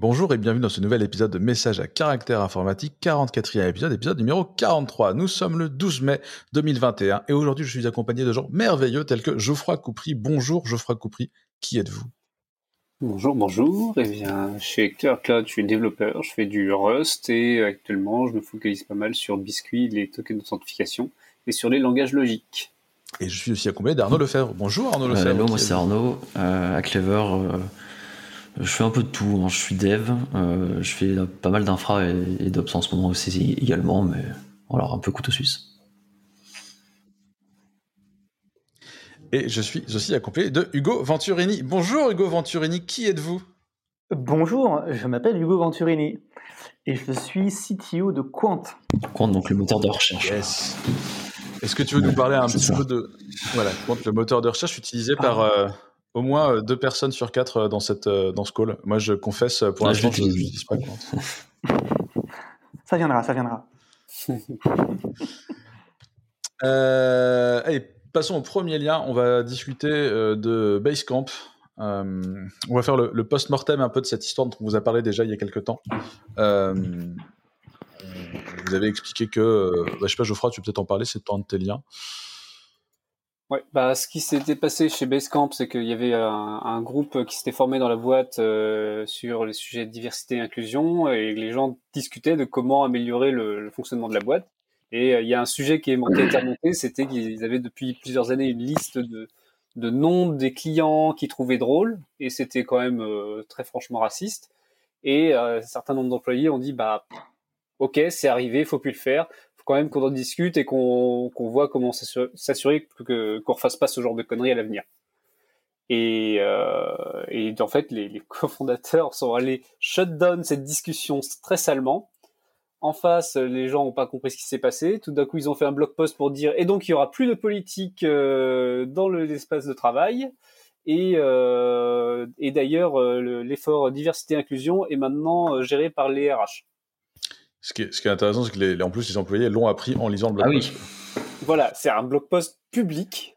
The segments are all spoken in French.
Bonjour et bienvenue dans ce nouvel épisode de Message à caractère informatique, 44e épisode, épisode numéro 43. Nous sommes le 12 mai 2021 et aujourd'hui je suis accompagné de gens merveilleux tels que Geoffroy Coupry. Bonjour Geoffroy Coupry, qui êtes-vous? Bonjour, bonjour. Eh bien, chez Clear Cloud, je suis développeur, je fais du Rust et actuellement je me focalise pas mal sur Biscuit, les tokens d'authentification et sur les langages logiques. Et je suis aussi accompagné d'Arnaud Lefebvre. Bonjour Arnaud Lefebvre. hello, moi c'est Arnaud. Euh, à Clever, euh, je fais un peu de tout. Hein. Je suis dev, euh, je fais pas mal d'infra et, et d'ops en ce moment aussi également, mais voilà, un peu couteau suisse. Et je suis aussi accompagné de Hugo Venturini. Bonjour Hugo Venturini, qui êtes-vous? Bonjour, je m'appelle Hugo Venturini et je suis CTO de Quant. Quant, donc le moteur de recherche. Yes. Est-ce que tu veux nous parler un petit peu de voilà, Quant, le moteur de recherche utilisé par euh, au moins euh, deux personnes sur quatre euh, dans cette dans ce call. Moi, je confesse pour Ah, l'instant, je je l'utilise. n'utilise pas. Ça viendra, ça viendra. Euh, allez, passons au premier lien. On va discuter euh, de Basecamp. Euh, on va faire le, le post-mortem un peu de cette histoire dont on vous a parlé déjà il y a quelques temps. Euh, vous avez expliqué que, euh, bah, je sais pas, Geoffroy, tu peux peut-être en parler, c'est un de tes liens. Ouais, bah, ce qui s'était passé chez Basecamp, c'est qu'il y avait un, groupe qui s'était formé dans la boîte euh, sur les sujets de diversité et inclusion, et les gens discutaient de comment améliorer le, le fonctionnement de la boîte. Et euh, il y a un sujet qui, est, été remonté, c'était qu'ils avaient depuis plusieurs années une liste de, de noms des clients qu'ils trouvaient drôles, et c'était quand même euh, très franchement raciste. Et euh, un certain nombre d'employés ont dit, bah, ok, c'est arrivé, faut plus le faire faut quand même qu'on en discute et qu'on qu'on voit comment s'assure- s'assurer que qu'on refasse pas ce genre de conneries à l'avenir. Et, euh, en fait, les, cofondateurs sont allés shut down cette discussion très salement. En face, les gens n'ont pas compris ce qui s'est passé. Tout d'un coup, ils ont fait un blog post pour dire et donc il y aura plus de politique euh, dans le- l'espace de travail. Et, euh, et d'ailleurs, le- l'effort diversité inclusion est maintenant géré par les RH. Ce qui est, ce qui est intéressant, c'est que les, en plus, les employés l'ont appris en lisant le blog Ah oui. post. Voilà, c'est un blog post public.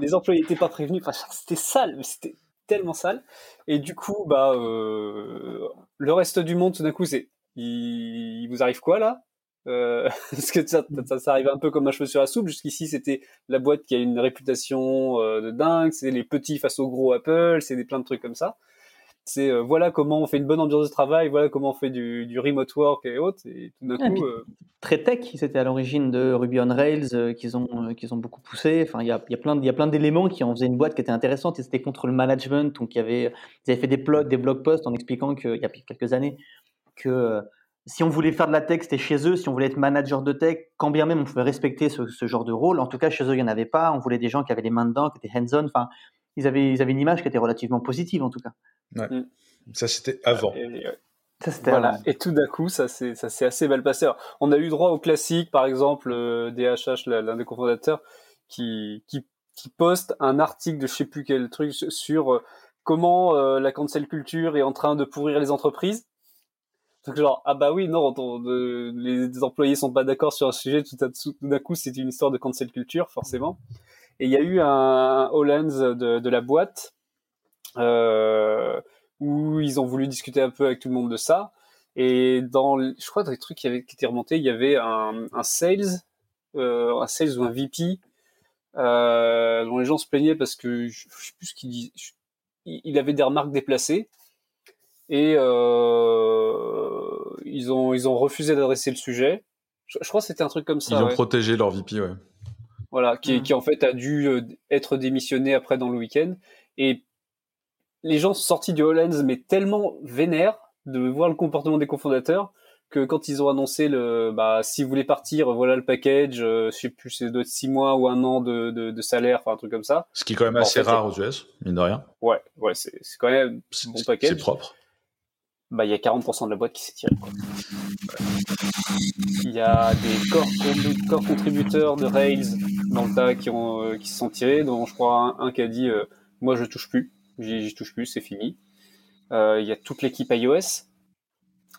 Les employés n'étaient pas prévenus. Enfin, c'était sale, mais c'était tellement sale. Et du coup, bah, euh, le reste du monde, tout d'un coup, c'est, il, il vous arrive quoi là? Euh, Parce que ça, ça, ça arrive un peu comme un cheveu sur la soupe? Jusqu'ici, c'était la boîte qui a une réputation euh, de dingue. C'est les petits face au gros Apple. C'est des plein de trucs comme ça. C'est euh, voilà comment on fait une bonne ambiance de travail. Voilà comment on fait du, du remote work et autres. Et tout d'un Ah, coup, euh, Très tech, c'était à l'origine de Ruby on Rails euh, qu'ils ont, qu'ils ont beaucoup poussé. Enfin, il y a, y a plein, de- il y a plein d'éléments qui en faisaient une boîte qui était intéressante et c'était contre le management. Donc, il y avait, ils avaient fait des blogs, des blog posts en expliquant qu'il y a quelques années que si on voulait faire de la tech, c'était chez eux. Si on voulait être manager de tech, quand bien même on pouvait respecter ce, ce genre de rôle, en tout cas chez eux, il n'y en avait pas. On voulait des gens qui avaient les mains dedans, qui étaient hands-on. Enfin, ils avaient, ils avaient une image qui était relativement positive en tout cas. Ça, c'était avant. et- et- Ça, c'était Voilà. avant. Et tout d'un coup, ça s'est ça s'est assez mal passé. Alors, on a eu droit au classique, par exemple, euh, DHH, l'un des cofondateurs, qui, qui, qui poste un article de je sais plus quel truc sur euh, comment euh, la cancel culture est en train de pourrir les entreprises. Donc genre ah bah oui non on- de- les employés sont pas d'accord sur un sujet tout, à- tout d'un coup c'est une histoire de cancel culture forcément et il y a eu un Hollands de, de la boîte euh, où ils ont voulu discuter un peu avec tout le monde de ça. Et dans, je crois, dans les trucs qui, avaient, qui étaient remontés, il y avait un, un sales, euh, un sales ou un VP, euh, dont les gens se plaignaient parce que je, je sais plus ce qu'il dit. je- il avait des remarques déplacées et ils ont ils ont refusé d'adresser le sujet. Je, je crois que c'était un truc comme ça. Ils ont protégé leur VP, ouais. Voilà, qui, Mm. qui en fait a dû euh, être démissionné après dans le week-end. Et les gens sont sortis du Hollands, mais tellement vénères de voir le comportement des cofondateurs que quand ils ont annoncé le, bah, si vous voulez partir, voilà le package, euh, je sais plus, c'est doit être six mois ou un an de, de, de salaire, enfin un truc comme ça. Ce qui est quand même En assez fait, rare aux US, mine de rien. Ouais, ouais, c'est c'est quand même C'est bon c'est package. propre. Bah, il y a 40% de la boîte qui s'est tirée. quoi. Il y a des corps, con- corps contributeurs de Rails dans le tas qui, ont, euh, qui se sont tirés, dont je crois un, un qui a dit euh, Moi, je touche plus, j'y touche plus, c'est fini. Euh, il y a toute l'équipe iOS,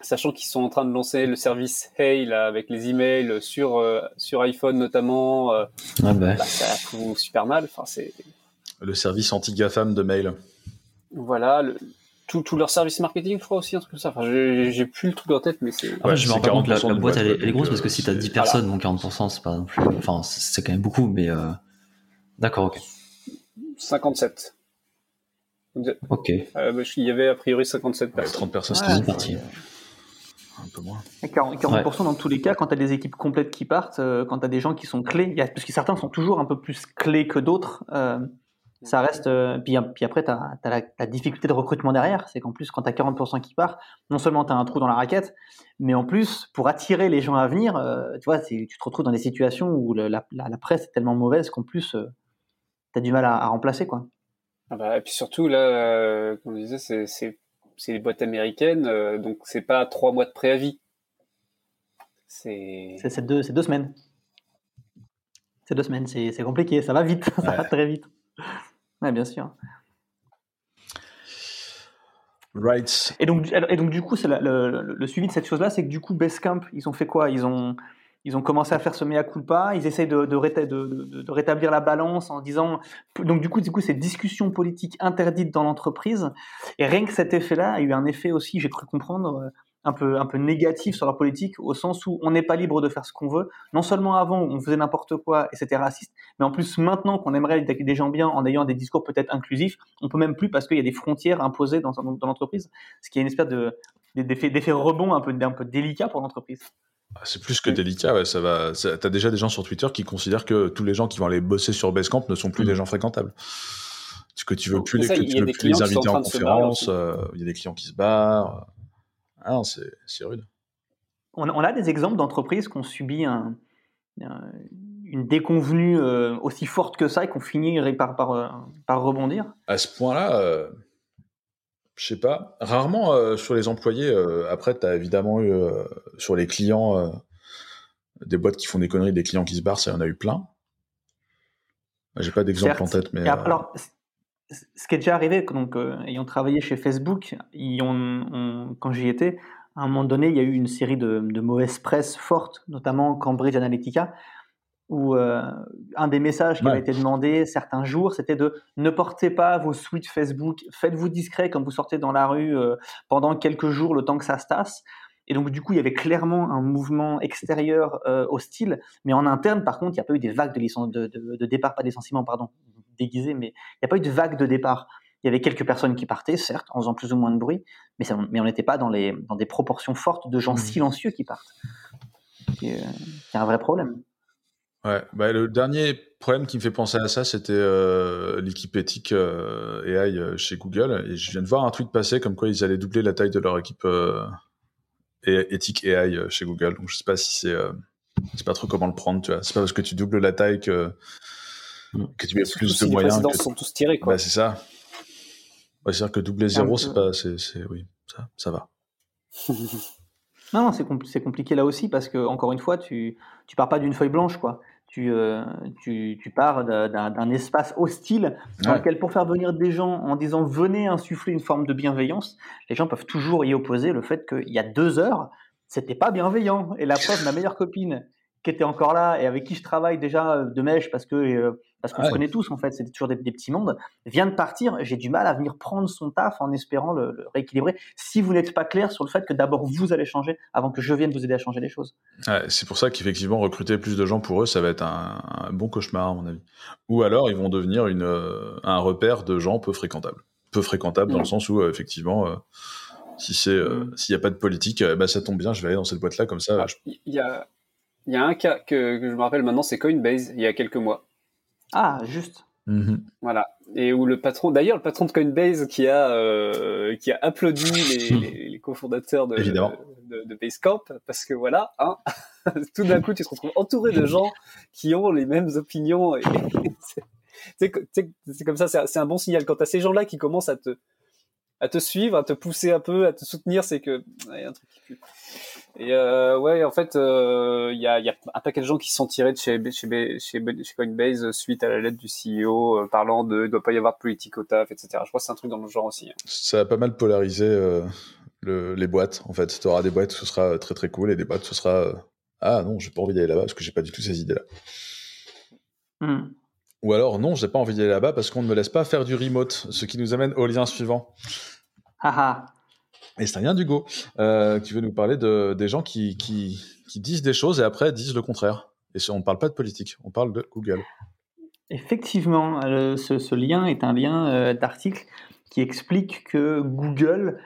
sachant qu'ils sont en train de lancer le service Hey là, avec les emails sur, euh, sur iPhone notamment. euh, Ah bah. bah, ça fout super mal. Enfin, c'est Le service anti-GAFAM de mail. Voilà, le- tout, tout leur service marketing, je crois aussi, un truc comme ça. Enfin, j'ai plus le truc en tête, mais c'est. Après, Ouais, je me rends pas compte, la, 40% la boîte, elle, est- boîte, elle est grosse parce que euh, si t'as 10 voilà. personnes, donc 40%, c'est pas non plus. Enfin, c'est quand même beaucoup, mais. euh, D'accord, ok. 57. Ok. Euh, bah, il y avait a priori 57 Ouais, personnes. 30 personnes, Ouais, c'est c'est parti. un peu moins. Et 40%, 40% dans tous les cas, quand tu as des équipes complètes qui partent, euh, quand tu as des gens qui sont clés, parce que certains sont toujours un peu plus clés que d'autres, euh, ça reste. euh, puis, puis après, tu as, la, la difficulté de recrutement derrière. C'est qu'en plus, quand tu as 40% qui part, non seulement tu as un trou dans la raquette, mais en plus, pour attirer les gens à venir, euh, tu vois, tu te retrouves dans des situations où le- la, la- la presse est tellement mauvaise qu'en plus, tu as du mal à, à remplacer. quoi. Ah bah, et puis surtout, là, euh, comme on disait, c'est, des boîtes américaines, euh, donc c'est pas trois mois de préavis. C'est. Deux, semaines. C'est deux semaines, c'est c'est compliqué, ça va vite, ça va très vite. Ouais, bien sûr. Right. Et donc, du- et donc du coup, c'est le, le- le suivi de cette chose-là, c'est que du coup, Basecamp, ils ont fait quoi? Ils ont, ils ont commencé à faire ce mea culpa, ils essayent de, de, réta- de- de- rétablir la balance en disant... Donc du coup, du coup c'est discussion politique interdite dans l'entreprise. Et rien que cet effet-là a eu un effet aussi, j'ai cru comprendre, euh, un peu, un peu négatif sur leur politique, au sens où on n'est pas libre de faire ce qu'on veut. Non seulement avant, on faisait n'importe quoi et c'était raciste, mais en plus maintenant qu'on aimerait être des gens bien en ayant des discours peut-être inclusifs, on peut même plus parce qu'il y a des frontières imposées dans, dans l'entreprise, ce qui est une espèce de d'effet, d'effet rebond un peu, un peu délicat pour l'entreprise. Ah, C'est plus que délicat, ouais, ça va. ça- T'as déjà des gens sur Twitter qui considèrent que tous les gens qui vont aller bosser sur Basecamp ne sont plus Mm. des gens fréquentables. Parce que tu veux plus les, tu veux plus les inviter en conférence, euh, il y a des clients qui se barrent. Ah c'est rude. On, on a des exemples d'entreprises qui ont subi un- un- une déconvenue euh, aussi forte que ça et qui ont fini par, par, euh, par rebondir? À ce point-là, euh, je sais pas. Rarement euh, sur les employés. après, tu as évidemment eu sur les clients des boîtes qui font des conneries, des clients qui se barrent, ça y en a eu plein. J'ai pas d'exemple en tête, mais. Alors, ce qui est déjà arrivé, donc, euh, ayant travaillé chez Facebook, on- quand j'y étais, à un moment donné, il y a eu une série de, de mauvaises presse fortes, notamment Cambridge Analytica, où euh, un des messages qui Ouais. avait été demandé certains jours, c'était de ne portez pas vos suites Facebook, faites-vous discret quand vous sortez dans la rue euh, pendant quelques jours, le temps que ça se tasse. Et donc, du coup, il y avait clairement un mouvement extérieur euh, hostile, mais en interne, par contre, il n'y a pas eu des vagues de, de, de, de départ, pas de licenciement, pardon, déguisé, mais il n'y a pas eu de vague de départ. Il y avait quelques personnes qui partaient, certes, en faisant plus ou moins de bruit, mais, ça- mais on n'était pas dans, les, dans des proportions fortes de gens Mhm. silencieux qui partent. Qui est, qui est un vrai problème. Ouais, bah, le dernier problème qui me fait penser à ça, c'était euh, l'équipe éthique euh, AI euh, chez Google. Et je viens de voir un tweet passer comme quoi ils allaient doubler la taille de leur équipe euh, éthique AI euh, chez Google. Donc je sais pas si c'est, euh, je sais pas trop comment le prendre. Tu vois, c'est pas parce que tu doubles la taille que Mm. que tu mets plus de les moyens. présidents que- sont tous tirés, quoi. Bah, c'est ça. Ouais, c'est-à-dire que doubler zéro, peu- c'est pas, c'est, c'est, oui, ça, ça va. Non, non, c'est compl- c'est compliqué là aussi parce que, encore une fois, tu tu pars pas d'une feuille blanche, quoi. Tu, euh, tu, tu pars d'un- espace hostile dans Ouais. lequel, pour faire venir des gens en disant venez insuffler une forme de bienveillance, les gens peuvent toujours y opposer le fait qu'il y a deux heures, c'était pas bienveillant. Et la preuve, ma meilleure copine qui était encore là et avec qui je travaille déjà euh, de mèche parce que euh, parce qu'on Ouais. se connaît tous en fait, c'était toujours des, des petits mondes, vient de partir. J'ai du mal à venir prendre son taf en espérant le, le rééquilibrer. Si vous n'êtes pas clair sur le fait que d'abord vous allez changer avant que je vienne vous aider à changer les choses. Ouais, c'est pour ça qu'effectivement, recruter plus de gens pour eux, ça va être un, un bon cauchemar, à mon avis. Ou alors, ils vont devenir une, euh, un repère de gens peu fréquentables. Peu fréquentables dans le sens où, euh, effectivement, euh, si c'est, euh, Mm. s'il n'y a pas de politique, euh, bah, ça tombe bien, je vais aller dans cette boîte-là, comme ça. Ah, je- Il y a, il y a un cas que, que je me rappelle maintenant, c'est Coinbase, il y a quelques mois. Ah, juste. Mhm. Voilà. Et où le patron, d'ailleurs, le patron de Coinbase qui a, euh, qui a applaudi les, les, les cofondateurs de, de, de Basecamp, parce que voilà, hein, tout d'un coup, tu te retrouves entouré de gens qui ont les mêmes opinions. Et, c'est- comme ça, c'est un- bon signal. Quand tu as ces gens-là qui commencent à te, à te suivre, à te pousser un peu, à te soutenir, c'est que ouais, y a un truc qui pue. Et euh, ouais, en fait, euh, il y, a, il y a un paquet de gens qui se sont tirés de chez, chez, chez, chez Coinbase suite à la lettre du CEO euh, parlant de il doit pas y avoir de politique au taf, etc. Je crois que c'est un truc dans le genre aussi. hein. Ça a pas mal polarisé euh, le- les boîtes, en fait. Tu auras des boîtes où ce sera très très cool et des boîtes où ce sera euh, Ah non, j'ai pas envie d'aller là-bas parce que j'ai pas du tout ces idées-là. Hmm. Ou alors, non, j'ai pas envie d'aller là-bas parce qu'on ne me laisse pas faire du remote, ce qui nous amène au lien suivant. Haha. Et c'est rien d'Hugo euh, qui veut nous parler de, des gens qui, qui, disent des choses et après disent le contraire. Et on ne parle pas de politique, on parle de Google. Effectivement, ce, ce, lien est un lien euh, d'article qui explique que Google,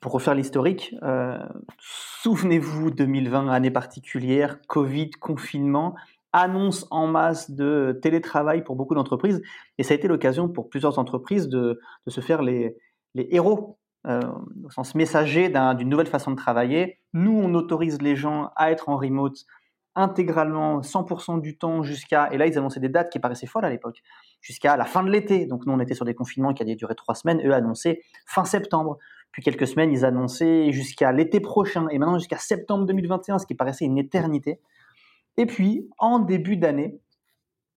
pour refaire l'historique, euh, souvenez-vous 2020, année particulière, Covid, confinement, annonce en masse de télétravail pour beaucoup d'entreprises, et ça a été l'occasion pour plusieurs entreprises de, de se faire les, les héros euh, au sens messager d'une nouvelle façon de travailler. Nous, on autorise les gens à être en remote intégralement 100% du temps jusqu'à, et là ils annonçaient des dates qui paraissaient folles à l'époque, jusqu'à la fin de l'été. Donc nous on était sur des confinements qui allaient durer trois semaines, eux annonçaient fin septembre. Puis quelques semaines ils annonçaient jusqu'à l'été prochain, et maintenant jusqu'à septembre 2021, ce qui paraissait une éternité. Et puis en début d'année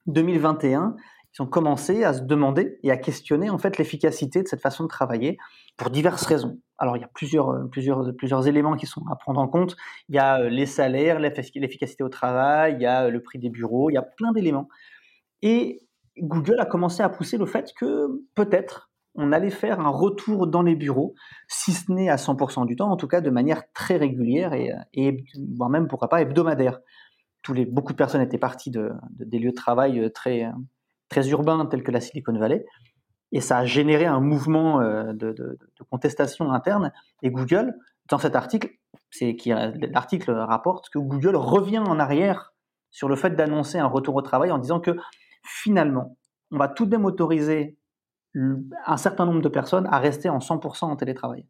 2021, ils ont commencé à se demander et à questionner en fait l'efficacité de cette façon de travailler pour diverses raisons. Alors il y a plusieurs, euh, plusieurs, plusieurs éléments qui sont à prendre en compte. Il y a euh, les salaires, l'efficacité au travail, il y a euh, le prix des bureaux, il y a plein d'éléments. Et Google a commencé à pousser le fait que peut-être on allait faire un retour dans les bureaux, si ce n'est à 100% du temps, en tout cas de manière très régulière et, voire même pourquoi pas hebdomadaire. Tous les, beaucoup de personnes étaient parties de, des lieux de travail très, très urbains tels que la Silicon Valley et ça a généré un mouvement euh, de, de, de, contestation interne. Et Google, dans cet article, c'est qui l'article rapporte que Google revient en arrière sur le fait d'annoncer un retour au travail en disant que finalement, on va tout de même autoriser un certain nombre de personnes à rester en 100% en télétravail.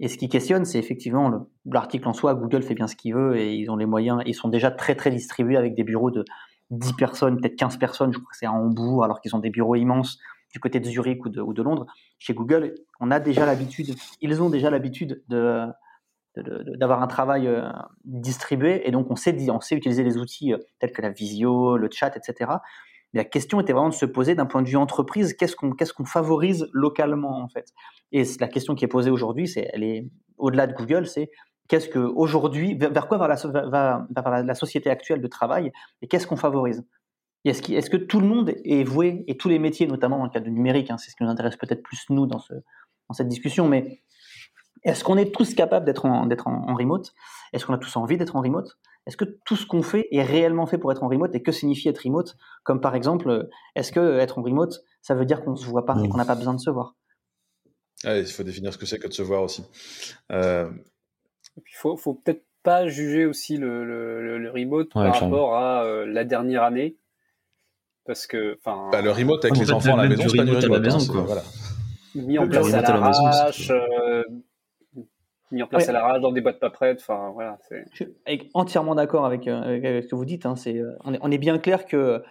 Et ce qui questionne, c'est effectivement l'article en soi. Google fait bien ce qu'il veut et ils ont les moyens. Ils sont déjà très très distribués avec des bureaux de 10 personnes, peut-être 15 personnes. Je crois que c'est à Hambourg, alors qu'ils ont des bureaux immenses du côté de Zurich ou de, Londres, chez Google, on a déjà l'habitude, ils ont déjà l'habitude de, d'avoir un travail euh, distribué et donc on sait, on utiliser les outils euh, tels que la visio, le chat, etc. Mais la question était vraiment de se poser d'un point de vue entreprise, qu'est-ce qu'on qu'est-ce qu'on favorise localement en fait? Et la question qui est posée aujourd'hui, c'est elle est au-delà de Google, c'est qu'est-ce que aujourd'hui vers quoi va la, va, va la société actuelle de travail et qu'est-ce qu'on favorise? Est-ce, que tout le monde est voué, et tous les métiers, notamment dans le cadre du numérique, hein, c'est ce qui nous intéresse peut-être plus nous dans, cette discussion, mais est-ce qu'on est tous capables d'être en, remote? Est-ce qu'on a tous envie d'être en remote? Est-ce que tout ce qu'on fait est réellement fait pour être en remote Et que signifie être remote? Comme par exemple, est-ce que être en remote, ça veut dire qu'on ne se voit pas et qu'on n'a pas besoin de se voir? Il faut définir ce que c'est que de se voir aussi. Euh, il faut, faut peut-être pas juger aussi le, remote par rapport à euh, la dernière année parce que enfin bah, le remote avec les enfants à la maison c'est pas du remote à la maison hein, quoi. Voilà. mis en place à l'arrache euh, mis en place à l'arrache dans des boîtes pas prêtes enfin voilà je suis entièrement d'accord avec, euh, avec, ce que vous dites hein, c'est euh, on, est, on est bien clair que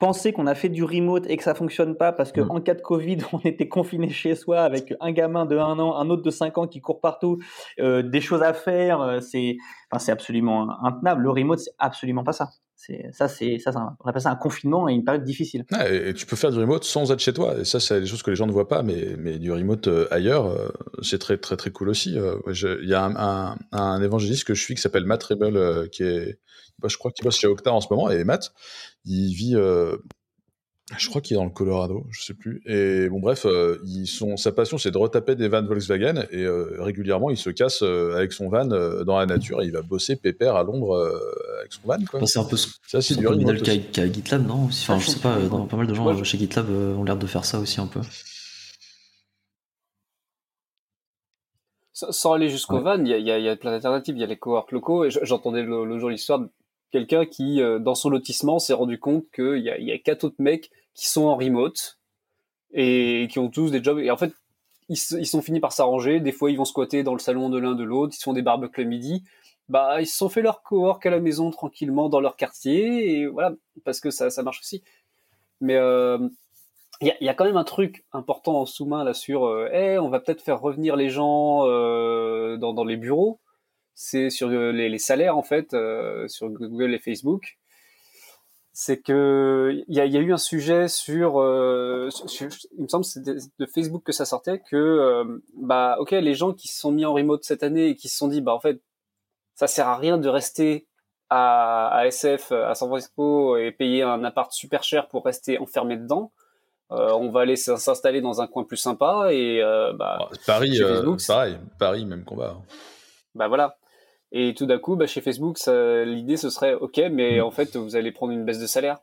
penser qu'on a fait du remote et que ça fonctionne pas parce qu'en en cas de Covid, on était confiné chez soi avec un gamin de 1 an, un autre de 5 ans qui court partout, euh, des choses à faire, c'est enfin, c'est absolument intenable. Le remote, c'est absolument pas ça. Ça, c'est ça, on appelle ça un confinement et une période difficile. et, tu peux faire du remote sans être chez toi. Et ça, c'est des choses que les gens ne voient pas, mais, mais du remote euh, ailleurs, euh, c'est très très très cool aussi. Euh, il y a un, un, un, évangéliste que je suis qui s'appelle Matt Rebel, qui est, bah, je crois qu'il bosse chez Octa en ce moment. Et Matt, il vit je crois qu'il est dans le Colorado, je sais plus. Et bon, bref, euh, ils sont, sa passion, c'est de retaper des vannes Volkswagen. Et euh, régulièrement, il se casse euh, avec son van dans la nature et il va bosser pépère à l'ombre avec son van. Quoi. c'est un peu ça, c'est du modèle qu'a GitLab, non Enfin, je sais pas, pas mal de gens chez GitLab ont l'air de faire ça aussi un peu. Sans aller jusqu'au van, il y, y, a plein d'alternatives. Il y a les cowork locaux. Et j'entendais le, jour l'histoire de quelqu'un qui, dans son lotissement, s'est rendu compte qu'il y a, y a quatre autres mecs qui sont en remote et qui ont tous des jobs. Et en fait, ils, ils sont finis par s'arranger. Des fois, ils vont squatter dans le salon de l'un de l'autre. Ils font des barbecues le midi. Bah, ils se sont fait leur cowork à la maison tranquillement dans leur quartier. Et voilà, parce que ça, ça marche aussi. Mais euh, il y, a, y, a, quand même un truc important en sous-main là sur, euh, on va peut-être faire revenir les gens euh, dans, dans, les bureaux. C'est sur les, les, salaires en fait, euh, sur Google et Facebook c'est que il y a, y a, eu un sujet sur, euh, il me semble c'est de, Facebook que ça sortait que euh, bah ok les gens qui se sont mis en remote cette année et qui se sont dit bah en fait ça sert à rien de rester à, à SF à San Francisco et payer un appart super cher pour rester enfermé dedans on va aller s'installer dans un coin plus sympa et bah, ah, Paris, pareil, Paris même combat. Bah voilà. Et tout d'un coup, bah, chez Facebook, l'idée ce serait ok, mais en fait, vous allez prendre une baisse de salaire.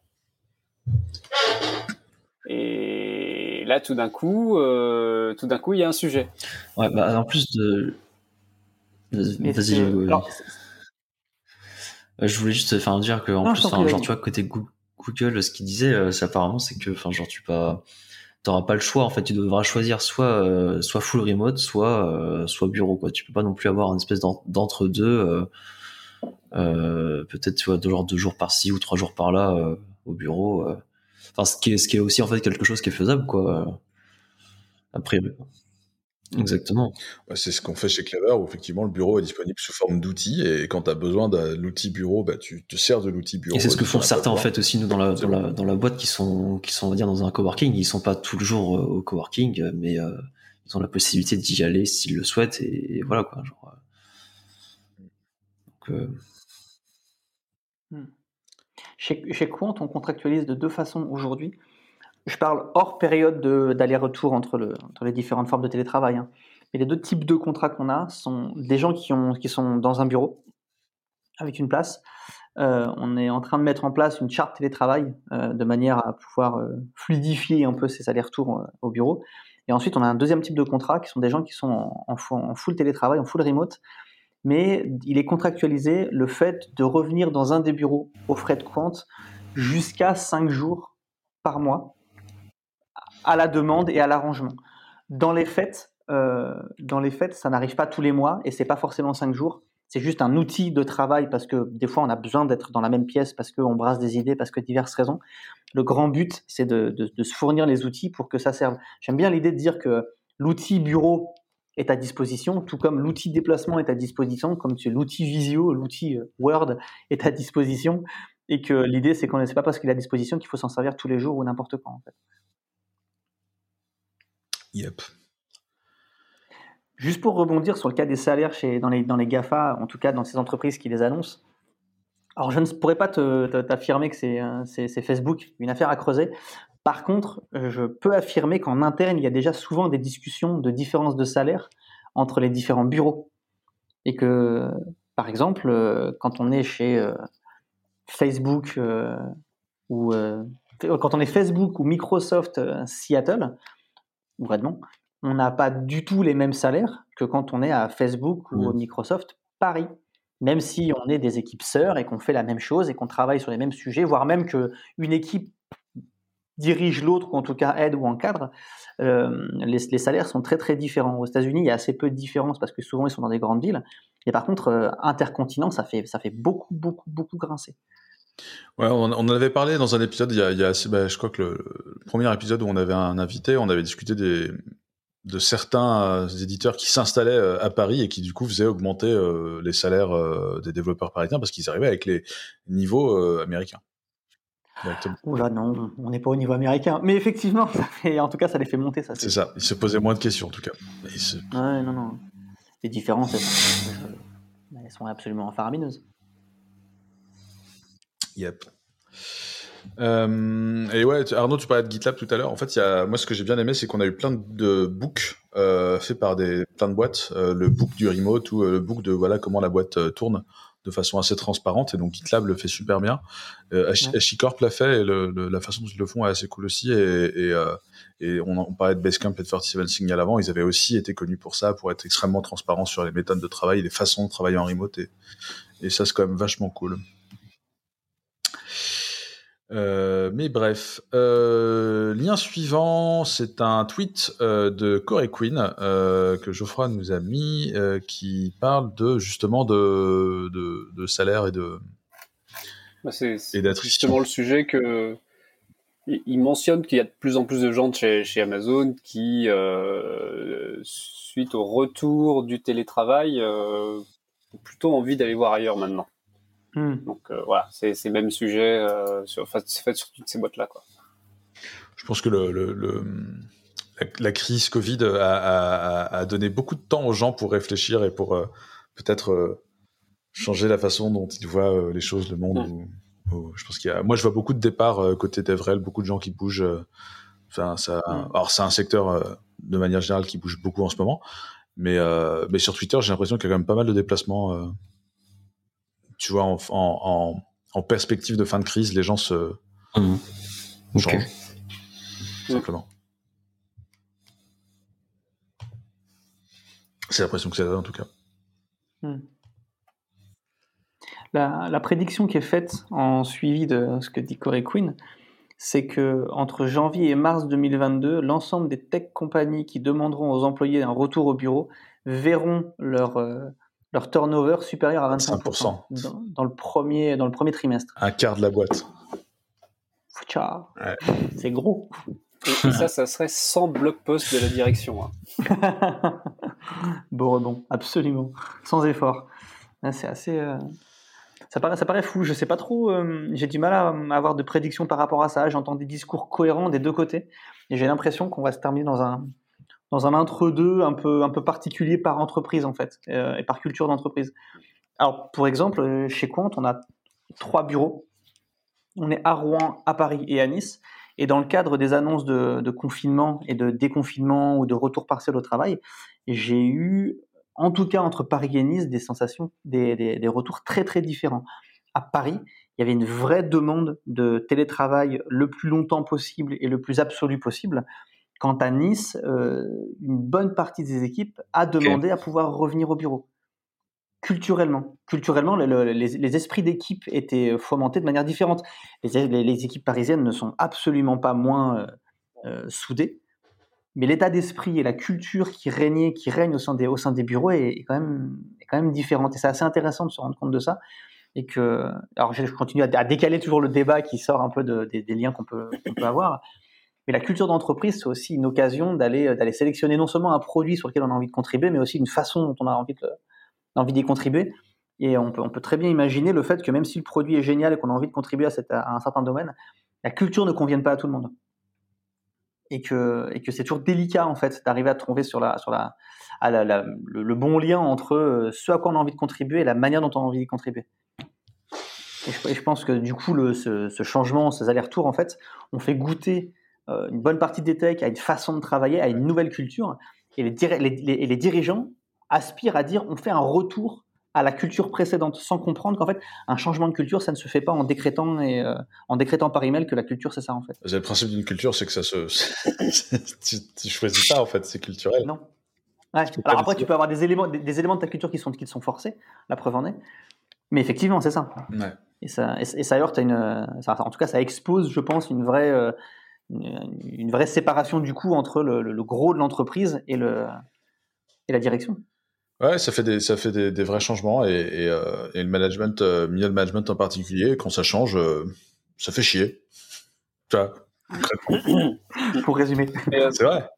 Et là, tout d'un coup, euh, tout d'un coup, il y a un sujet. Ouais, bah, en plus de. Vas-y. Je voulais juste dire que en plus, genre, tu vois, côté Google, ce qu'il disait, euh, c'est apparemment, c'est que, enfin, genre, tu pas, t'auras pas le choix. En fait, tu devras choisir soit, euh, soit full remote, soit, soit bureau, quoi. Tu peux pas non plus avoir une espèce d'entre deux. peut-être, tu vois, deux, deux jours par-ci ou trois jours par-là au bureau ce qui est, ce qui est aussi en fait quelque chose qui est faisable, quoi. Après, Exactement. c'est ce qu'on fait chez Clever, où effectivement le bureau est disponible sous forme d'outils, et quand tu as besoin de l'outil bureau, bah, tu te sers de l'outil bureau. Et c'est ce que font certains en fait aussi, nous, dans la, dans la, boîte, qui sont, qui sont, on va dire, dans un coworking. Ils sont pas tout le jour euh, au coworking, mais euh, ils ont la possibilité d'y aller s'ils le souhaitent, et, voilà quoi. Genre, euh. donc, hmm. Chez, chez Quant, on contractualise de deux façons aujourd'hui. Je parle hors période d'aller-retour entre, le, entre, les différentes formes de télétravail. Hein. Mais les deux types de contrats qu'on a sont des gens qui, ont, qui, sont dans un bureau avec une place. Euh, on est en train de mettre en place une charte télétravail euh, de manière à pouvoir euh, fluidifier un peu ces allers-retours au bureau. Et ensuite, on a un deuxième type de contrat qui sont des gens qui sont en, en full télétravail, en full remote, mais il est contractualisé le fait de revenir dans un des bureaux aux frais de compte jusqu'à 5 jours par mois à la demande et à l'arrangement. Dans les faits, euh, dans les faits, ça n'arrive pas tous les mois et c'est pas forcément 5 jours. C'est juste un outil de travail parce que des fois on a besoin d'être dans la même pièce parce qu'on brasse des idées, parce que diverses raisons. Le grand but, c'est de, se fournir les outils pour que ça serve. J'aime bien l'idée de dire que l'outil bureau est à disposition, tout comme l'outil déplacement est à disposition, comme l'outil visio, l'outil euh, Word est à disposition, et que l'idée c'est qu'on ne sait pas parce qu'il est à disposition qu'il faut s'en servir tous les jours ou n'importe quand. Juste pour rebondir sur le cas des salaires chez, dans, les, dans les GAFA, en tout cas dans ces entreprises qui les annoncent, alors je ne pourrais pas t'affirmer que euh, c'est Facebook, une affaire à creuser. Par contre, je peux affirmer qu'en interne, il y a déjà souvent des discussions de différence de salaire entre les différents bureaux. Et que, par exemple, euh, quand on est chez euh, Facebook euh, ou quand on est Facebook ou Microsoft Seattle ou Redmond, on n'a pas du tout les mêmes salaires que quand on est à Facebook ou mmh. Microsoft Paris. Même si on est des équipes sœurs et qu'on fait la même chose et qu'on travaille sur les mêmes sujets, voire même qu'une équipe dirige l'autre, ou en tout cas aide ou encadre, euh, les, salaires sont très très différents. Aux États-Unis, il y a assez peu de différences parce que souvent ils sont dans des grandes villes. Et par contre, euh, intercontinent, ça fait, ça fait beaucoup, beaucoup, beaucoup grincer. Ouais, on, en avait parlé dans un épisode, il y a, il y a assez, bah, je crois que le, premier épisode où on avait un invité, on avait discuté des, de certains euh, éditeurs qui s'installaient à Paris et qui du coup faisaient augmenter les salaires des développeurs parisiens parce qu'ils arrivaient avec les niveaux américains. Oula, non, on n'est pas au niveau américain. Mais effectivement, en tout cas, ça les fait monter. Ça, c'est ça, ils se posaient moins de questions en tout cas. Ouais, non, non. Les différences, elles sont, absolument faramineuses. Yep. Euh, et ouais, Arnaud, tu parlais de GitLab tout à l'heure. En fait, y a, moi, ce que j'ai bien aimé, c'est qu'on a eu plein de books euh, faits par des, plein de boîtes. Euh, le book du remote ou le book de voilà comment la boîte tourne de façon assez transparente et donc GitLab le fait super bien. HashiCorp l'a fait et la façon dont ils le font est assez cool aussi et, on, parlait de Basecamp et de 47 Signal avant, ils avaient aussi été connus pour ça, pour être extrêmement transparents sur les méthodes de travail, les façons de travailler en remote et, et ça c'est quand même vachement cool. Euh, mais bref, euh, lien suivant, c'est un tweet euh, de Corey Quinn que Geoffroy nous a mis, qui parle de justement de, de, salaire et de bah c'est justement le sujet que il mentionne qu'il y a de plus en plus de gens chez, chez Amazon qui, suite au retour du télétravail, ont plutôt envie d'aller voir ailleurs maintenant. Hmm. Donc euh, voilà, c'est le même sujet euh, sur, fait sur toutes ces boîtes-là. Je pense que le, la, crise Covid a, donné beaucoup de temps aux gens pour réfléchir et pour euh, peut-être changer la façon dont ils voient les choses, le monde. Hmm. je pense qu'il y a... Moi, je vois beaucoup de départs côté d'Evrel, beaucoup de gens qui bougent Enfin, ça, mm. alors c'est un secteur de manière générale qui bouge beaucoup en ce moment, mais mais sur Twitter, j'ai l'impression qu'il y a quand même pas mal de déplacements. Tu vois, en, en, en, perspective de fin de crise, les gens se mmh. changent simplement. C'est l'impression que c'est en tout cas. Hmm. La, prédiction qui est faite en suivi de ce que dit Corey Quinn, c'est que entre janvier et mars 2022, l'ensemble des tech compagnies qui demanderont aux employés un retour au bureau verront leur, euh, leur turnover supérieur à 25% dans, le premier, dans le premier trimestre. Un quart de la boîte. C'est gros. Et, ça, ça serait sans blog post de la direction. Hein. Beau rebond, absolument. Sans effort. C'est assez. Euh, ça, paraît, ça paraît fou. Je sais pas trop. Euh, j'ai du mal à, avoir de prédictions par rapport à ça. J'entends des discours cohérents des deux côtés. Et j'ai l'impression qu'on va se terminer dans un, dans un entre-deux un peu, un peu particulier par entreprise, en fait, euh, et par culture d'entreprise. Alors, pour exemple, chez Quant, on a trois bureaux. On est à Rouen, à Paris et à Nice. Et dans le cadre des annonces de, confinement et de déconfinement ou de retour partiel au travail, j'ai eu, en tout cas entre Paris et Nice, des sensations, des, retours très très différents. À Paris, il y avait une vraie demande de télétravail le plus longtemps possible et le plus absolu possible. Quant à Nice, euh, une bonne partie des équipes a demandé à pouvoir revenir au bureau culturellement. Culturellement, les, esprits d'équipe étaient fomentés de manière différente. Les, équipes parisiennes ne sont absolument pas moins euh, euh, soudées, mais l'état d'esprit et la culture qui régnait, qui règne au sein des, au sein des bureaux est, quand même, est quand même différente. Et c'est assez intéressant de se rendre compte de ça. Et que, alors je continue à, décaler toujours le débat qui sort un peu des, liens qu'on peut, peut avoir. Mais la culture d'entreprise, c'est aussi une occasion d'aller d'aller sélectionner non seulement un produit sur lequel on a envie de contribuer, mais aussi une façon dont on a envie de, d'y contribuer. Et on peut, on peut, très bien imaginer le fait que même si le produit est génial et qu'on a envie de contribuer à, un certain domaine, la culture ne convienne pas à tout le monde. Et que, et que c'est toujours délicat en fait d'arriver à trouver sur, la, sur la, le, bon lien entre euh, ce à quoi on a envie de contribuer et la manière dont on a envie d'y contribuer. Et je, pense que du coup, le, ce, changement, ces allers-retours, en fait, ont fait goûter euh, une bonne partie des techs à une façon de travailler, à une nouvelle culture. Et les, les, et les dirigeants aspire à dire on fait un retour à la culture précédente, sans comprendre qu'en fait, un changement de culture, ça ne se fait pas en décrétant et euh, en décrétant par email que la culture, c'est ça en fait. Le principe d'une culture, c'est que ça se, tu, choisis pas en fait, c'est culturel. Non. Alors après, tu peux avoir des éléments, des, éléments de ta culture qui sont, qui sont forcés, la preuve en est. Mais effectivement, c'est ça. Et ça, et, ça heurte à une, en tout cas, ça expose, je pense, une vraie, euh, une, vraie séparation du coup entre le, le gros de l'entreprise et le, et la direction. Ouais, ça fait des, ça fait des, vrais changements et, et, euh, et le management, euh, middle management en particulier, quand ça change, euh, ça fait chier. Tu vois, Pour résumer. Euh, c'est vrai.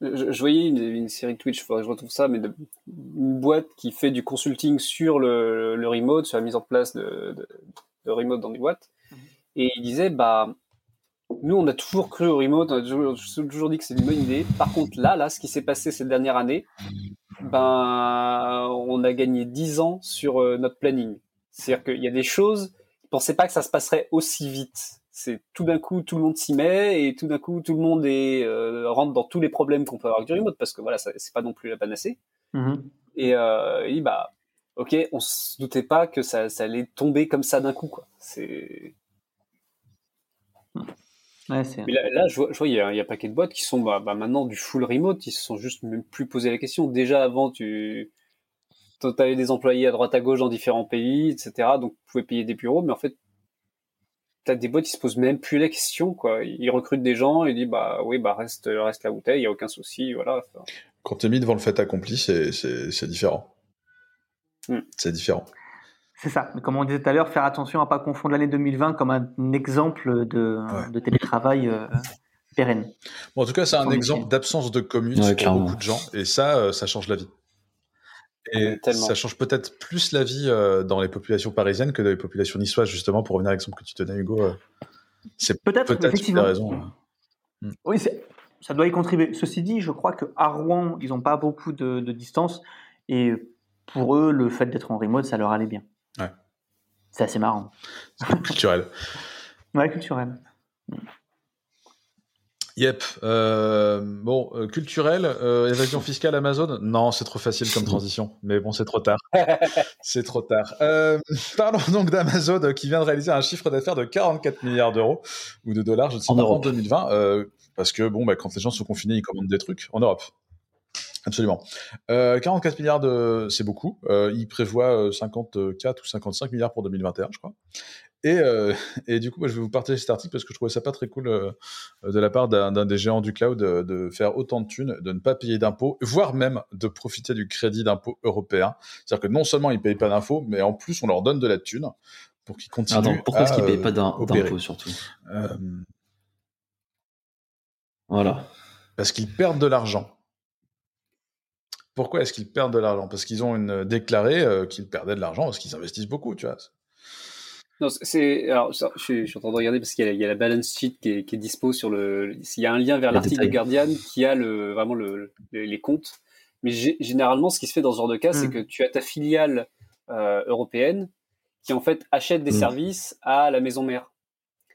Je, voyais une, série Twitch, faudrait que je retrouve ça, mais de, une boîte qui fait du consulting sur le, le remote, sur la mise en place de, de, de remote dans des boîtes. Mhm. Et il disait, bah, nous, on a toujours cru au remote, on a toujours, toujours dit que c'est une bonne idée. Par contre, là, là, ce qui s'est passé cette dernière année, ben, on a gagné 10 ans sur euh, notre planning. C'est-à-dire qu'il y a des choses, ne pensaient pas que ça se passerait aussi vite. C'est tout d'un coup, tout le monde s'y met et tout d'un coup, tout le monde est, euh, rentre dans tous les problèmes qu'on peut avoir avec du remote parce que voilà, c'est pas non plus la panacée. Mm-hmm. Et, euh, bah, ok, on se doutait pas que ça, ça allait tomber comme ça d'un coup, quoi. C'est mais là, je vois, il y, a, un paquet de boîtes qui sont bah, bah, maintenant du full remote, ils se sont juste même plus posé la question. Déjà avant, tu avais des employés à droite à gauche dans différents pays, etc. Donc, tu pouvais payer des bureaux, mais en fait, tu as des boîtes qui se posent même plus la question, quoi. Ils recrutent des gens et disent, bah oui, bah reste, reste la bouteille, il n'y a aucun souci, voilà. Quand tu es mis devant le fait accompli, c'est différent. Hmm. C'est différent. C'est ça. Comme on disait tout à l'heure, faire attention à pas confondre l'année 2020 comme un exemple de, télétravail euh, pérenne. Bon, en tout cas, c'est un exemple d'absence de commute pour beaucoup de gens, et ça, euh, ça change la vie. Et ça change peut-être plus la vie euh, dans les populations parisiennes que dans les populations niçoises, justement, pour revenir à l'exemple que tu tenais, Hugo. c'est peut-être peut effectivement. raison. Hmm. Oui, ça doit y contribuer. Ceci dit, je crois qu'à Rouen, ils n'ont pas beaucoup de, de distance, et pour eux, le fait d'être en remote, ça leur allait bien. Ouais. C'est assez marrant. culturel. ouais, culturel. Yep. Euh, bon, euh, culturel, euh, évasion fiscale Amazon? Non, c'est trop facile comme transition. Mais bon, c'est trop tard. c'est trop tard. parlons donc d'Amazon qui vient de réaliser un chiffre d'affaires de 44 milliards d'euros ou de dollars, je ne sais en pas, en 2020. parce que bon, bah, quand les gens sont confinés, ils commandent des trucs en Europe. Absolument. 44 milliards, de... c'est beaucoup. ils prévoient 54 ou 55 milliards pour 2021, je crois. Et, euh, et, du coup, moi, je vais vous partager cet article parce que je trouvais ça pas très cool euh, de la part d'un des géants du cloud de, faire autant de thunes, de ne pas payer d'impôts, voire même de profiter du crédit d'impôt européen. C'est-à-dire que non seulement ils payent pas d'impôts, mais en plus on leur donne de la thune pour qu'ils continuent. Attends, pourquoi est-ce qu'ils payent pas d'impôts surtout? Euh, Voilà. Parce qu'ils perdent de l'argent. Pourquoi est-ce qu'ils perdent de l'argent? Parce qu'ils ont une, déclaré qu'ils perdaient de l'argent parce qu'ils investissent beaucoup, tu vois. Non, c'est. Alors, je, suis, en train de regarder parce qu'il y, a la balance sheet qui est, qui est dispo sur le. Il y a un lien vers l'article de Guardian qui a le, vraiment le, les comptes. Mais généralement, ce qui se fait dans ce genre de cas, c'est mm. que tu as ta filiale euh, européenne qui, en fait, achète des mm. services à la maison mère.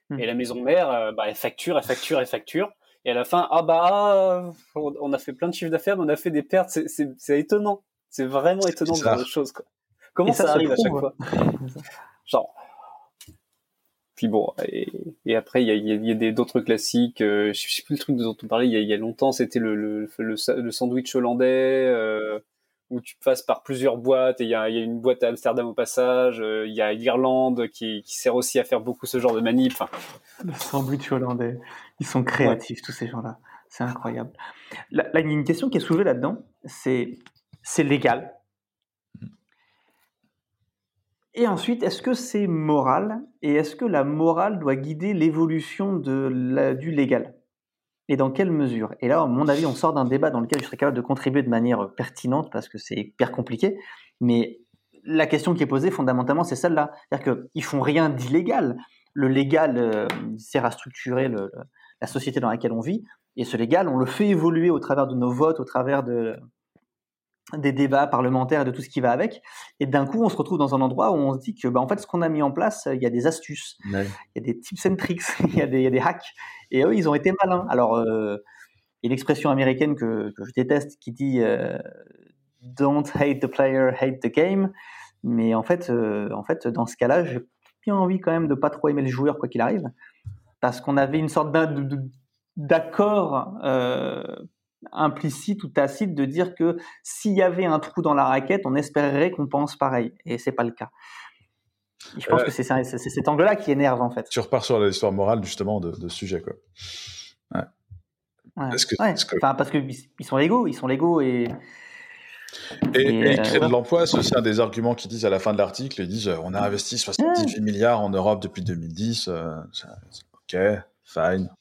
Mm. Et la maison mère, euh, bah, elle facture, elle facture, elle facture. Et à la fin, ah bah, on a fait plein de chiffres d'affaires, mais on a fait des pertes. C'est étonnant. C'est vraiment étonnant ce genre de choses. Quoi. Comment ça, arrive à chaque fois Genre, puis bon, et, après, il y a, y a, d'autres classiques. Euh, je sais plus le truc dont on parlait il y a, y a longtemps, c'était le, le, le, sandwich hollandais, euh, où tu passes par plusieurs boîtes, et il y a, y a, une boîte à Amsterdam au passage, euh, il y a l'Irlande qui, qui, sert aussi à faire beaucoup ce genre de manip. Le sandwich hollandais, ils sont créatifs, tous ces gens-là. C'est incroyable. Là, il y a une question qui est soulevée là-dedans, c'est c'est légal et ensuite, est-ce que c'est moral Et est-ce que la morale doit guider l'évolution du légal? Et dans quelle mesure? Et là, à mon avis, on sort d'un débat dans lequel je serais capable de contribuer de manière pertinente parce que c'est hyper compliqué. Mais la question qui est posée fondamentalement, c'est celle-là. C'est-à-dire qu'ils font rien d'illégal. Le légal euh, sert à structurer la société dans laquelle on vit. Et ce légal, on le fait évoluer au travers de nos votes, au travers de, des débats parlementaires et de tout ce qui va avec. Et d'un coup, on se retrouve dans un endroit où on se dit que, bah, en fait, ce qu'on a mis en place, il y a des astuces, il y a des tips and tricks, il y, a des, hacks. Et eux, ils ont été malins. Alors, euh, il y a l'expression américaine que, je déteste qui dit euh, Don't hate the player, hate the game. Mais en fait, euh, en fait dans ce cas-là, j'ai bien envie quand même de pas trop aimer le joueur, quoi qu'il arrive. Parce qu'on avait une sorte d'accord implicite ou tacite de dire que s'il y avait un trou dans la raquette, on espérerait qu'on pense pareil. Et c'est pas le cas. je pense euh, que c'est cet angle-là qui énerve en fait. Tu repars sur l'histoire morale justement de, ce sujet quoi. Ouais. parce qu'ils sont légaux, ils sont légaux et. Et, créer de euh, l'emploi, c'est aussi un des arguments qu'ils disent à la fin de l'article. Ils disent on a investi 78 milliards en Europe depuis 2010. Euh, ok,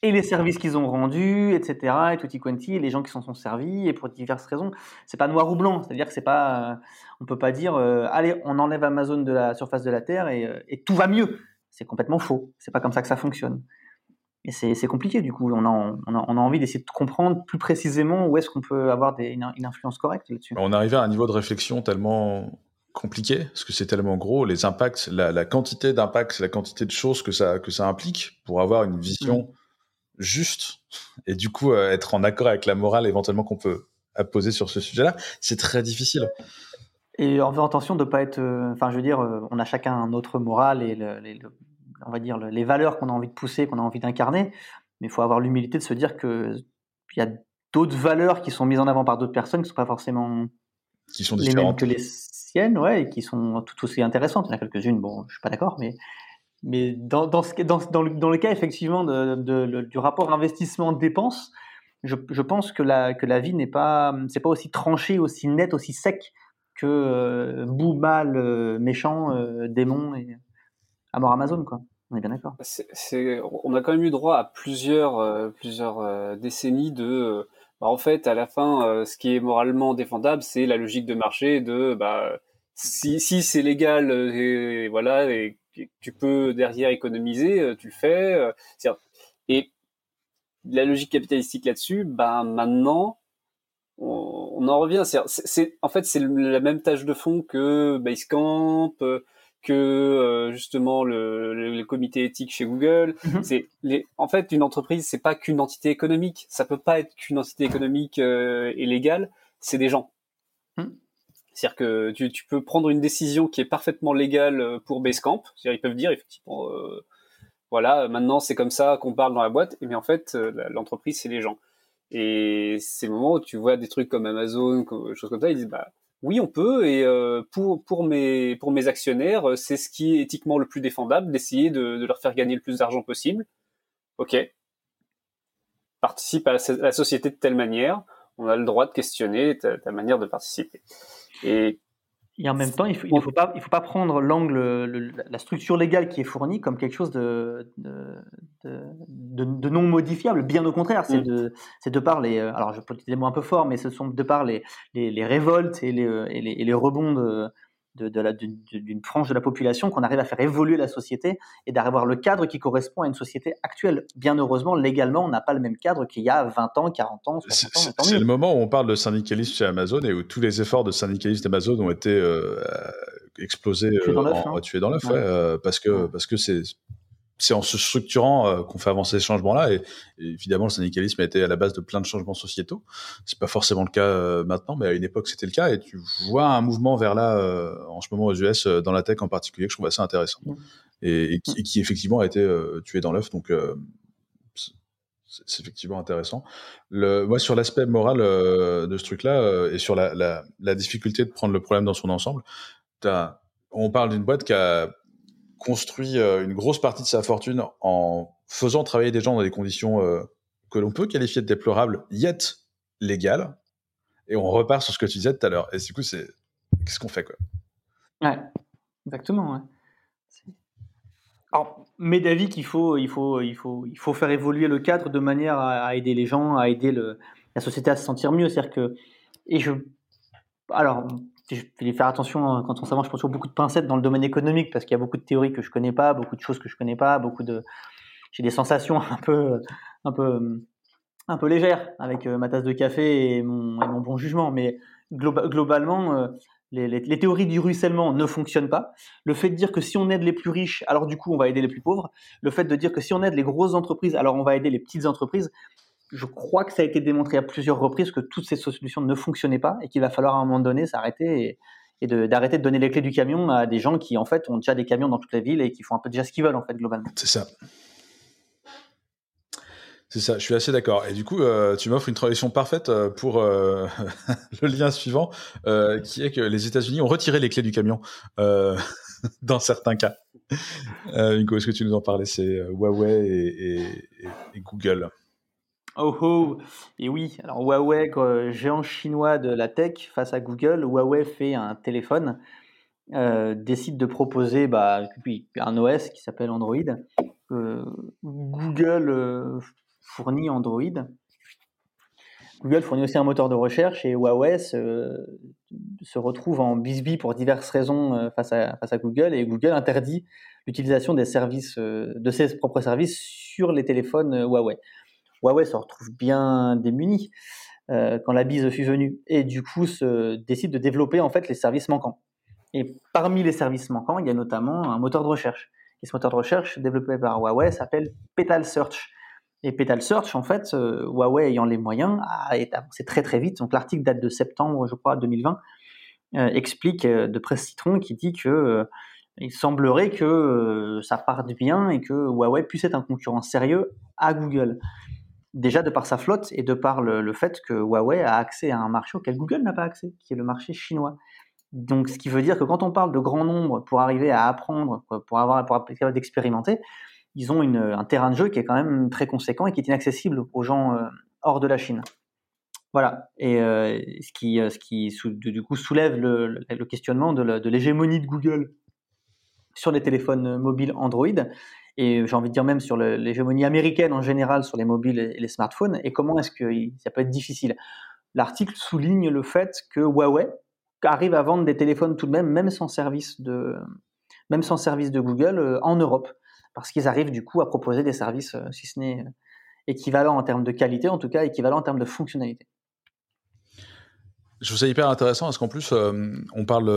et les services qu'ils ont rendus, etc. Et tutti quanti, et les gens qui s'en sont servis, et pour diverses raisons. C'est pas noir ou blanc, c'est-à-dire que c'est pas, euh, on peut pas dire, euh, allez, on enlève Amazon de la surface de la terre et, euh, et tout va mieux. C'est complètement faux. C'est pas comme ça que ça fonctionne. Et c'est compliqué du coup. On a, on a, on a envie d'essayer de comprendre plus précisément où est-ce qu'on peut avoir des, une, une, influence correcte là-dessus. On arrive à un niveau de réflexion tellement compliqué parce que c'est tellement gros les impacts la, quantité d'impacts la quantité de choses que ça que ça implique pour avoir une vision mm. juste et du coup euh, être en accord avec la morale éventuellement qu'on peut apposer sur ce sujet-là c'est très difficile et en faisant attention de pas être euh, enfin je veux dire euh, on a chacun un autre morale et les, on va dire les valeurs qu'on a envie de pousser qu'on a envie d'incarner mais il faut avoir l'humilité de se dire que il y a d'autres valeurs qui sont mises en avant par d'autres personnes qui sont pas forcément qui sont différentes que les ouais, et qui sont tout aussi intéressantes. Il y en a quelques-unes, bon, je suis pas d'accord, mais, mais dans, dans, le, cas effectivement de, du rapport investissement-dépense, je, je, pense que la, que la vie n'est pas, pas aussi tranché, aussi net, aussi sec que euh, bout, mal, euh, méchant, euh, démon et à mort Amazon, quoi. On est bien d'accord. On a quand même eu droit à plusieurs, euh, plusieurs décennies de bah, en fait, à la fin, euh, ce qui est moralement défendable, c'est la logique de marché de bah, si, c'est légal euh, et, voilà tu peux derrière économiser, euh, tu le fais. et la logique capitalistique là-dessus, bah maintenant, on, en revient. En fait c'est la même tâche de fond que Basecamp, que euh, justement le, le, comité éthique chez Google. Mhm. C'est les, en fait une entreprise, c'est pas qu'une entité économique. Ça peut pas être qu'une entité économique euh, et légale. C'est des gens. Mhm. C'est-à-dire que tu, tu, peux prendre une décision qui est parfaitement légale euh, pour Basecamp. C'est-à-dire ils peuvent dire effectivement, voilà, maintenant c'est comme ça qu'on parle dans la boîte. Mais en fait, l'entreprise c'est les gens. Et c'est le moment où tu vois des trucs comme Amazon, comme, choses comme ça, ils disent bah oui, on peut. Et euh, pour pour mes pour mes actionnaires, euh, c'est ce qui est éthiquement le plus défendable, d'essayer de, leur faire gagner le plus d'argent possible. Ok. Participe à la, société de telle manière. On a le droit de questionner ta, manière de participer. Et en même temps, il ne faut, faut, pas, il faut pas prendre l'angle, la structure légale qui est fournie comme quelque chose de, de, de, non modifiable. Bien au contraire, c'est mm. de, de par les. Euh, alors, je peux utiliser des mots un peu forts, mais ce sont de par les, les, les révoltes et les, et les, et les rebonds de, d'une frange de la population qu'on arrive à faire évoluer la société et d'avoir le cadre qui correspond à une société actuelle. Bien heureusement, légalement, on n'a pas le même cadre qu'il y a 20 ans, 40 ans, 60 ans. C'est le moment où on parle de syndicalisme chez Amazon et où tous les efforts de syndicalisme d'Amazon ont été euh, explosés, tués dans l'œuf, hein. euh, parce que parce que c'est c'est en se structurant euh, qu'on fait avancer ces changements-là. Et, évidemment, le syndicalisme a été à la base de plein de changements sociétaux. C'est pas forcément le cas euh, maintenant, mais à une époque, c'était le cas. Et tu vois un mouvement vers là, euh, en ce moment aux US, dans la tech en particulier, que je trouve assez intéressant. Et, qui, effectivement a été tué dans l'œuf. Donc, c'est effectivement intéressant. Le, moi, sur l'aspect moral de ce truc-là et sur la, la, la, difficulté de prendre le problème dans son ensemble, on parle d'une boîte qui a construit euh, une grosse partie de sa fortune en faisant travailler des gens dans des conditions euh, que l'on peut qualifier de déplorables, yet légales. Et on repart sur ce que tu disais tout à l'heure. Et du coup, c'est qu'est-ce qu'on fait quoi? Ouais, exactement. Alors, mais d'avis qu'il faut, il faut, il faut, il faut faire évoluer le cadre de manière à, aider les gens, à aider la société à se sentir mieux. C'est-à-dire que, et je, alors, je vais faire attention hein, quand on s'avance, je prends toujours beaucoup de pincettes dans le domaine économique parce qu'il y a beaucoup de théories que je connais pas, beaucoup de choses que je connais pas, beaucoup de, j'ai des sensations un peu, un peu, un peu légères avec euh, ma tasse de café et mon, bon jugement. Mais globalement, euh, les, les, théories du ruissellement ne fonctionnent pas. Le fait de dire que si on aide les plus riches, alors du coup on va aider les plus pauvres. Le fait de dire que si on aide les grosses entreprises, alors on va aider les petites entreprises je crois que ça a été démontré à plusieurs reprises que toutes ces solutions ne fonctionnaient pas et qu'il va falloir à un moment donné s'arrêter et, d'arrêter de, donner les clés du camion à des gens qui en fait ont déjà des camions dans toute la ville et qui font un peu déjà ce qu'ils veulent en fait globalement. C'est ça. C'est ça, je suis assez d'accord. Et du coup, euh, tu m'offres une transition parfaite euh, pour euh, le lien suivant, qui est que les États-Unis ont retiré les clés du camion dans certains cas. Nico, est-ce que tu nous en parlais? C'est Huawei et Google. Oh oh Et oui, alors Huawei, géant chinois de la tech, face à Google, Huawei fait un téléphone, euh, décide de proposer bah, un OS qui s'appelle Android. Euh, Google euh, fournit Android. Google fournit aussi un moteur de recherche et Huawei se, retrouve en bisbee pour diverses raisons face à, face à Google et Google interdit l'utilisation de ses propres services sur les téléphones Huawei. Huawei se retrouve bien démuni euh, quand la bise fut venue et du coup se décide de développer en fait les services manquants. Et parmi les services manquants, il y a notamment un moteur de recherche. Et ce moteur de recherche développé par Huawei s'appelle Petal Search. Et Petal Search, en fait, euh, Huawei ayant les moyens, a avancé très très vite. Donc l'article date de septembre, je crois, 2020, euh, explique de Presse Citron qui dit que il semblerait que ça parte bien et que Huawei puisse être un concurrent sérieux à Google déjà de par sa flotte et de par le, fait que Huawei a accès à un marché auquel Google n'a pas accès, qui est le marché chinois. Donc, ce qui veut dire que quand on parle de grand nombre pour arriver à apprendre, pour avoir, pour être d'expérimenter, ils ont un terrain de jeu qui est quand même très conséquent et qui est inaccessible aux gens euh, hors de la Chine. Voilà. Et euh, ce qui, euh, ce qui du coup soulève le, questionnement de l'hégémonie de Google sur les téléphones mobiles Android et j'ai envie de dire même sur l'hégémonie américaine en général sur les mobiles et les smartphones, et comment est-ce que ça peut être difficile. L'article souligne le fait que Huawei arrive à vendre des téléphones tout de même, même sans service de, même sans service de Google euh, en Europe, parce qu'ils arrivent du coup à proposer des services, euh, si ce n'est euh, équivalent en termes de qualité, en tout cas équivalent en termes de fonctionnalité. Je trouve ça hyper intéressant parce qu'en plus, euh, on parle,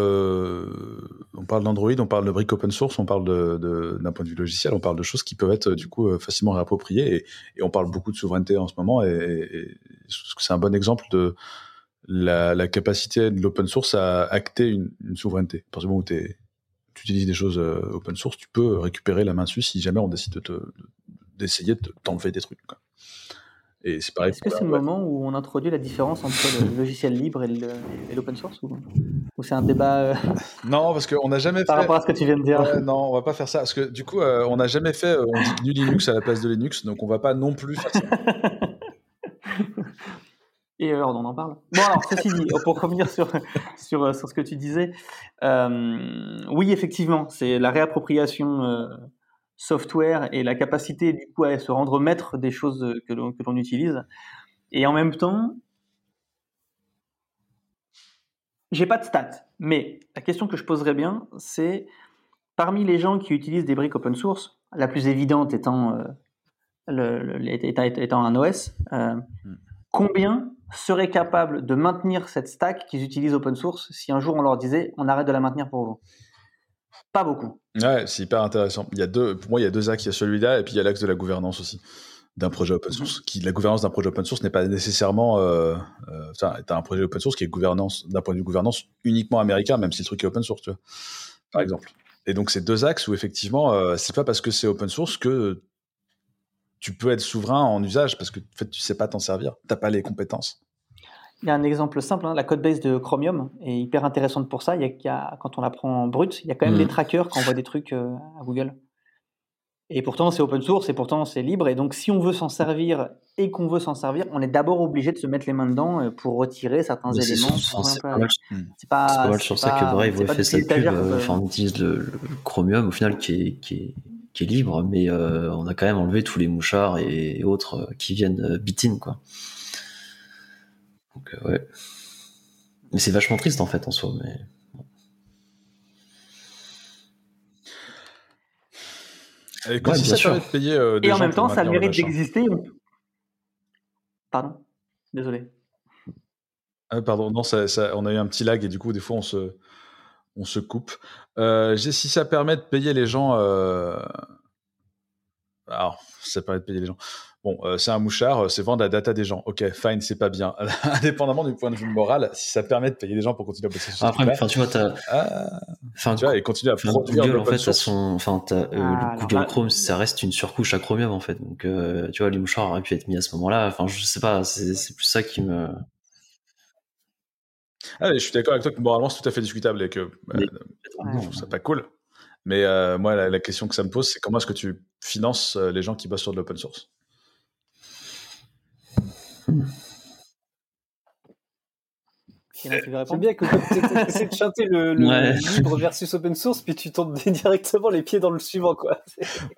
on parle d'Android, on parle de briques open source, on parle de, d'un point de vue logiciel, on parle de choses qui peuvent être du coup facilement réappropriées et, on parle beaucoup de souveraineté en ce moment et, c'est un bon exemple de la, capacité de l'open source à acter une, souveraineté. Parce que où tu utilises des choses open source, tu peux récupérer la main dessus si jamais on décide de d'essayer de t'enlever des trucs. Quoi. Et c'est pareil. Est-ce que c'est le moment où on introduit la différence entre le logiciel libre et l'open source ou, c'est un débat euh, Non, parce qu'on n'a jamais Par rapport à ce que tu viens de dire? non, on va pas faire ça parce que du coup, euh, on n'a jamais fait. Euh, on dit du Linux à la place de Linux, donc on va pas non plus faire ça. Et alors, on en parle. Bon, alors, ceci dit, pour revenir sur, sur, sur ce que tu disais, oui, effectivement, c'est la réappropriation software et la capacité du coup à se rendre maître des choses que l'on utilise. Et en même temps, j'ai pas de stats, mais la question que je poserais bien, c'est parmi les gens qui utilisent des briques open source, la plus évidente étant, euh, le, étant un OS, euh, hmm. combien seraient capables de maintenir cette stack qu'ils utilisent open source si un jour on leur disait on arrête de la maintenir pour vous? Pas beaucoup. Ouais, c'est hyper intéressant. Il y a deux, pour moi, il y a deux axes. Il y a celui-là et puis il y a l'axe de la gouvernance aussi d'un projet open source. Mhm. Qui, la gouvernance d'un projet open source n'est pas nécessairement. Euh, euh, tu as un projet open source qui est gouvernance d'un point de vue gouvernance uniquement américain, même si le truc est open source, tu vois, par mhm. exemple. Et donc, c'est deux axes où effectivement, euh, c'est pas parce que c'est open source que tu peux être souverain en usage parce que en fait, tu sais pas t'en servir. T'as pas les compétences. Il y a un exemple simple, hein, la code base de Chromium est hyper intéressante pour ça. Il y a, quand on la prend en brut, il y a quand même des mm. trackers quand on voit des trucs euh, à Google. Et pourtant, c'est open source et pourtant, c'est libre. Et donc, si on veut s'en servir et qu'on veut s'en servir, on est d'abord obligé de se mettre les mains dedans euh, pour retirer certains éléments. C'est pas, mal, pas, mal sur ça que Brave a fait sa pub. Euh, enfin, on utilise le, Chromium au final qui est, qui est, qui est libre, mais on a quand même enlevé tous les mouchards et autres qui viennent bitin, quoi. Donc, euh, ouais. Mais c'est vachement triste en fait en soi. Mais... Et, ouais, ça sûr. De payer, euh, Et en même temps, ça a le mérite d'exister. Pardon Désolé. Ah, pardon, non, ça, ça, on a eu un petit lag et du coup, des fois, on se, on se coupe. Euh, si ça permet de payer les gens. Alors, ça permet de payer les gens. Bon, euh, c'est un mouchard, euh, c'est vendre la data des gens. Ok, fine, c'est pas bien. Indépendamment du point de vue moral, si ça permet de payer les gens pour continuer à bosser sur Après, enfin, tu vois, t'as. Ah, enfin, tu vois, et continuer à produire Google, en fait, son, enfin, euh, ah, Google Chrome, ça reste une surcouche à Chromium, en fait. Donc, tu vois, les mouchards auraient pu être mis à ce moment-là. Enfin, je sais pas, c'est plus ça qui me. Ah, je suis d'accord avec toi que moralement, c'est tout à fait discutable et que bah, je trouve ça pas cool. Mais moi, la, la, question que ça me pose, c'est comment est-ce que tu finances les gens qui bossent sur de l'open source c'est bien que tu essaies de chanter le, libre versus open source, puis tu tombes directement les pieds dans le suivant, quoi.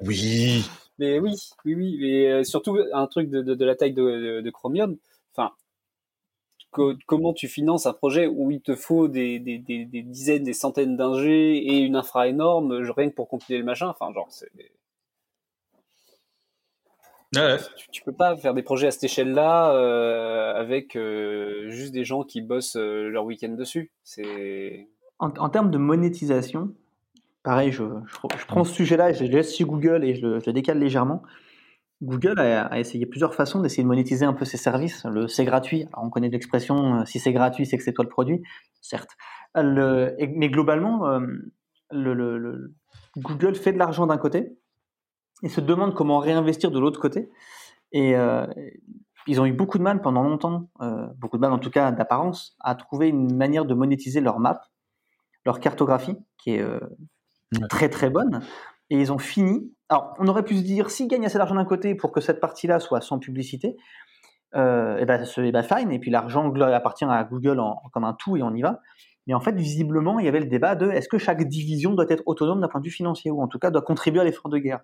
Oui. Mais oui, oui, oui. Mais euh, surtout, un truc de, la taille de, Chromium, enfin, comment tu finances un projet où il te faut des, dizaines, des centaines d'ingés et une infra énorme, rien que pour compiler le machin, enfin, genre, c'est tu, peux pas faire des projets à cette échelle-là euh, avec euh, juste des gens qui bossent euh, leur week-end dessus. C'est en, termes de monétisation, pareil, je, prends ce sujet-là, je le laisse sur Google et je le, décale légèrement. Google a, essayé plusieurs façons d'essayer de monétiser un peu ses services. Le c'est gratuit. on connaît l'expression si c'est gratuit, c'est que c'est toi le produit, certes. mais globalement, le, Google fait de l'argent d'un côté, ils se demandent comment réinvestir de l'autre côté. Et euh, ils ont eu beaucoup de mal pendant longtemps, euh, beaucoup de mal en tout cas d'apparence, à trouver une manière de monétiser leur map, leur cartographie, qui est euh, très très bonne. Et ils ont fini. Alors, on aurait pu se dire, s'ils gagnent assez d'argent d'un côté pour que cette partie-là soit sans publicité, et ben, et ben fine, et puis l'argent appartient à Google en, comme un tout et on y va. Mais en fait, visiblement, il y avait le débat de est-ce que chaque division doit être autonome d'un point de vue financier, ou en tout cas doit contribuer à l'effort de guerre?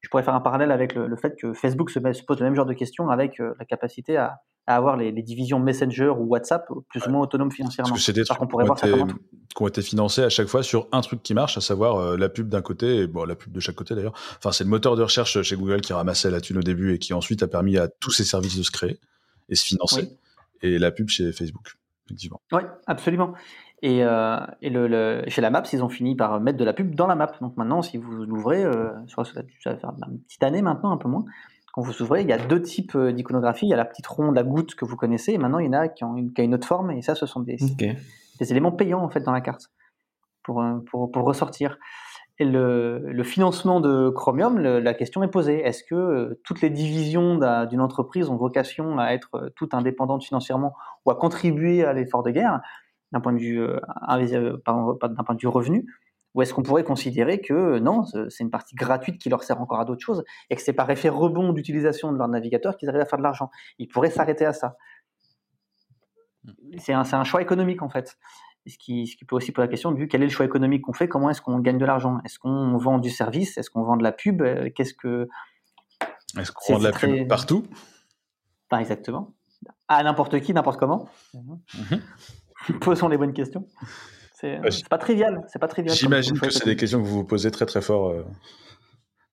Je pourrais faire un parallèle avec le, fait que Facebook se, pose le même genre de questions avec euh, la capacité à, avoir les, divisions Messenger ou WhatsApp plus ou moins autonomes financièrement. Parce que c'est des trucs qui, ont été, qui ont été financés à chaque fois sur un truc qui marche, à savoir euh, la pub d'un côté et bon, la pub de chaque côté d'ailleurs. Enfin, c'est le moteur de recherche chez Google qui ramassait la thune au début et qui ensuite a permis à tous ces services de se créer et se financer. Et la pub chez Facebook. effectivement. Oui, absolument. Et, euh, et le, chez la Maps, ils ont fini par mettre de la pub dans la map. Donc maintenant, si vous l'ouvrez, euh, ça va faire une petite année maintenant, un peu moins, quand vous ouvrez, il y a deux types euh, d'iconographie. Il y a la petite ronde, la goutte que vous connaissez, et maintenant il y en a qui ont une, qui a une autre forme, et ça, ce sont des, des éléments payants en fait dans la carte pour, euh, pour, pour ressortir. Et le, le, financement de Chromium, la question est posée. Est-ce que euh, toutes les divisions d'une entreprise ont vocation à être toutes indépendantes financièrement ou à contribuer à l'effort de guerre? D'un point de vue, d'un point de vue revenu ou est-ce qu'on pourrait considérer que non, c'est une partie gratuite qui leur sert encore à d'autres choses et que c'est par effet rebond d'utilisation de leur navigateur qu'ils arrivent à faire de l'argent? Ils pourraient s'arrêter à ça. C'est un, un, choix économique en fait. Ce qui, ce qui, peut aussi poser la question de quel est le choix économique qu'on fait, comment est-ce qu'on gagne de l'argent? Est-ce qu'on vend du service? Est-ce qu'on vend de la pub? Qu'est-ce que. Est-ce qu'on vend de la pub partout? Pas exactement. À n'importe qui, n'importe comment. Mhm. Posons les bonnes questions. C'est pas trivial. C'est pas trivial. J'imagine que c'est des questions que vous vous posez très très fort. Euh,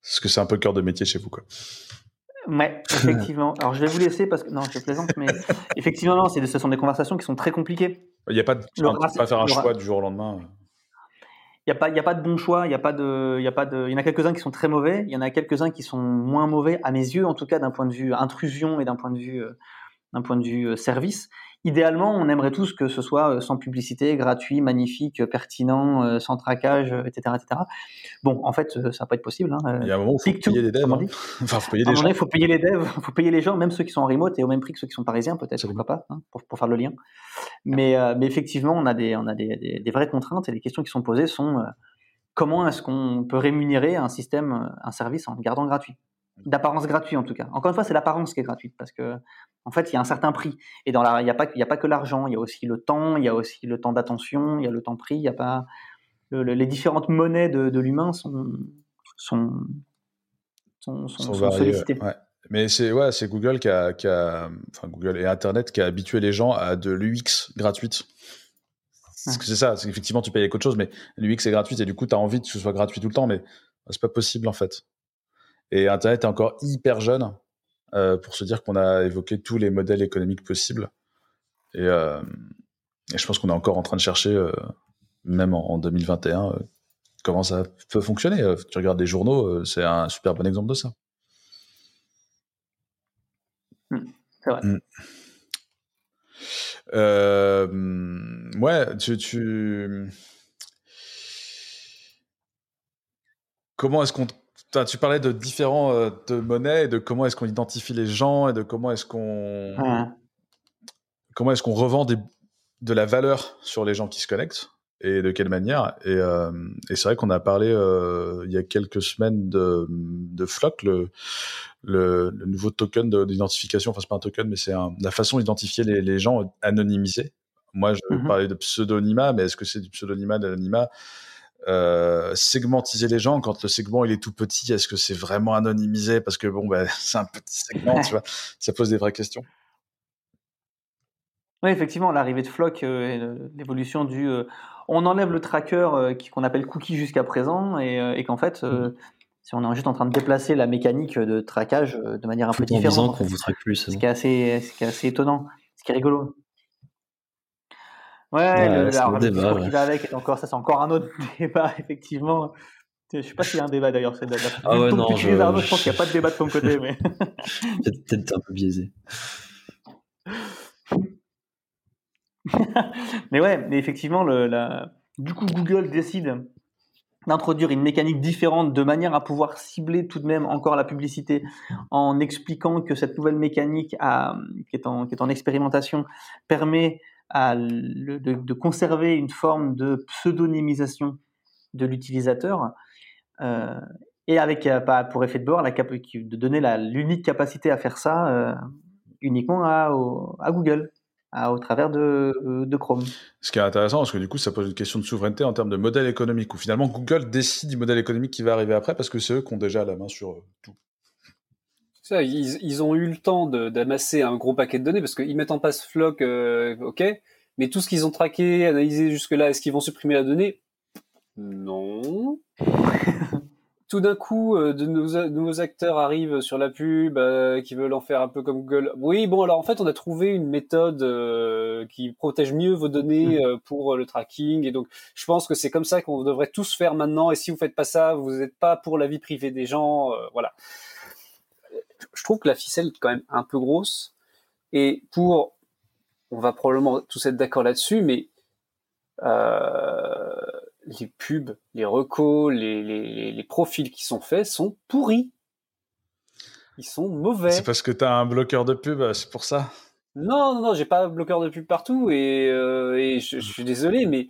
parce que c'est un peu le cœur de métier chez vous, quoi. Ouais, effectivement. Alors je vais vous laisser parce que non, je plaisante, mais effectivement, non, ce sont des conversations qui sont très compliquées. Il n'y a pas de, tu pas faire un choix du jour au lendemain. Il n'y a pas, il a pas de bon choix. Il y a pas de, il y a pas de, il y en a quelques uns qui sont très mauvais. Il y en a quelques uns qui sont moins mauvais à mes yeux, en tout cas d'un point de vue intrusion et d'un point de vue, euh, d'un point de vue euh, service. Idéalement, on aimerait tous que ce soit euh, sans publicité, gratuit, magnifique, pertinent, euh, sans traquage, etc., etc. Bon, en fait, ça va pas être possible. Hein. Il y a un moment où il faut payer les devs. Hein. Enfin, faut payer les gens. Il faut payer les devs, il faut payer les gens, même ceux qui sont en remote et au même prix que ceux qui sont parisiens, peut-être, pourquoi pas, hein, pour, pour, faire le lien. Mais, euh, mais effectivement, on a, des, on a des, des, des, vraies contraintes et les questions qui sont posées sont comment est-ce qu'on peut rémunérer un système, un service en le gardant gratuit? D'apparence gratuite en tout cas. Encore une fois, c'est l'apparence qui est gratuite parce que en fait, il y a un certain prix et dans la, il n'y a pas, il y a pas que l'argent, il y a aussi le temps, il y a aussi le temps d'attention, il y a le temps pris, il y a pas les différentes monnaies de, l'humain sont sont sont, sollicitées. Mais c'est ouais, c'est Google qui a, qui a, enfin Google et Internet qui a habitué les gens à de l'UX gratuite. C'est ça, c'est qu'effectivement tu payes quelque chose, mais l'UX est gratuite et du coup tu as envie que ce soit gratuit tout le temps, mais c'est pas possible en fait. Et Internet est encore hyper jeune euh, pour se dire qu'on a évoqué tous les modèles économiques possibles. Et, euh, et je pense qu'on est encore en train de chercher, euh, même en, 2021, euh, comment ça peut fonctionner. Tu regardes les journaux, c'est un super bon exemple de ça. Mmh, c'est vrai. Mmh. ouais, tu, tu... Comment est-ce qu'on tu parlais de différents euh, de monnaies et de comment est-ce qu'on identifie les gens et de comment est-ce qu'on comment est-ce qu'on revend de la valeur sur les gens qui se connectent et de quelle manière. Et, euh, c'est vrai qu'on a parlé euh, il y a quelques semaines de, de Flock, le, le, nouveau token d'identification. Enfin, c'est pas un token, mais c'est la façon d'identifier les, gens anonymisés. Moi, je mmh parlais de pseudonymat, mais est-ce que c'est du pseudonymat, d'anonymat? Euh, segmentiser les gens. Quand le segment il est tout petit est-ce que c'est vraiment anonymisé? Parce que bon ben c'est un petit segment tu vois. Ça pose des vraies questions. Oui effectivement l'arrivée de Flock euh, l'évolution du euh, on enlève le tracker qu'on appelle cookie jusqu'à présent et, qu'en fait mmh. si on est juste en train de déplacer la mécanique de traquage de manière un peu différente qu'on vous traque plus ce qui est assez ce qui est assez étonnant ce qui est rigolo Ouais, le, alors, le débat, qui va avec, encore, ça c'est encore un autre débat, effectivement. Je sais pas s'il y a un débat d'ailleurs. C'est ah ouais, non, je... Arnaud, je pense qu'il n'y a pas de débat de ton côté. Mais... peut-être un peu biaisé. mais ouais, mais effectivement, le, la... du coup, Google décide d'introduire une mécanique différente de manière à pouvoir cibler tout de même encore la publicité en expliquant que cette nouvelle mécanique à, qui, est en, qui est en expérimentation permet à de, conserver une forme de pseudonymisation de l'utilisateur euh, et avec euh, pour effet de bord la de donner l'unique capacité à faire ça euh, uniquement à, à Google. À, au travers de, de, Chrome. Ce qui est intéressant, parce que du coup, ça pose une question de souveraineté en termes de modèle économique, où finalement Google décide du modèle économique qui va arriver après, parce que c'est eux qui ont déjà la main sur tout ils, ont eu le temps d'amasser un gros paquet de données parce qu'ils mettent en place Flock, euh, ok, mais tout ce qu'ils ont traqué, analysé jusque-là, est-ce qu'ils vont supprimer la donnée? Non. tout d'un coup, euh, de nouveaux, acteurs arrivent sur la pub, euh, qui veulent en faire un peu comme Google. Oui, bon, alors en fait, on a trouvé une méthode euh, qui protège mieux vos données mmh. pour le tracking, et donc je pense que c'est comme ça qu'on devrait tous faire maintenant. Et si vous faites pas ça, vous n'êtes pas pour la vie privée des gens, voilà. Je trouve que la ficelle est quand même un peu grosse, et pour, on va probablement tous être d'accord là-dessus, mais les pubs, les recos, les, les, les, profils qui sont faits sont pourris. Ils sont mauvais. C'est parce que tu as un bloqueur de pub, euh, c'est pour ça Non, non, non, j'ai pas un bloqueur de pub partout et, euh, et je, suis désolé, mais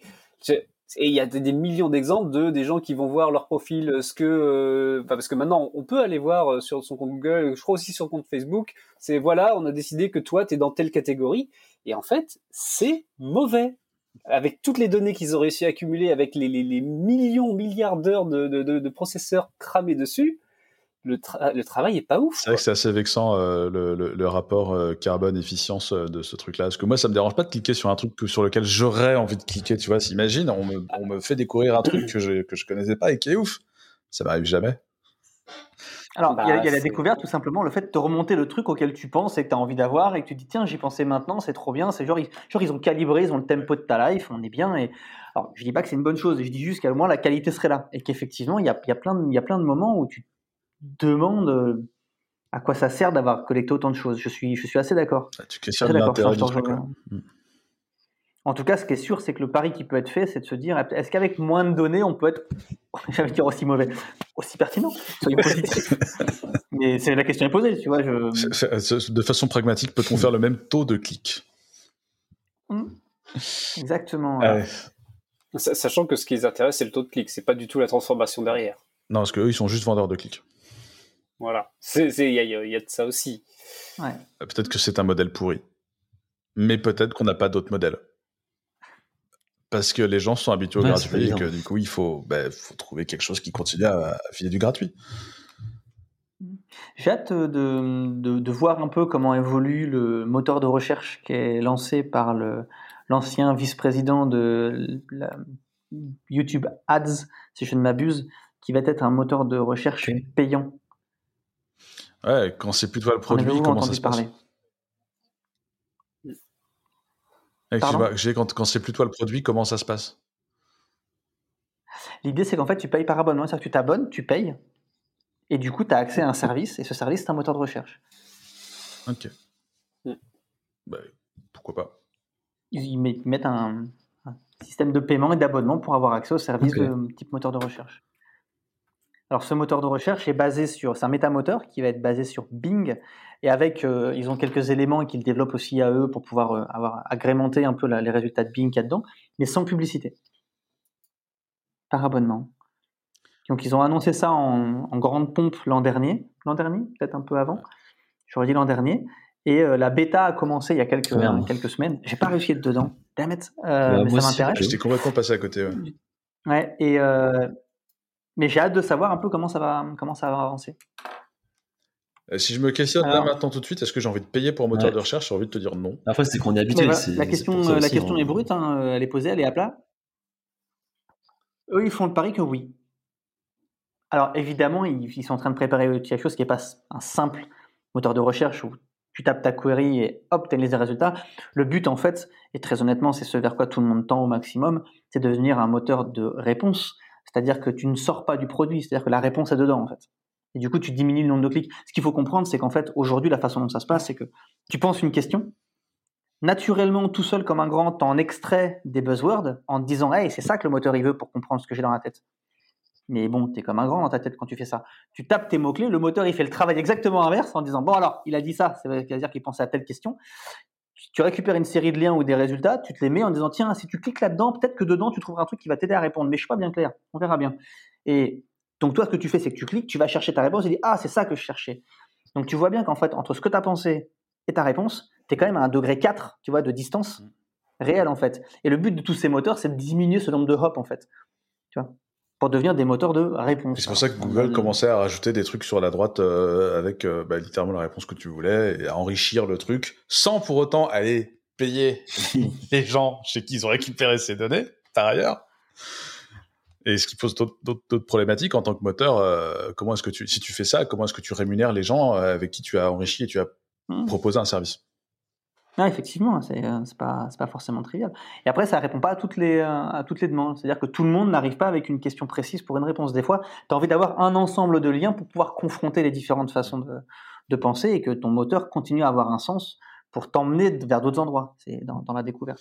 il y a des, millions d'exemples de des gens qui vont voir leur profil, euh, ce que parce que maintenant on peut aller voir sur son compte Google, je crois aussi sur son compte Facebook. C'est voilà, on a décidé que toi tu es dans telle catégorie et en fait c'est mauvais avec toutes les données qu'ils ont réussi à accumuler, avec les, millions, milliards d'heures de, processeurs cramés dessus, le, travail est pas ouf. C'est vrai que c'est assez vexant euh, le, rapport euh, carbone-efficience euh, de ce truc-là. Parce que moi, ça me dérange pas de cliquer sur un truc sur lequel j'aurais envie de cliquer. Tu vois, s'imagine, on me, on me fait découvrir un truc que je, que je connaissais pas et qui est ouf. Ça m'arrive jamais. Alors, il y, a, bah, la découverte, tout simplement, le fait de te remonter le truc auquel tu penses et que tu as envie d'avoir et que tu dis, tiens, j'y pensais maintenant, c'est trop bien. C'est genre, genre, ils ont calibré, ils ont le tempo de ta life, on est bien. Et... Alors, je dis pas que c'est une bonne chose, je dis juste qu'à moins la qualité serait là. Et qu'effectivement, il y a, y, a plein de, y a plein de moments où tu te demandes euh, à quoi ça sert d'avoir collecté autant de choses. Je suis, je suis assez d'accord. Ah, tu questionnes l'intérêt du truc. En tout cas, ce qui est sûr, c'est que le pari qui peut être fait, c'est de se dire est-ce qu'avec moins de données, on peut être, j'allais dire aussi mauvais, aussi pertinent? Soyons positifs. Mais c'est la question est posée, tu vois. De façon pragmatique, peut-on faire le même taux de clics? Mmh. Exactement. Sachant que ce qui les intéresse, c'est le taux de clics, c'est pas du tout la transformation derrière. Non, parce qu'eux, ils sont juste vendeurs de clics. Voilà, il y, y, a de ça aussi. Ouais. Peut-être que c'est un modèle pourri, mais peut-être qu'on n'a pas d'autres modèles. Parce que les gens sont habitués au gratuit et que du coup, il faut, bah, faut trouver quelque chose qui continue à, filer du gratuit. J'ai hâte de, de, de, voir un peu comment évolue le moteur de recherche qui est lancé par l'ancien vice-président de YouTube Ads, si je ne m'abuse, qui va être un moteur de recherche payant. Ouais, quand c'est plus toi le produit, comment ça se passe quand, quand c'est plus toi le produit, comment ça se passe? L'idée, c'est qu'en fait, tu payes par abonnement. C'est-à-dire que tu t'abonnes, tu payes, et du coup, tu as accès à un service, et ce service, c'est un moteur de recherche. Ok. Mm. Bah, pourquoi pas ils, mettent un, système de paiement et d'abonnement pour avoir accès au service de type moteur de recherche. Alors ce moteur de recherche est basé sur, c'est un métamoteur qui va être basé sur Bing et avec, euh, ils ont quelques éléments qu'ils développent aussi à eux pour pouvoir euh, avoir agrémenté un peu les résultats de Bing qu'il y a dedans, mais sans publicité, par abonnement. Donc ils ont annoncé ça en, grande pompe l'an dernier, l'an dernier, peut-être un peu avant, j'aurais dit l'an dernier, et euh, la bêta a commencé il y a quelques, quelques semaines. J'ai pas réussi à être dedans, damn it, bah, mais ça m'intéresse. J'étais complètement passé à côté. Ouais, ouais et mais j'ai hâte de savoir un peu comment ça va, comment ça va avancer. Euh, si je me questionne là maintenant tout de suite, est-ce que j'ai envie de payer pour un moteur de recherche J'ai envie de te dire non. Après, c'est qu'on est habitué. la question, la question est brute, hein, elle est posée, elle est à plat. Eux, ils font le pari que oui. Alors évidemment, ils, sont en train de préparer quelque chose qui n'est pas un simple moteur de recherche où tu tapes ta query et hop, tu as les résultats. Le but, en fait, et très honnêtement, c'est ce vers quoi tout le monde tend au maximum, c'est de devenir un moteur de réponse c'est-à-dire que tu ne sors pas du produit, c'est-à-dire que la réponse est dedans en fait. Et du coup, tu diminues le nombre de clics. Ce qu'il faut comprendre, c'est qu'en fait, aujourd'hui, la façon dont ça se passe, c'est que tu penses une question, naturellement, tout seul comme un grand, t'en extrait des buzzwords en te disant, hey, c'est ça que le moteur il veut pour comprendre ce que j'ai dans la tête. Mais bon, tu es comme un grand dans ta tête quand tu fais ça. Tu tapes tes mots-clés, le moteur il fait le travail exactement inverse en disant, bon alors, il a dit ça, c'est-à-dire qu'il pensait à telle question tu récupères une série de liens ou des résultats, tu te les mets en disant tiens, si tu cliques là-dedans, peut-être que dedans tu trouveras un truc qui va t'aider à répondre. Mais je suis pas bien clair, on verra bien. Et donc toi, ce que tu fais, c'est que tu cliques, tu vas chercher ta réponse et dis ah, c'est ça que je cherchais. Donc tu vois bien qu'en fait, entre ce que tu as pensé et ta réponse, tu es quand même à un degré 4, tu vois, de distance mm. réelle en fait. Et le but de tous ces moteurs, c'est de diminuer ce nombre de hops en fait. Tu vois? Pour devenir des moteurs de réponse. C'est pour ça que Google commençait à rajouter des trucs sur la droite euh, avec euh, bah, littéralement la réponse que tu voulais et à enrichir le truc sans pour autant aller payer les gens chez qui ils ont récupéré ces données par ailleurs. Et ce qui pose d'autres problématiques en tant que moteur, euh, comment est-ce que tu, si tu fais ça, comment est-ce que tu rémunères les gens euh, avec qui tu as enrichi et tu as mmh. proposé un service? Ah, effectivement, c'est n'est pas, pas forcément trivial. Et après, ça répond pas à toutes les, à toutes les demandes. C'est-à-dire que tout le monde n'arrive pas avec une question précise pour une réponse. Des fois, tu as envie d'avoir un ensemble de liens pour pouvoir confronter les différentes façons de, de penser et que ton moteur continue à avoir un sens pour t'emmener vers d'autres endroits. C'est dans, dans, la découverte.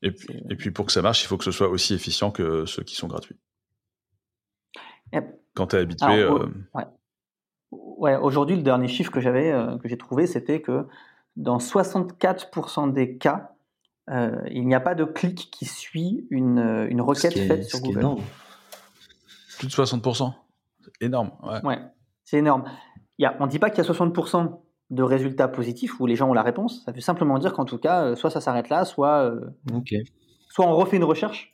Et puis, et puis, pour que ça marche, il faut que ce soit aussi efficient que ceux qui sont gratuits. Quand tu es habitué. Euh, ouais. ouais aujourd'hui, le dernier chiffre que j'avais, euh, que j'ai trouvé, c'était que dans 64% des cas, euh, il n'y a pas de clic qui suit une, une requête faite sur Google. Énorme. Plus de 60%. C'est énorme. Ouais, ouais c'est énorme. Il y a, on ne dit pas qu'il y a 60% de résultats positifs où les gens ont la réponse. Ça veut simplement dire qu'en tout cas, euh, soit ça s'arrête là, soit, euh, soit on refait une recherche,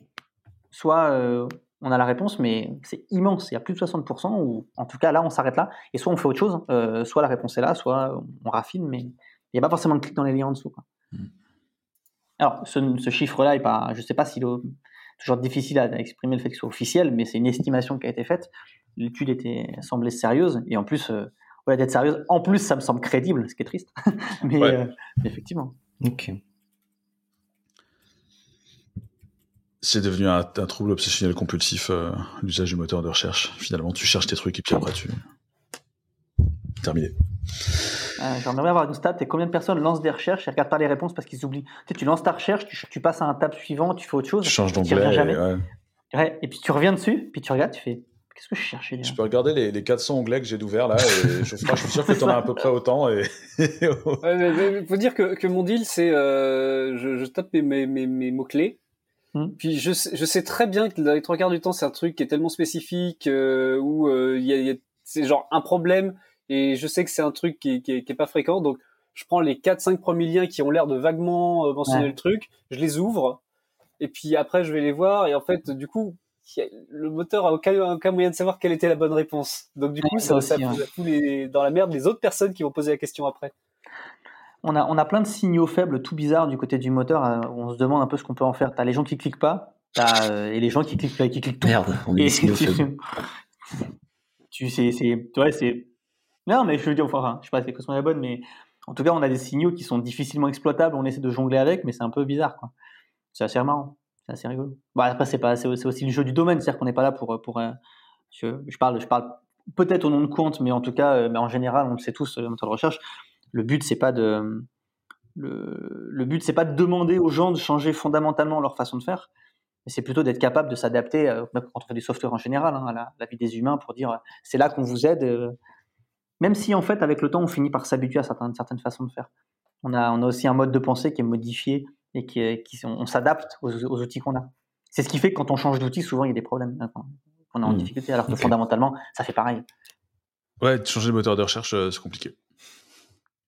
soit euh, on a la réponse, mais c'est immense. Il y a plus de 60%, ou en tout cas là, on s'arrête là, et soit on fait autre chose, soit la réponse est là, soit on raffine, mais il n'y a pas forcément de clic dans les liens en dessous. Hmm. Alors, ce, chiffre-là, je ne sais pas s'il est toujours difficile à exprimer le fait qu'il soit officiel, mais c'est une estimation qui a été faite. L'étude était semblait sérieuse, et en plus, d'être sérieuse. En plus, ça me semble crédible, ce qui est triste. mais, euh, effectivement. Ok. C'est devenu un, trouble obsessionnel compulsif, euh, l'usage du moteur de recherche. Finalement, tu cherches tes trucs et puis après tu. Terminé. Euh, J'aimerais avoir une stat. Et combien de personnes lancent des recherches et regardent pas les réponses parce qu'ils oublient tu, sais, tu lances ta recherche, tu, passes à un tab suivant, tu fais autre chose. Tu changes d'onglet. Ouais. et puis tu reviens dessus, puis tu regardes, tu fais Qu'est-ce que je cherchais Je peux regarder les, les 400 onglets que j'ai d'ouvert là, et je, je, suis sûr que tu en as à peu près autant. Et... Il faut dire que, que mon deal, c'est euh, je, je, tape mes, mes, mes mots-clés, hmm. puis je, je sais très bien que dans les trois quarts du temps, c'est un truc qui est tellement spécifique, euh, où euh, il y a, c'est genre un problème, et je sais que c'est un truc qui, qui, qui, est pas fréquent, donc je prends les 4-5 premiers liens qui ont l'air de vaguement euh, mentionner le truc, je les ouvre, et puis après je vais les voir, et en fait, du coup, le moteur a aucun, aucun, moyen de savoir quelle était la bonne réponse. Donc du coup, ça, ça, les, dans la merde les autres personnes qui vont poser la question après. On a, on a plein de signaux faibles, tout bizarres du côté du moteur. Euh, on se demande un peu ce qu'on peut en faire. T'as les gens qui cliquent pas, euh, et les gens qui cliquent, qui cliquent tout. Merde, on est signaux faibles. Tu sais, c'est, ouais, c'est. Non, mais je veux dire, enfin, je sais pas si la est bonne, mais en tout cas, on a des signaux qui sont difficilement exploitables. On essaie de jongler avec, mais c'est un peu bizarre, quoi. C'est assez marrant. C'est assez rigolo. Bah, après, c'est aussi le jeu du domaine, c'est-à-dire qu'on n'est pas là pour, pour, euh, je, parle, je parle peut-être au nom de compte, mais en tout cas, euh, mais en général, on le sait tous, le moteur de recherche. Le but, c'est pas de, le, le but, c'est pas de demander aux gens de changer fondamentalement leur façon de faire, mais c'est plutôt d'être capable de s'adapter, euh, quand on fait du software en général, hein, à la, vie des humains, pour dire, c'est là qu'on vous aide, même si en fait, avec le temps, on finit par s'habituer à certaines, certaines façons de faire. On a, on a aussi un mode de pensée qui est modifié et qui, qui on, s'adapte aux, outils qu'on a. C'est ce qui fait que quand on change d'outil, souvent il y a des problèmes, hein, on est en hmm. difficulté, alors que fondamentalement, ça fait pareil. Ouais, changer de moteur de recherche, euh, c'est compliqué.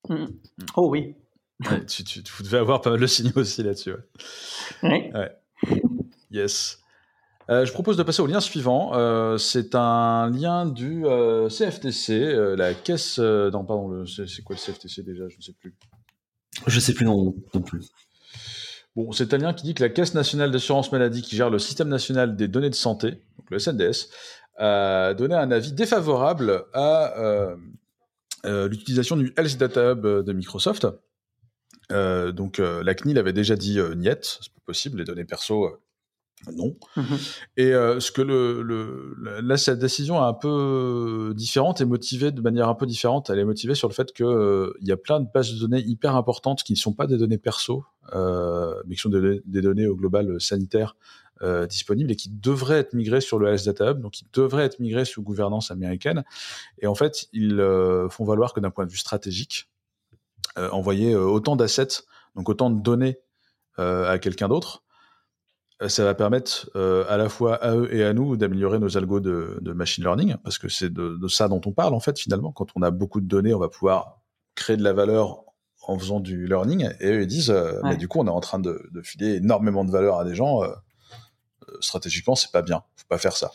Hmm. Hmm. Oh oui. tu, tu, devais avoir pas mal de signaux aussi là-dessus. Ouais. Yes. Euh, je propose de passer au lien suivant. Euh, c'est un lien du CFTC, la caisse. non, pardon, c'est quoi le CFTC déjà? Je ne sais plus. Je sais plus non, non plus. Bon, c'est un lien qui dit que la Caisse nationale d'assurance maladie, qui gère le système national des données de santé, donc le SNDS, a donné un avis défavorable à euh, euh, l'utilisation du Health Data Hub de Microsoft. Euh, donc la CNIL avait déjà dit niet, c'est pas possible, les données perso non. Mhm. Et euh, ce que le, le, là, cette décision est un peu différente et motivée de manière un peu différente. Elle est motivée sur le fait qu'il euh, y a plein de bases de données hyper importantes qui ne sont pas des données perso, euh, mais qui sont des, données au global sanitaire disponibles et qui devraient être migrées sur le Health Data Hub, donc qui devraient être migrées sous gouvernance américaine. Et en fait, ils font valoir que d'un point de vue stratégique, envoyer autant d'assets, donc autant de données à quelqu'un d'autre, euh, ça va permettre euh, à la fois à eux et à nous d'améliorer nos algos de, machine learning, parce que c'est de, ça dont on parle en fait finalement. Quand on a beaucoup de données, on va pouvoir créer de la valeur en faisant du learning, et eux ils disent, euh, mais du coup on est en train de, filer énormément de valeur à des gens. stratégiquement, c'est pas bien, faut pas faire ça.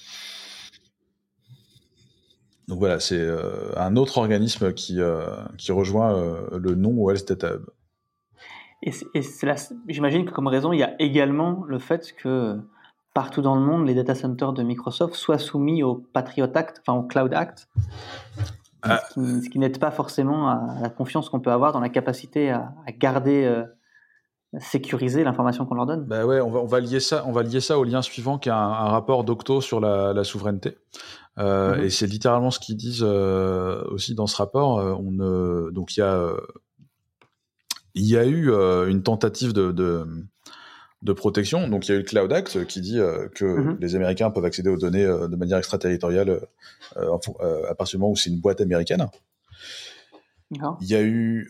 Donc voilà, c'est un autre organisme qui, qui rejoint le nom OS Data Hub. Et, j'imagine que comme raison, il y a également le fait que partout dans le monde, les data centers de Microsoft soient soumis au Patriot Act, enfin au Cloud Act, ah. ce qui, n'aide pas forcément à la confiance qu'on peut avoir dans la capacité à, garder, euh, sécuriser l'information qu'on leur donne. Bah ouais, on va, on va, lier ça, on va lier ça au lien suivant qui est un, rapport d'Octo sur la, souveraineté. Euh, mm-hmm. Et c'est littéralement ce qu'ils disent euh, aussi dans ce rapport. on, donc il y a, il y a eu une tentative de, de de protection. Donc il y a eu le Cloud Act qui dit euh, que mhm. les Américains peuvent accéder aux données euh, de manière extraterritoriale euh, à partir du moment où c'est une boîte américaine. Il y a eu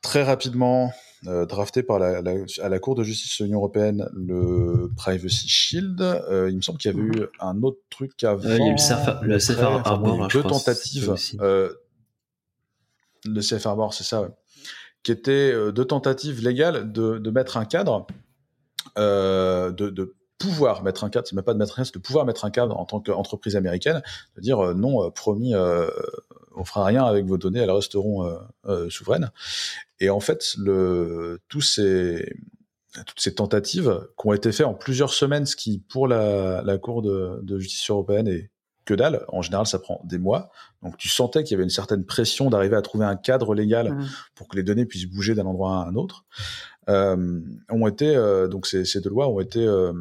très rapidement drafté par la, à la Cour de justice de l'Union européenne le Privacy Shield. il me semble qu'il y avait eu mhm. un autre truc avant. il y a eu le Safe Harbor, deux tentatives. le Safe Harbor, c'est ça. Qui étaient deux tentatives légales de, de mettre un cadre euh, de, pouvoir mettre un cadre, c'est même pas de mettre un c'est de pouvoir mettre un cadre en tant qu'entreprise américaine, de dire euh, non, euh, promis, on fera rien avec vos données, elles resteront souveraines. Et en fait, le, tous ces, toutes ces tentatives qui ont été faites en plusieurs semaines, ce qui pour la, la Cour de, de, justice européenne est que dalle. En général, ça prend des mois. Donc, tu sentais qu'il y avait une certaine pression d'arriver à trouver un cadre légal mmh. pour que les données puissent bouger d'un endroit à un autre. Euh, ont été euh, donc ces, ces, deux lois ont été euh,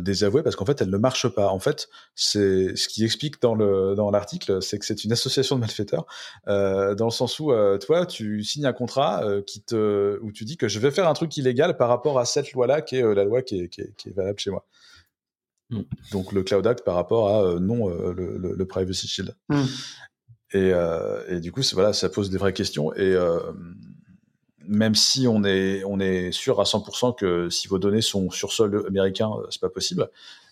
désavouées parce qu'en fait elles ne marchent pas. En fait, c'est ce qui explique dans le dans l'article, c'est que c'est une association de malfaiteurs dans le sens où toi tu signes un contrat qui te où tu dis que je vais faire un truc illégal par rapport à cette loi là qui est la loi qui est, qui est, qui est valable chez moi. Mm. Donc le Cloud Act par rapport à non le, le, le, Privacy Shield. Mm. Et, et, du coup, voilà, ça pose des vraies questions. Et même si on est, on est sûr à 100% que si vos données sont sur sol américain, euh, c'est pas possible.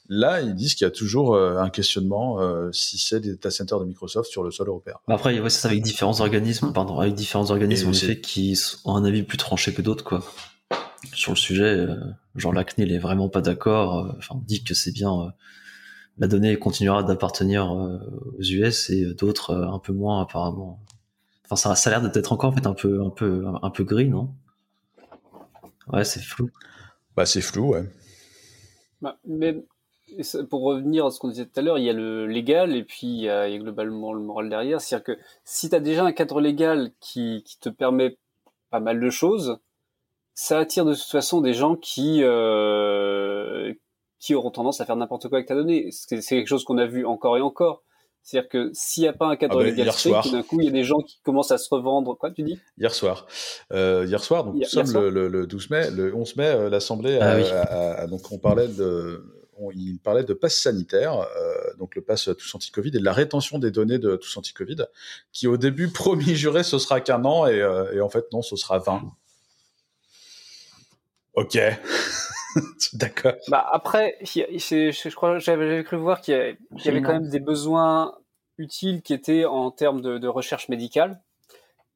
Là, ils disent qu'il y a toujours euh, un questionnement euh, si c'est des data centers de Microsoft sur le sol européen. Après, ouais, c'est avec différents organismes, pardon, avec différents organismes en effet qui ont un avis plus tranché que d'autres, quoi. Sur le sujet, genre la CNIL est vraiment pas d'accord. Enfin, on dit que c'est bien la donnée continuera d'appartenir aux US et d'autres un peu moins apparemment. Enfin, ça, a l'air d'être encore en fait un peu, un peu, un peu gris, non? Ouais, c'est flou. Bah, c'est flou, ouais. Bah, mais pour revenir à ce qu'on disait tout à l'heure, il y a le légal et puis il y a, globalement le moral derrière. C'est-à-dire que si tu as déjà un cadre légal qui, qui, te permet pas mal de choses, ça attire de toute façon des gens qui, euh, qui auront tendance à faire n'importe quoi avec ta donnée. C'est quelque chose qu'on a vu encore et encore. C'est-à-dire que s'il n'y a pas un cadre ah bah, légal d'un coup, il y a des gens qui commencent à se revendre. Quoi, tu dis? Hier soir. Euh, hier soir, donc nous sommes le, le, 12 mai. Le 11 mai, euh, l'Assemblée ah a, donc on parlait de, il parlait de passe sanitaire, euh, donc le passe tous anti-Covid et de la rétention des données de tous anti-Covid, qui au début promis juré ce sera qu'un an et, euh, et, en fait non, ce sera 20. Ok. D'accord. Bah après, je, crois, j'avais cru voir qu'il y, avait quand même des besoins utiles qui étaient en termes de, recherche médicale.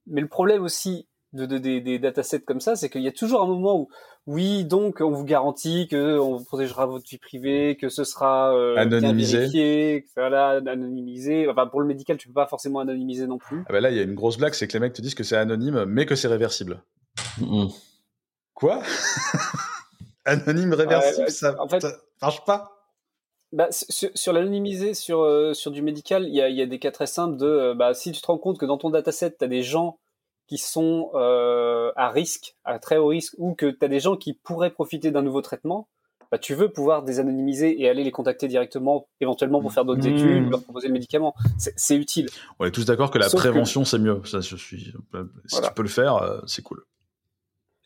Mais le problème aussi de, des datasets comme ça, c'est qu'il y a toujours un moment où, oui, donc on vous garantit que on protégera votre vie privée, que ce sera euh, anonymisé, voilà, anonymisé. Enfin, pour le médical, tu peux pas forcément anonymiser non plus. Ah bah là, il y a une grosse blague, c'est que les mecs te disent que c'est anonyme, mais que c'est réversible. Quoi? Anonyme réversible, ça, en fait, marche pas? Bah, sur, sur l'anonymisé, sur, euh, sur du médical, il y a, y a, des cas très simples de euh, bah, si tu te rends compte que dans ton dataset, tu as des gens qui sont euh, à risque, à très haut risque, ou que tu as des gens qui pourraient profiter d'un nouveau traitement, bah, tu veux pouvoir désanonymiser et aller les contacter directement, éventuellement pour faire d'autres mmh. études, leur proposer le médicament. C'est utile. On est tous d'accord que la prévention, c'est mieux. Ça, je suis... Si tu peux le faire, c'est cool.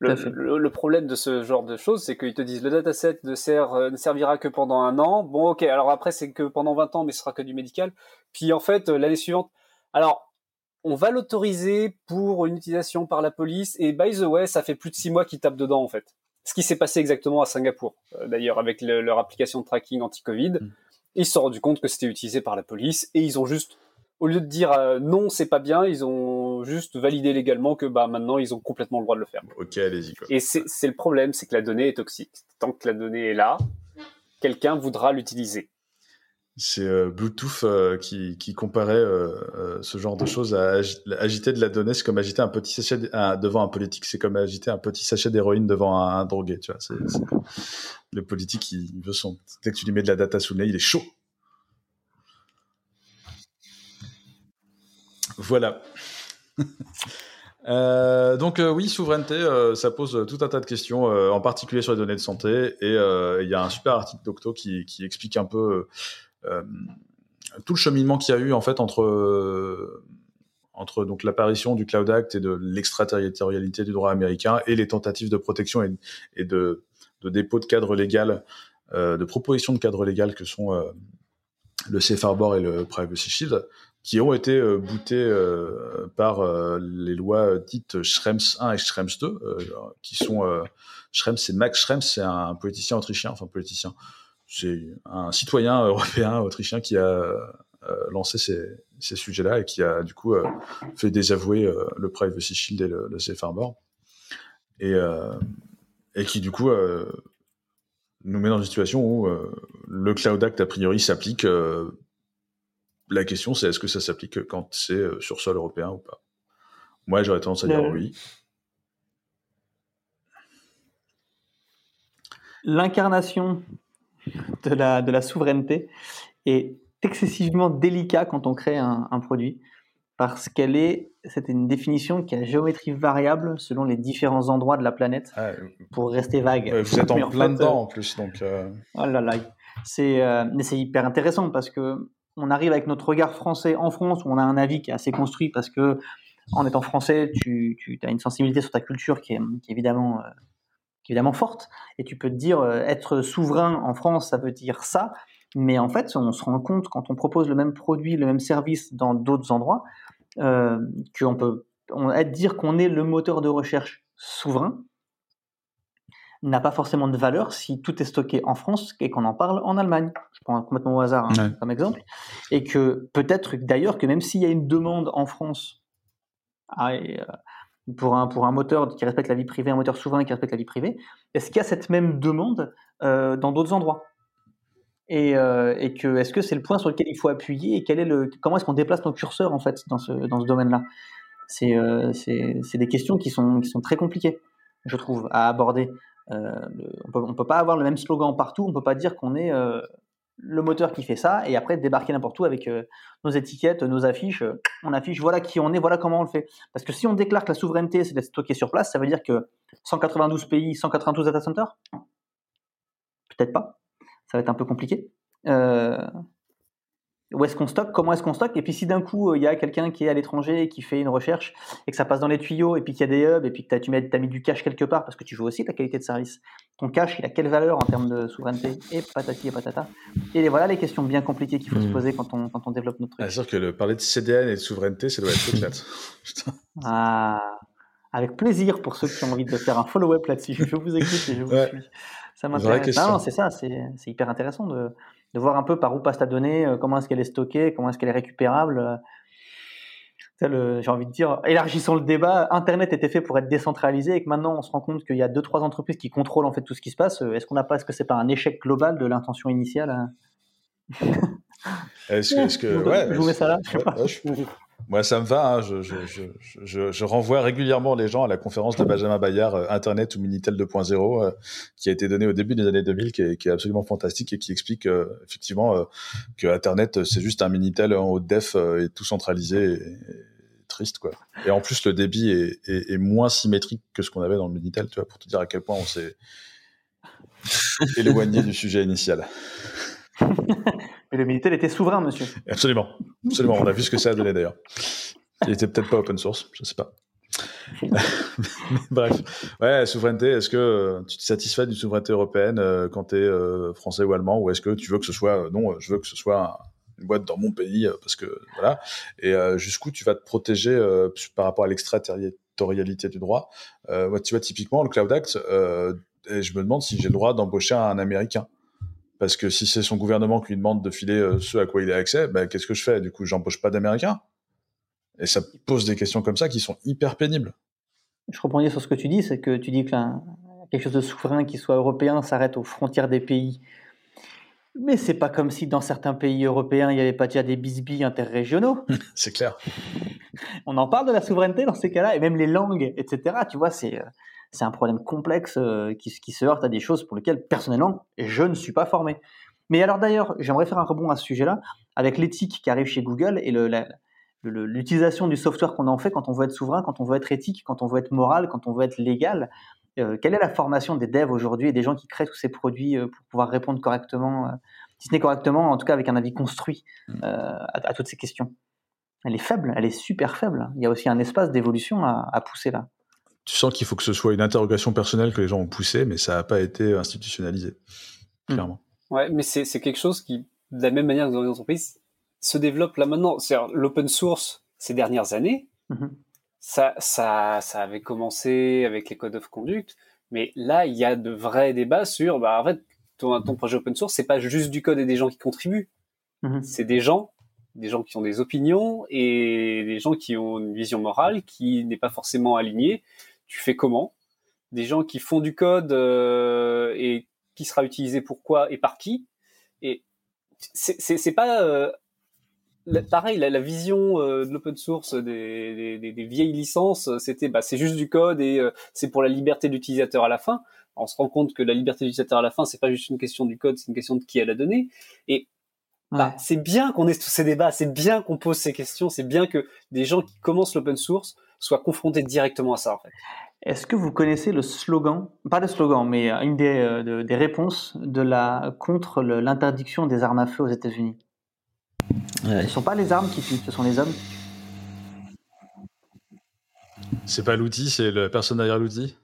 Le, problème de ce genre de choses, c'est qu'ils te disent le dataset ne, sert, euh, ne servira que pendant un an. Bon, ok, alors après, c'est que pendant 20 ans, mais ce sera que du médical. Puis en fait, euh, l'année suivante, alors, on va l'autoriser pour une utilisation par la police. Et by the way, ça fait plus de 6 mois qu'ils tapent dedans, en fait. Ce qui s'est passé exactement à Singapour, euh, d'ailleurs, avec leur application de tracking anti-Covid. Mm. Ils se sont rendus compte que c'était utilisé par la police et ils ont juste au lieu de dire euh, non, c'est pas bien, ils ont juste validé légalement que bah maintenant ils ont complètement le droit de le faire. Ok, allez-y. Et c'est le problème, c'est que la donnée est toxique. Tant que la donnée est là, quelqu'un voudra l'utiliser. C'est euh, Bluetooth euh, qui, qui, comparait euh, ce genre de choses à agiter de la donnée, c'est comme agiter un petit sachet devant un politique, c'est comme agiter un petit sachet d'héroïne devant un, drogué, tu vois. C'est, le politique, il, veut son. Dès que tu lui mets de la data sous le nez, il est chaud. Voilà. donc oui, souveraineté, ça pose tout un tas de questions, en particulier sur les données de santé. Et il y a un super article d'Octo qui, explique un peu euh, tout le cheminement qu'il y a eu en fait entre euh, l'apparition du Cloud Act et de l'extraterritorialité du droit américain et les tentatives de protection et, de, de, dépôt de cadre légal, euh, de propositions de cadre légal que sont le Safe Harbor et le Privacy Shield, qui ont été euh, boutés par les lois dites Schrems 1 et Schrems 2, qui sont Schrems, c'est Max Schrems, c'est un politicien autrichien, enfin politicien, c'est un citoyen européen, autrichien, qui a euh, lancé ces, sujets-là et qui a du coup euh, fait désavouer euh, le Privacy Shield et le, Safe Harbor. Et, et qui du coup nous met dans une situation où le Cloud Act a priori s'applique. La question c'est est-ce que ça s'applique quand c'est sur sol européen ou pas? Moi j'aurais tendance à dire oui. L'incarnation de la, de la souveraineté est excessivement délicat quand on crée un, produit parce qu'elle est, c'est une définition qui a géométrie variable selon les différents endroits de la planète ah, pour rester vague. vous êtes en plein dedans euh, en plus, donc. Euh. Oh là là, c'est, euh, mais c'est hyper intéressant parce que on arrive avec notre regard français en France où on a un avis qui est assez construit parce que en étant français, tu, as une sensibilité sur ta culture qui est, qui est évidemment évidemment forte. Et tu peux te dire, euh, être souverain en France, ça veut dire ça. Mais en fait, on se rend compte quand on propose le même produit, le même service dans d'autres endroits, euh, qu'on peut dire qu'on est le moteur de recherche souverain n'a pas forcément de valeur si tout est stocké en France et qu'on en parle en Allemagne. Je prends complètement au hasard hein, comme exemple. Et que peut-être d'ailleurs que même s'il y a une demande en France à, euh, pour un, pour un moteur qui respecte la vie privée, un moteur souverain qui respecte la vie privée, est-ce qu'il y a cette même demande euh, dans d'autres endroits? Et, euh, et, que est-ce que c'est le point sur lequel il faut appuyer et quel est le comment est-ce qu'on déplace nos curseurs en fait dans ce, dans ce domaine-là? C'est, c'est, c'est des questions qui sont, qui sont très compliquées, je trouve, à aborder. Euh, on ne peut pas avoir le même slogan partout, on ne peut pas dire qu'on est le moteur qui fait ça, et après débarquer n'importe où avec euh, nos étiquettes, nos affiches, euh, on affiche voilà qui on est, voilà comment on le fait. Parce que si on déclare que la souveraineté c'est d'être stocké sur place, ça veut dire que 192 pays, 192 data centers? Peut-être pas. Ça va être un peu compliqué. Euh, où est-ce qu'on stocke, comment est-ce qu'on stocke, et puis si d'un coup il y a quelqu'un qui est à l'étranger et qui fait une recherche et que ça passe dans les tuyaux et puis qu'il y a des hubs et puis que tu mets, as mis du cache quelque part parce que tu veux aussi ta qualité de service, ton cache il a quelle valeur en termes de souveraineté et patati et patata. Et voilà les questions bien compliquées qu'il faut se hmm. poser quand on, quand on développe notre truc. Ah, c'est sûr que le, parler de CDN et de souveraineté, ça doit être éclate. ah, avec plaisir pour ceux qui ont envie de faire un follow-up là-dessus. Je vous écoute et je vous suis. Ça m'intéresse. Non, c'est ça, c'est hyper intéressant de de voir un peu par où passe ta donnée, euh, comment est-ce qu'elle est stockée, comment est-ce qu'elle est récupérable. Euh, j'ai envie de dire, élargissons le débat. Internet était fait pour être décentralisé et que maintenant on se rend compte qu'il y a deux trois entreprises qui contrôlent en fait tout ce qui se passe. Est-ce qu'on n'a pas, est-ce que c'est pas un échec global de l'intention initiale hein? Est-ce que, je vous mets ça là moi, ça me va. Hein. Je, je, je, je, renvoie régulièrement les gens à la conférence de Benjamin Bayard, euh, Internet ou Minitel 2.0, euh, qui a été donnée au début des années 2000, qui est, qui est absolument fantastique et qui explique euh, effectivement que Internet, c'est juste un Minitel en haut def et tout centralisé. Et, triste quoi. Et en plus le débit est, est, est moins symétrique que ce qu'on avait dans le Minitel, tu vois, pour te dire à quel point on s'est éloigné du sujet initial. Mais le Minitel était souverain, monsieur. Absolument. Absolument. On a vu ce que ça a donné d'ailleurs. Il était peut-être pas open source, je sais pas. Bref, ouais, souveraineté. Est-ce que tu te satisfais d'une souveraineté européenne euh, quand tu es euh, français ou allemand, ou est-ce que tu veux que ce soit euh, non, je veux que ce soit une boîte dans mon pays parce que voilà. Et jusqu'où tu vas te protéger par rapport à l'extraterritorialité du droit? tu vois typiquement le Cloud Act. je me demande si j'ai le droit d'embaucher un Américain. Parce que si c'est son gouvernement qui lui demande de filer euh, ce à quoi il a accès, bah, qu'est-ce que je fais? Du coup, j'embauche pas d'Américains. Et ça pose des questions comme ça qui sont hyper pénibles. Je rebondis sur ce que tu dis, c'est que tu dis que quelque chose de souverain qui soit européen s'arrête aux frontières des pays. Mais c'est pas comme si dans certains pays européens, il n'y avait pas déjà des bisbilles interrégionaux. c'est clair. On en parle de la souveraineté dans ces cas-là, et même les langues, etc. Tu vois, c'est c'est un problème complexe qui, qui se heurte à des choses pour lesquelles, personnellement, je ne suis pas formé. Mais alors d'ailleurs, j'aimerais faire un rebond à ce sujet-là, avec l'éthique qui arrive chez Google et l'utilisation du software qu'on en fait quand on veut être souverain, quand on veut être éthique, quand on veut être moral, quand on veut être légal. Euh, quelle est la formation des devs aujourd'hui et des gens qui créent tous ces produits euh, pour pouvoir répondre correctement, euh, si ce n'est correctement, en tout cas avec un avis construit mm. à, toutes ces questions? Elle est faible, elle est super faible. Il y a aussi un espace d'évolution à, à pousser là. Tu sens qu'il faut que ce soit une interrogation personnelle que les gens ont poussée, mais ça n'a pas été institutionnalisé, mm. clairement. Ouais, mais c'est quelque chose qui, de la même manière que dans les entreprises, se développe là maintenant. C'est l'open source ces dernières années. Mm-hmm. Ça, ça, ça avait commencé avec les codes of conduct, mais là, il y a de vrais débats sur, bah, en fait, ton, ton projet open source, c'est pas juste du code et des gens qui contribuent. Mm-hmm. C'est des gens, des gens qui ont des opinions et des gens qui ont une vision morale qui n'est pas forcément alignée. Tu fais comment? Des gens qui font du code euh, et qui sera utilisé pourquoi et par qui? Et c'est pas euh, pareil, la, vision euh, de l'open source des, vieilles licences, c'était bah, c'est juste du code et c'est pour la liberté d'utilisateur à la fin. On se rend compte que la liberté d'utilisateur à la fin, c'est pas juste une question du code, c'est une question de qui a la donnée. Et bah, c'est bien qu'on ait tous ces débats, c'est bien qu'on pose ces questions, c'est bien que des gens qui commencent l'open source soient confrontés directement à ça. En fait. Est-ce que vous connaissez le slogan, pas le slogan, mais une des, euh, des réponses de la, contre l'interdiction des armes à feu aux États-Unis? Ce ne sont pas les armes qui tuent, ce sont les hommes. C'est pas l'outil, c'est la personne derrière l'outil?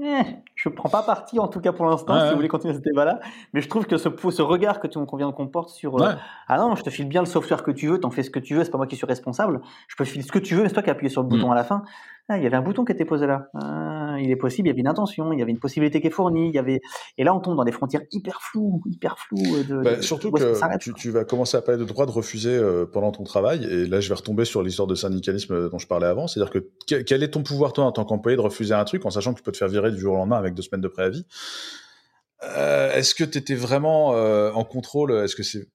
Eh, je prends pas parti en tout cas pour l'instant si vous voulez continuer ce débat-là, mais je trouve que ce, ce regard que tu qu'on vient qu'on porte sur euh, ah non je te file bien le software que tu veux, t'en fais ce que tu veux, c'est pas moi qui suis responsable, je peux filer ce que tu veux, mais c'est toi qui as appuyé sur le bouton mm. à la fin. Ah, il y avait un bouton qui était posé là. Ah, il est possible, il y avait une intention, il y avait une possibilité qui est fournie, il y avait et là on tombe dans des frontières hyper floues, hyper floues. De, bah, surtout que tu, vas commencer à parler de droit de refuser euh, pendant ton travail et là je vais retomber sur l'histoire de syndicalisme euh, dont je parlais avant, c'est-à-dire que quel est ton pouvoir toi en tant qu'employé de refuser un truc en sachant que tu peux te faire virer du jour au lendemain avec deux semaines de préavis? Euh, Est-ce que tu étais vraiment en contrôle Est-ce que c'est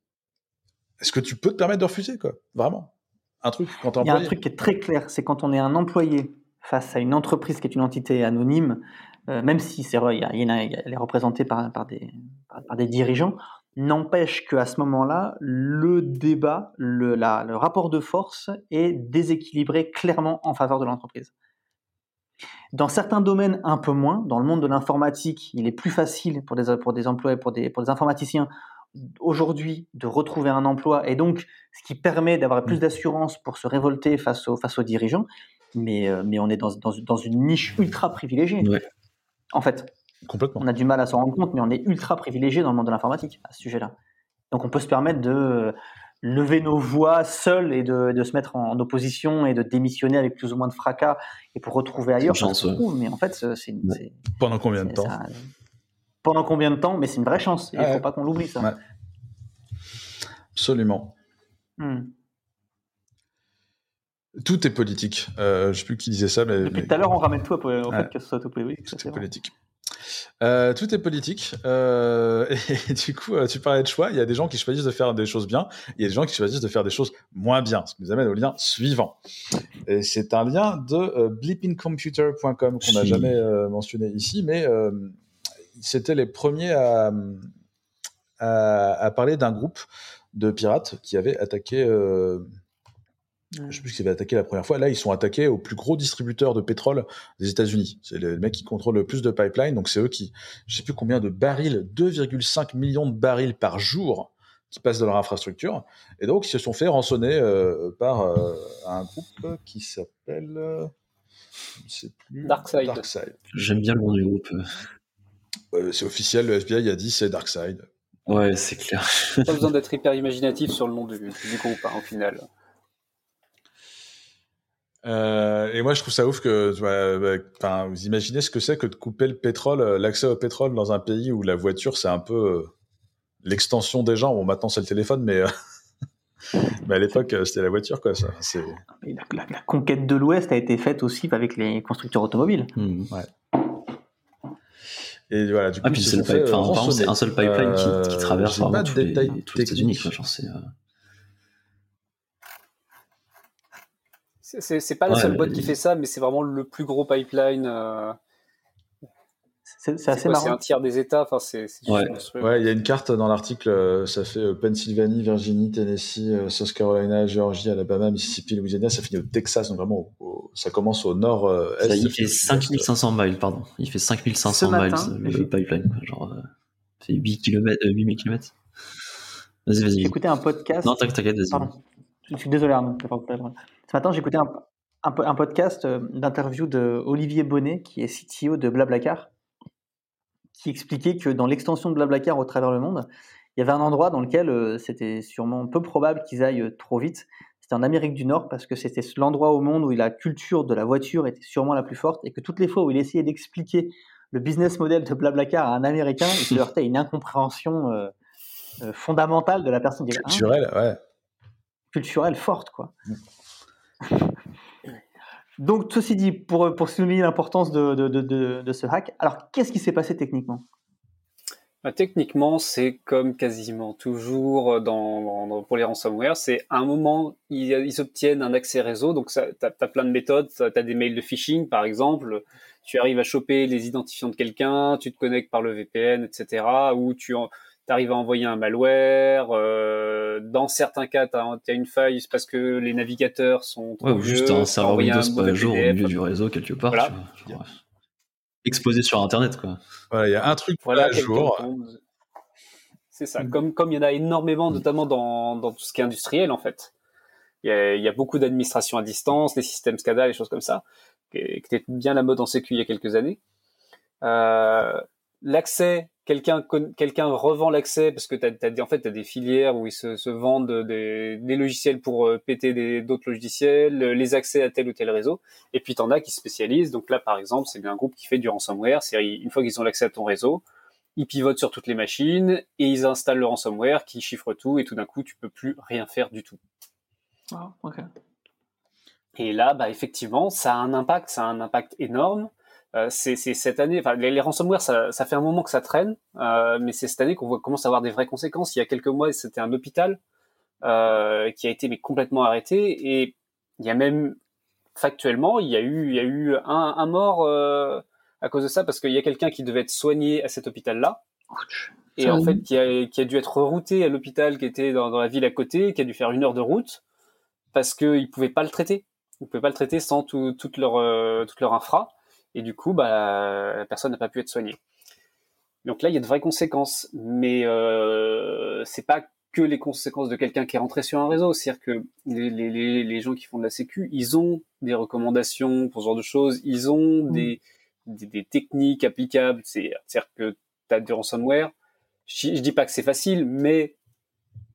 est-ce que tu peux te permettre de refuser quoi? Vraiment. Un truc quand Il y a un truc qui est très clair, c'est quand on est un employé face à une entreprise qui est une entité anonyme, euh, même si c'est elle est représentée par, par, des, par, des dirigeants, n'empêche qu'à ce moment-là, le débat, le, rapport de force est déséquilibré clairement en faveur de l'entreprise. Dans certains domaines, un peu moins. Dans le monde de l'informatique, il est plus facile pour des, pour des pour des, pour des informaticiens aujourd'hui de retrouver un emploi et donc ce qui permet d'avoir plus d'assurance pour se révolter face aux dirigeants mais, euh, mais on est dans, dans, une niche ultra privilégiée. En fait, Complètement. on a du mal à s'en rendre compte, mais on est ultra privilégié dans le monde de l'informatique à ce sujet-là. Donc on peut se permettre de lever nos voix seuls et de, de, se mettre en, opposition et de démissionner avec plus ou moins de fracas et pour retrouver ailleurs. Chance, mais en fait, c'est pendant combien de temps Pendant combien de temps Mais c'est une vraie chance. Il ne faut pas qu'on l'oublie ça. Absolument. Hmm. Tout est politique. Euh, je ne sais plus qui disait ça, mais. Depuis tout à l'heure, on ramène tout au fait que ce soit tout politique. Tout est politique. Euh, tout est politique. Euh, et du coup, tu parlais de choix. Il y a des gens qui choisissent de faire des choses bien. Il y a des gens qui choisissent de faire des choses moins bien. Ce qui nous amène au lien suivant. Et c'est un lien de bleepingcomputer.com qu'on n'a jamais mentionné ici, mais c'était les premiers à, à, parler d'un groupe de pirates qui avaient attaqué je sais plus qui avait attaqué la première fois. Là, ils sont attaqués au plus gros distributeur de pétrole des États-Unis. C'est le mec qui contrôle le plus de pipelines. Donc, c'est eux qui, je sais plus combien de barils, 2,5 millions de barils par jour qui passent dans leur infrastructure. Et donc, ils se sont fait rançonner euh, par euh, un groupe qui s'appelle. Euh, je plus. Darkside. Darkside. J'aime bien le nom du groupe. c'est officiel, le FBI a dit c'est Darkside. Ouais, c'est clair. Pas besoin d'être hyper imaginatif sur le nom du, du groupe, hein, au final. Euh, et moi, je trouve ça ouf que, bah, vous imaginez ce que c'est que de couper le pétrole, euh, l'accès au pétrole dans un pays où la voiture, c'est un peu euh, l'extension des gens. Bon, maintenant, c'est le téléphone, mais, mais à l'époque, c'était la voiture, quoi. Ça, c'est... La, conquête de l'Ouest a été faite aussi avec les constructeurs automobiles. Mmh. Ouais. Et voilà, du coup, ah, c'est un seul pipeline qui, qui traverse vraiment tous les, tous les États-Unis. C'est pas la seule boîte qui fait ça, mais c'est vraiment le plus gros pipeline. Euh, c'est assez marrant. C'est un tiers des États. Enfin, c'est. Ouais. il y a une carte dans l'article. Euh, ça fait euh, Pennsylvanie, Virginie, Tennessee, South Carolina, Georgie, Alabama, Mississippi, Louisiana. Ça finit au Texas. Donc vraiment, ça commence au nord. est il fait 5500 miles, pardon. Il fait 5500 miles le pipeline. Genre, c'est 8 km, 8000 km. Vas-y, vas-y. J'ai écouté un podcast. Non, t'inquiète, vas-y. Pardon. Je suis désolé, Arnaud. Ce matin, j'ai écouté un, un, podcast euh, d'interview de Olivier Bonnet, qui est CTO de Blablacar, qui expliquait que dans l'extension de Blablacar au travers le monde, il y avait un endroit dans lequel euh, c'était sûrement peu probable qu'ils aillent euh, trop vite. C'était en Amérique du Nord parce que c'était l'endroit au monde où la culture de la voiture était sûrement la plus forte et que toutes les fois où il essayait d'expliquer le business model de Blablacar à un Américain, il se heurtait à une incompréhension fondamentale de la personne. Culturelle, ouais culturelle forte. Quoi. Donc, ceci dit, pour, souligner l'importance de, ce hack, alors qu'est-ce qui s'est passé techniquement? Bah, Techniquement, c'est comme quasiment toujours dans, pour les ransomware, c'est à un moment, ils, ils, obtiennent un accès réseau, donc tu as, plein de méthodes, tu as des mails de phishing par exemple, tu arrives à choper les identifiants de quelqu'un, tu te connectes par le VPN, etc., ou tu, tu arrives à envoyer un malware. Euh, dans certains cas, tu as, une faille parce que les navigateurs sont trop ouais, ou juste un serveur Windows pas à jour au milieu du réseau quelque part. exposé sur Internet, quoi. Voilà, il y a un truc voilà, à jour. C'est ça. Comme comme il y en a énormément, notamment dans, dans tout ce qui est industriel, en fait. Il y a, y a beaucoup d'administration à distance, les systèmes SCADA, les choses comme ça, qui étaient bien la mode en sécu il y a quelques années. Euh, L'accès quelqu'un quelqu'un revend l'accès parce que tu as, en fait as des filières où ils se, se vendent des, des, logiciels pour euh, péter d'autres logiciels, euh, les accès à tel ou tel réseau. Et puis t'en as qui spécialisent. Donc là, par exemple, c'est un groupe qui fait du ransomware. C'est une fois qu'ils ont l'accès à ton réseau, ils pivotent sur toutes les machines et ils installent le ransomware qui chiffre tout et tout d'un coup tu peux plus rien faire du tout. Ah, et là, bah effectivement, ça a un impact, ça a un impact énorme. Euh, c'est cette année, enfin, les, les ransomware, ça, ça, fait un moment que ça traîne, euh, mais c'est cette année qu'on commence à avoir des vraies conséquences. Il y a quelques mois, c'était un hôpital euh, qui a été mais complètement arrêté, et il y a même factuellement, il y a eu, il y a eu un, un mort euh, à cause de ça parce qu'il y a quelqu'un qui devait être soigné à cet hôpital-là, et en fait qui a, qui a dû être rerouté à l'hôpital qui était dans, dans, la ville à côté, qui a dû faire une heure de route parce qu'ils pouvaient pas le traiter. Ils pouvaient pas le traiter sans tout, toute leur euh, toute leur infra et du coup, bah, la personne n'a pas pu être soignée. Donc là, il y a de vraies conséquences, mais euh, c'est pas que les conséquences de quelqu'un qui est rentré sur un réseau. C'est-à-dire que les, les, les, gens qui font de la sécu, ils ont des recommandations pour ce genre de choses, ils ont mmh. des, des, des, techniques applicables. C'est-à-dire que tu as du ransomware. Je, je dis pas que c'est facile, mais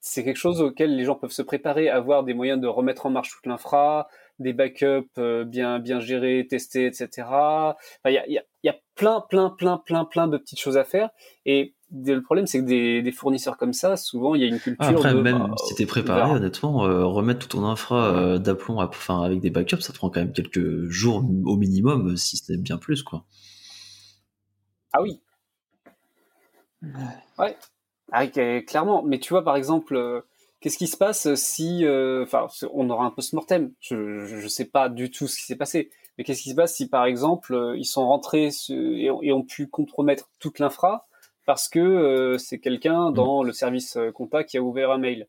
c'est quelque chose auquel les gens peuvent se préparer, avoir des moyens de remettre en marche toute l'infra, des backups euh, bien bien gérés, testés, etc. Il y, a, y, a, y, a, plein, plein, plein, plein, plein de petites choses à faire. Et le problème, c'est que des, des, fournisseurs comme ça, souvent, il y a une culture. Après, de, même bah, si t'es préparé, honnêtement, euh, remettre tout ton infra euh, d'aplomb, enfin avec des backups, ça te prend quand même quelques jours au minimum, si c'est bien plus, quoi. Ah oui. Ouais. Ah, clairement. Mais tu vois, par exemple Qu'est-ce qui se passe si, euh, enfin, on aura un post-mortem. Je, ne sais pas du tout ce qui s'est passé, mais qu'est-ce qui se passe si, par exemple, euh, ils sont rentrés et, ont pu compromettre toute l'infra parce que euh, c'est quelqu'un mm. dans le service compta qui a ouvert un mail?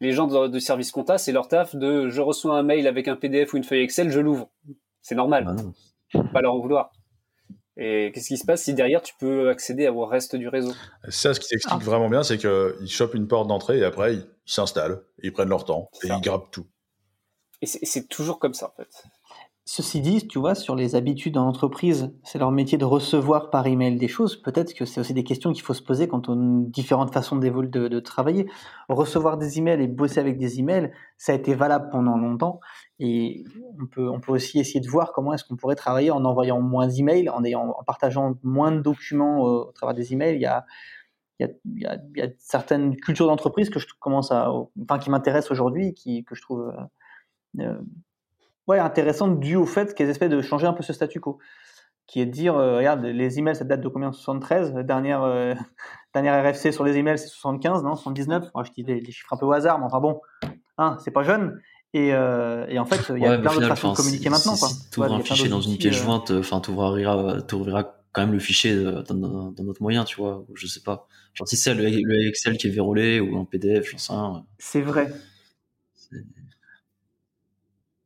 Les gens du service compta, c'est leur taf de je reçois un mail avec un PDF ou une feuille Excel, je l'ouvre. C'est normal. Ah pas leur en vouloir. Et qu'est-ce qui se passe si derrière tu peux accéder au reste du réseau? Ça, ce qui s'explique ah. vraiment bien, c'est qu'ils chopent une porte d'entrée et après ils s'installent, ils prennent leur temps et ils grappent tout. Et c'est toujours comme ça en fait. Ceci dit, tu vois, sur les habitudes dans l'entreprise, c'est leur métier de recevoir par email des choses. Peut-être que c'est aussi des questions qu'il faut se poser quand on a différentes façons de, de, travailler. Recevoir des emails et bosser avec des emails, ça a été valable pendant longtemps. Et on peut, aussi essayer de voir comment est-ce qu'on pourrait travailler en envoyant moins d'emails, en, en partageant moins de documents euh, au travers des emails. Il y a, il y a, certaines cultures d'entreprise que je commence à, enfin, qui m'intéressent aujourd'hui, que je trouve euh, euh ouais, intéressante dû au fait qu'elles essaient de changer un peu ce statu quo. qui est de dire, regarde, les emails, ça date de combien? 73 La dernière, dernière RFC sur les emails, c'est 75, non? 79 Je dis les, chiffres un peu au hasard, mais enfin bon, hein, c'est pas jeune. Et, et, en fait, il y a plein de façons de communiquer maintenant. Si, tu ouvres un fichier dans une pièce jointe, enfin, tu ouvriras, quand même le fichier dans, dans, notre moyen, tu vois. Je sais pas. Genre, si c'est le, Excel qui est verrouillé ou un PDF, j'en sais rien. C'est vrai.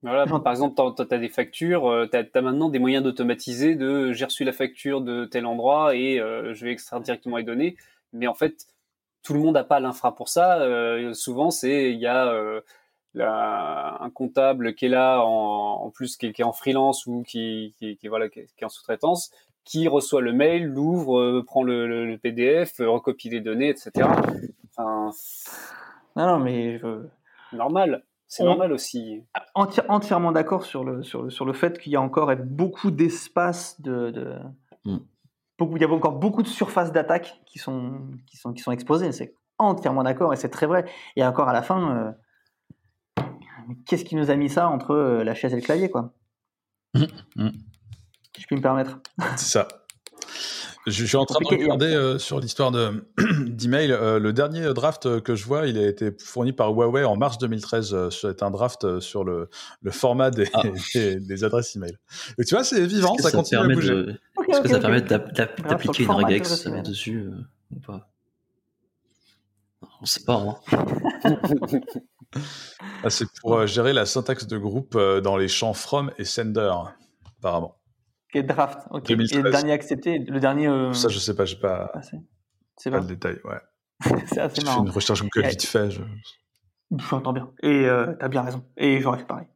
Voilà, par exemple, tu as, des factures, euh, tu as, maintenant des moyens d'automatiser de j'ai reçu la facture de tel endroit et euh, je vais extraire directement les données. Mais en fait, tout le monde n'a pas l'infra pour ça. Euh, souvent, c'est il y a un comptable qui est là en, en plus qui est, en freelance ou qui, qui, qui voilà qui est en sous-traitance qui reçoit le mail, l'ouvre, prend le, le, PDF, recopie les données, etc. Enfin, non, non, mais normal. C'est normal aussi. entièrement d'accord sur le, sur, le, sur le fait qu'il y a encore beaucoup d'espace de. de... Mm. Beaucoup, il y a encore beaucoup de surfaces d'attaque qui sont, qui, sont, qui sont exposées. C'est entièrement d'accord et c'est très vrai. Et encore à la fin, euh, qu'est-ce qui nous a mis ça entre euh, la chaise et le clavier, quoi? Mm. Mm. Si je puis me permettre. C'est ça. Je, suis en train de regarder euh, sur l'histoire d'email. Euh, le dernier draft que je vois, il a été fourni par Huawei en mars 2013. Euh, c'est un draft sur le, le format des, ah. des, adresses email. Et tu vois, c'est vivant, ça, continue à bouger. Est-ce que ça permet d'appliquer une regex dessus ou pas? On ne sait pas. Hein. ah, c'est pour gérer la syntaxe de groupe dans les champs from et sender, apparemment. Qui draft. Ok. Et le dernier accepté, le dernier. Euh, Ça, je sais pas, j'ai pas. Ah, c'est pas, le détail, ouais. c'est assez marrant. J'ai une recherche Google vite fait. Je... J'entends bien. Et euh, t'as bien raison. Et j'aurais fait pareil.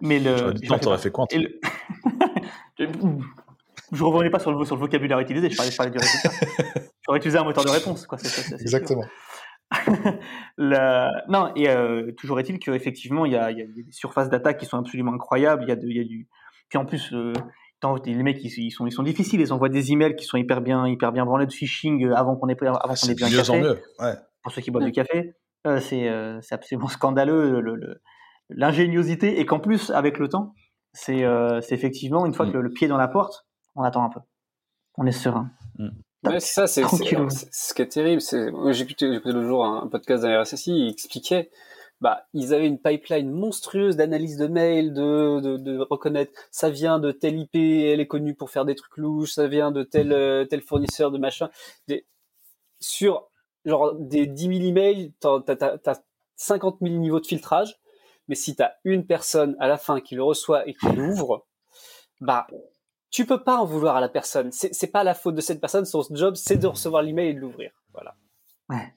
Mais le. Non, t'aurais fait quoi le... Je revenais pas sur le, sur le vocabulaire utilisé, je parlais, je parlais du résultat. J'aurais utilisé un moteur de réponse, quoi. Exactement. Non, et euh, toujours est-il qu'effectivement, il y a, y a, des surfaces d'attaque qui sont absolument incroyables. Il y, a y a du. Puis en plus, euh, les mecs ils, sont ils sont difficiles ils envoient des emails qui sont hyper bien hyper bien branlés de phishing euh, avant qu'on ait avant qu'on ait bien café mieux, ouais. pour ceux qui boivent du café euh, c'est c'est absolument scandaleux l'ingéniosité le, et qu'en plus avec le temps c'est c'est effectivement une fois mm. que le, pied dans la porte on attend un peu on est serein mm. Ouais, ça, c'est ce qui est terrible. J'ai écouté, écouté le jour un podcast d'un RSSI, il expliquait bah, ils avaient une pipeline monstrueuse d'analyse de mails, de, de, de, reconnaître ça vient de tel IP, elle est connue pour faire des trucs louches, ça vient de tel euh, tel fournisseur de machin. Des, sur genre des 10 000 emails, t'as as, 50 000 niveaux de filtrage, mais si t'as une personne à la fin qui le reçoit et qui l'ouvre, bah tu peux pas en vouloir à la personne. C'est pas la faute de cette personne. Son job, c'est de recevoir l'email et de l'ouvrir. Voilà. Ouais.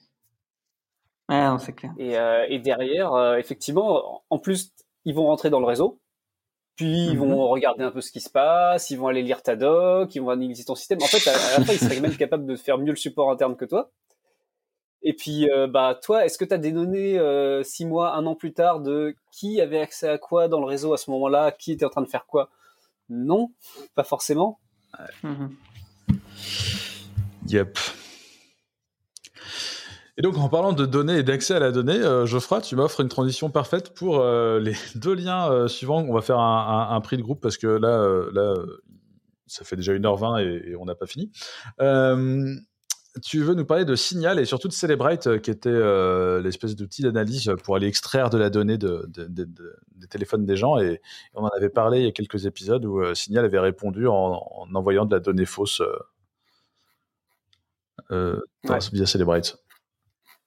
Ouais, c'est clair. Et, euh, et derrière, euh, effectivement, en plus, ils vont rentrer dans le réseau, puis ils vont mhm. regarder un peu ce qui se passe, ils vont aller lire ta doc, ils vont analyser ton système. En fait, à, la fin, ils seraient même capables de faire mieux le support interne que toi. Et puis, euh, bah, toi, est-ce que tu as des données euh, six mois, un an plus tard de qui avait accès à quoi dans le réseau à ce moment-là, qui était en train de faire quoi? Non, pas forcément. Yep. Et donc, en parlant de données et d'accès à la donnée, euh, Geoffroy, tu m'offres une transition parfaite pour euh, les deux liens euh, suivants. On va faire un, prix de groupe parce que là, là ça fait déjà 1h20 et, on n'a pas fini. Tu veux nous parler de Signal et surtout de Celebrate, qui était l'espèce d'outil d'analyse pour aller extraire de la donnée de, des téléphones des gens. Et, on en avait parlé il y a quelques épisodes où Signal avait répondu en, envoyant de la donnée fausse via Celebrate.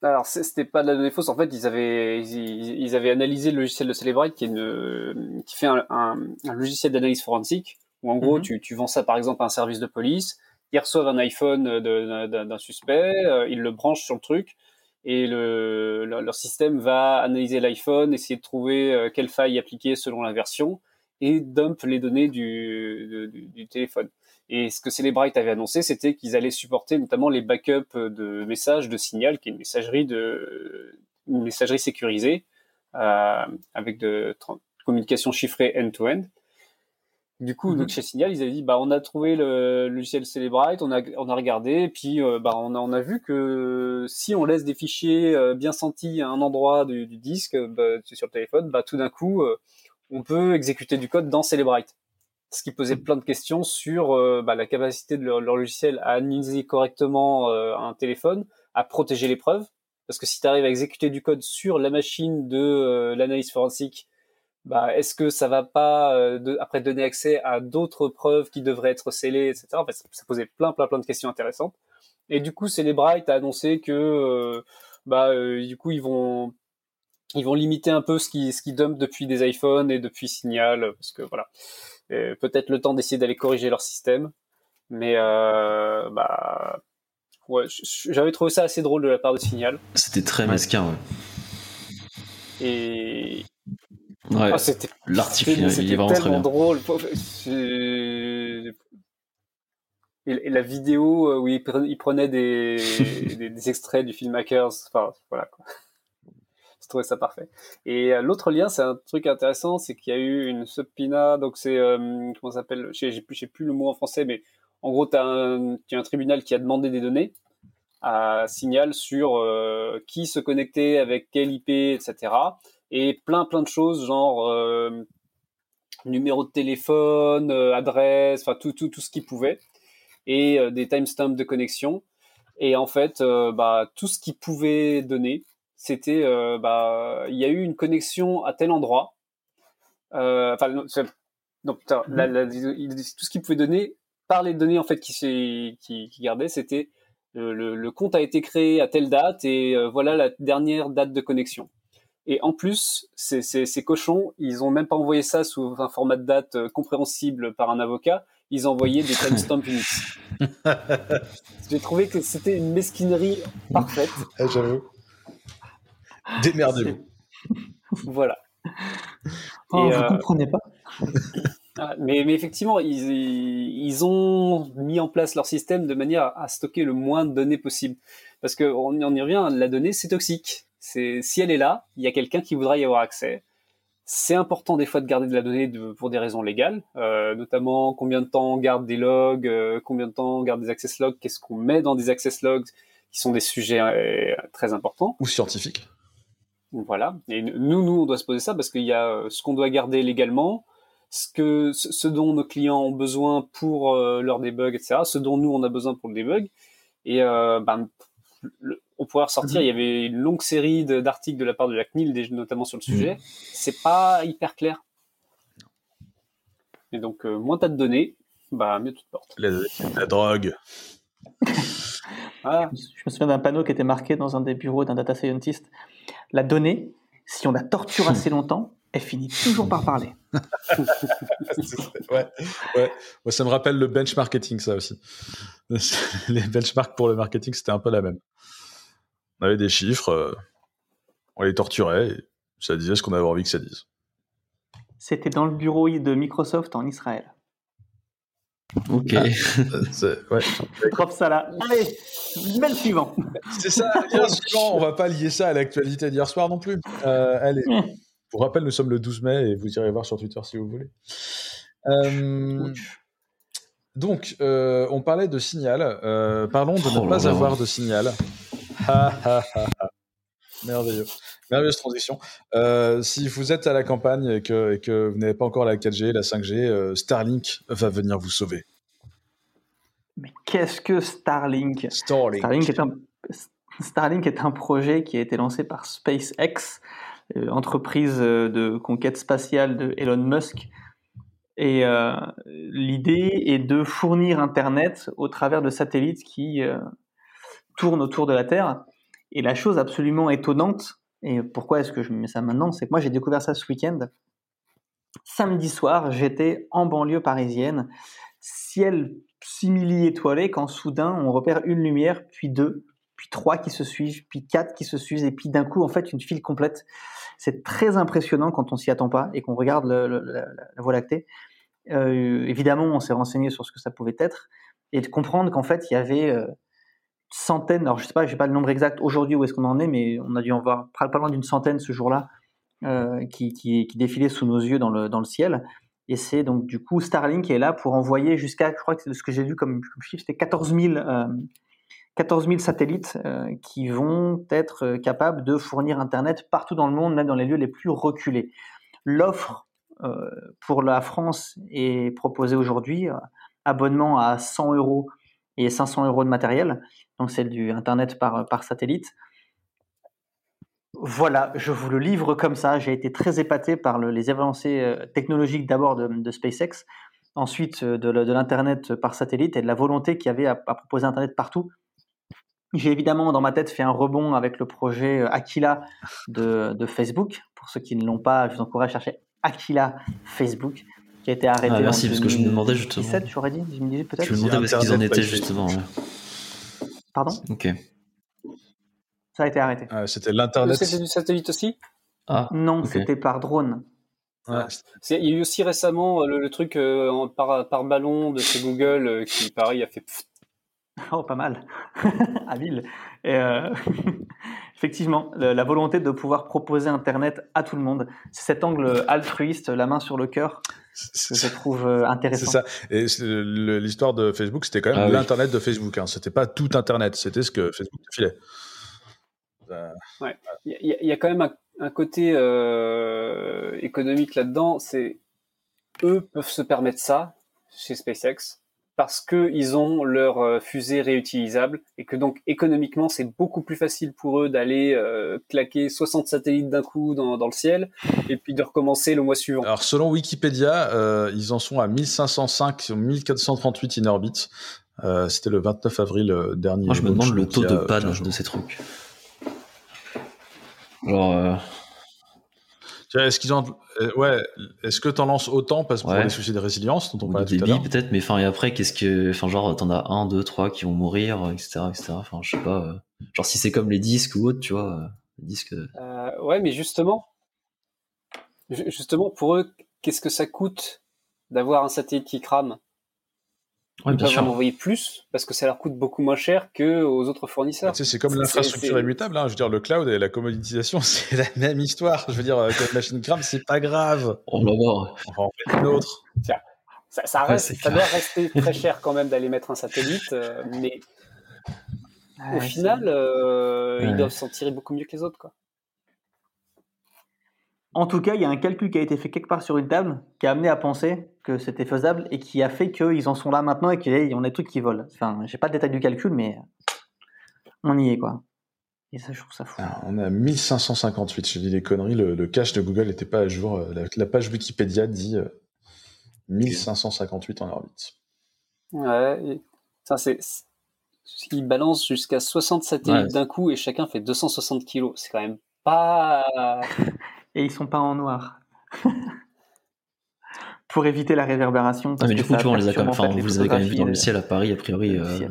Alors, c'était pas de la donnée fausse. En fait, ils avaient, ils, avaient analysé le logiciel de Celebrite, qui, est une, qui fait un, un, logiciel d'analyse forensique, où en gros, mhm. tu, tu, vends ça par exemple à un service de police. Ils reçoivent un iPhone d'un suspect, euh, ils le branchent sur le truc, et le, leur système va analyser l'iPhone, essayer de trouver euh, quelle faille appliquer selon la version, et dump les données du, téléphone. Et ce que Celebrite avait annoncé, c'était qu'ils allaient supporter notamment les backups de messages de Signal, qui est une messagerie de messagerie sécurisée euh, avec de communication chiffrée end-to-end. Du coup, donc mhm. chez Signal, ils avaient dit bah on a trouvé le, logiciel Celebrite, on a on a regardé, et puis euh, bah on a on a vu que si on laisse des fichiers euh, bien sentis à un endroit du, du disque bah, sur le téléphone, bah tout d'un coup euh, on peut exécuter du code dans Celebrite ce qui posait plein de questions sur bah, la capacité de leur, logiciel à analyser correctement un téléphone, à protéger les preuves. Parce que si tu arrives à exécuter du code sur la machine de l'analyse forensique, bah, est-ce que ça va pas après donner accès à d'autres preuves qui devraient être scellées, etc. ça posait plein, plein, plein de questions intéressantes. Et du coup, Celebrite a annoncé que bah euh, du coup ils vont ils vont limiter un peu ce qui ce qui dump depuis des iPhones et depuis Signal parce que voilà. Euh, peut-être le temps d'essayer d'aller corriger leur système. Mais euh, bah ouais j'avais trouvé ça assez drôle de la part de Signal. C'était très mesquin ouais. Et ouais ah, c'était l'article il est vraiment très bien drôle et, la vidéo euh, où il, prenait des, des, extraits du film Hackers, enfin voilà quoi. Je trouvais ça parfait. Et euh, l'autre lien, c'est un truc intéressant, c'est qu'il y a eu une subpoena, donc c'est euh, comment ça s'appelle J'ai plus, plus le mot en français, mais en gros, tu as, un, un tribunal qui a demandé des données à Signal sur qui se connectait avec quel IP, etc. Et plein plein de choses, genre numéro de téléphone, adresse, enfin tout, tout, tout ce qu'il pouvait et euh, des timestamps de connexion. Et en fait, euh, bah, tout ce qu'il pouvait donner, c'était, euh, bah, il y a eu une connexion à tel endroit. Enfin, donc, tout ce qu'il pouvait donner par les données en fait qui, qui, qui gardait, c'était le, le, compte a été créé à telle date et voilà la dernière date de connexion. Et en plus, ces, ces, ces, cochons, ils ont même pas envoyé ça sous un format de date compréhensible par un avocat ils envoyaient des timestamps Unix. J'ai trouvé que c'était une mesquinerie parfaite. Ah, j'avoue. Démerdez-vous. Voilà. Oh, vous ne euh, comprenez pas. Ah, mais, mais, effectivement, ils, ils, ont mis en place leur système de manière à stocker le moins de données possible. Parce qu'on on y revient, la donnée, c'est toxique. Si elle est là, il y a quelqu'un qui voudra y avoir accès. C'est important des fois de garder de la donnée pour des raisons légales, euh, notamment combien de temps on garde des logs, euh, combien de temps on garde des access logs, qu'est-ce qu'on met dans des access logs, qui sont des sujets euh, très importants. Ou scientifiques. Voilà. Et nous, nous, on doit se poser ça parce qu'il y a ce qu'on doit garder légalement, ce que, ce dont nos clients ont besoin pour leur debug, etc., ce dont nous on a besoin pour le debug. Et ben, le, on pourrait ressortir. Mhm. Il y avait une longue série d'articles de la part de la CNIL, notamment sur le sujet. Mhm. C'est pas hyper clair. Et donc, euh, moins t'as de données, bah, mieux tu te portes. La, drogue. Ah. Je me souviens d'un panneau qui était marqué dans un des bureaux d'un data scientist. La donnée, si on la torture assez longtemps, elle finit toujours par parler. ouais, ouais. ça me rappelle le benchmarking, ça aussi. Les benchmarks pour le marketing, c'était un peu la même on avait des chiffres, euh, on les torturait, et ça disait ce qu'on avait envie que ça dise. C'était dans le bureau de Microsoft en Israël. Ok. Ah, euh, ouais. Ça là. Allez, mail suivant. C'est ça, lien suivant. On va pas lier ça à l'actualité d'hier soir non plus. Euh, allez. Pour rappel, nous sommes le 12 mai et vous irez voir sur Twitter si vous voulez. donc, on parlait de signal. parlons de ne oh pas avoir de signal. Merveilleux. Merveilleuse transition. Euh, si vous êtes à la campagne et que, que vous n'avez pas encore la 4G, la 5G, euh, Starlink va venir vous sauver. Mais qu'est-ce que Starlink? Starlink. Starlink est, un, Starlink est un projet qui a été lancé par SpaceX, euh, entreprise de conquête spatiale de Elon Musk. Et l'idée est de fournir Internet au travers de satellites qui tourne autour de la Terre. Et la chose absolument étonnante, et pourquoi est-ce que je mets ça maintenant, c'est que moi j'ai découvert ça ce week-end. Samedi soir, j'étais en banlieue parisienne, ciel simili étoilé, quand soudain on repère une lumière, puis deux, puis trois qui se suivent, puis quatre qui se suivent, et puis d'un coup en fait une file complète. C'est très impressionnant quand on s'y attend pas et qu'on regarde la, Voie lactée. Euh, évidemment, on s'est renseigné sur ce que ça pouvait être et de comprendre qu'en fait il y avait euh, centaines, alors je sais pas, j'ai pas le nombre exact aujourd'hui où est-ce qu'on en est, mais on a dû en voir pas loin d'une centaine ce jour-là euh, qui, qui, défilaient sous nos yeux dans le, dans le ciel. Et c'est donc du coup Starlink qui est là pour envoyer jusqu'à, je crois que c'est ce que j'ai vu comme, chiffre, c'était 14 000, 14 000 satellites euh, qui vont être capables de fournir Internet partout dans le monde, même dans les lieux les plus reculés. L'offre pour la France est proposé aujourd'hui abonnement à 100 euros et 500 euros de matériel. Donc c'est du Internet par, par satellite. Voilà, je vous le livre comme ça. J'ai été très épaté par les avancées technologiques d'abord de, SpaceX, ensuite de, l'Internet par satellite et de la volonté qu'il y avait à, proposer Internet partout. J'ai évidemment dans ma tête fait un rebond avec le projet Aquila de, Facebook. Pour ceux qui ne l'ont pas, je vous encourage à chercher Aquila Facebook, qui a été arrêté ah, merci, parce que je me demandais justement. 17, j'aurais dit, je me disais peut-être. Je me demandais où qu'ils en étaient justement. Pardon? Ok. Ça a été arrêté. Ah, c'était l'Internet. C'était du satellite aussi? Ah, Non, c'était par drone. Ah. Il y a eu aussi récemment euh, le, truc euh, par, par, ballon de chez Google euh, qui, pareil, a fait. Oh, pas mal. Habile. Et effectivement, la volonté de pouvoir proposer Internet à tout le monde. C'est cet angle altruiste, la main sur le cœur, que je trouve intéressant. C'est ça. Et l'histoire de Facebook, c'était quand même l'Internet de Facebook. Hein. C'était pas tout Internet, c'était ce que Facebook filait. Ouais. Il y, a quand même un, côté euh, économique là-dedans. C'est eux peuvent se permettre ça chez SpaceX parce que ils ont leur euh, fusée réutilisable et que donc économiquement c'est beaucoup plus facile pour eux d'aller euh, claquer 60 satellites d'un coup dans, dans, le ciel et puis de recommencer le mois suivant. Alors selon Wikipédia, ils en sont à 1505 1438 in orbit. C'était le 29 avril dernier. Moi je me demande le taux de panne de ces trucs. Euh, est-ce qu'ils ont, euh, ouais, est-ce que t'en lances autant parce que pour les soucis de résilience dont on parlait tout à l'heure peut-être, mais enfin et après qu'est-ce que, enfin genre t'en as un, deux, trois qui vont mourir, etc., etc. Enfin je sais pas, euh, genre si c'est comme les disques ou autre, tu vois, les disques. ouais, mais justement, justement pour eux, qu'est-ce que ça coûte d'avoir un satellite qui crame? Ouais, ils peuvent en envoyer plus parce que ça leur coûte beaucoup moins cher que aux autres fournisseurs. Tu sais, c'est comme l'infrastructure immutable. Hein. Je veux dire, le cloud et la commoditisation, c'est la même histoire. Je veux dire, quand une machine crame, c'est pas grave. On va voir. On va en faire une autre. Tiens, ça, ça, reste, ça doit rester très cher quand même d'aller mettre un satellite, euh, mais au final, euh, ils doivent s'en tirer beaucoup mieux que les autres, quoi. En tout cas, il y a un calcul qui a été fait quelque part sur une table qui a amené à penser que c'était faisable et qui a fait qu'ils en sont là maintenant et qu'il y a des trucs qui volent. Enfin, j'ai pas le détail du calcul, mais on y est, quoi. Et ça, je trouve ça fou. on a 1558. Je dis des conneries. Le, cache de Google n'était pas à jour. Euh, la, page Wikipédia dit 1558 euh, en orbite. Ouais. Ça, c'est. Ils balancent jusqu'à 60 satellites d'un coup et chacun fait 260 kilos. C'est quand même pas. et ils sont pas en noir. Pour éviter la réverbération. Ah, mais du coup, tu vois, on les a quand même, enfin, vous les avez quand même vu dans le ciel à Paris, a priori, euh,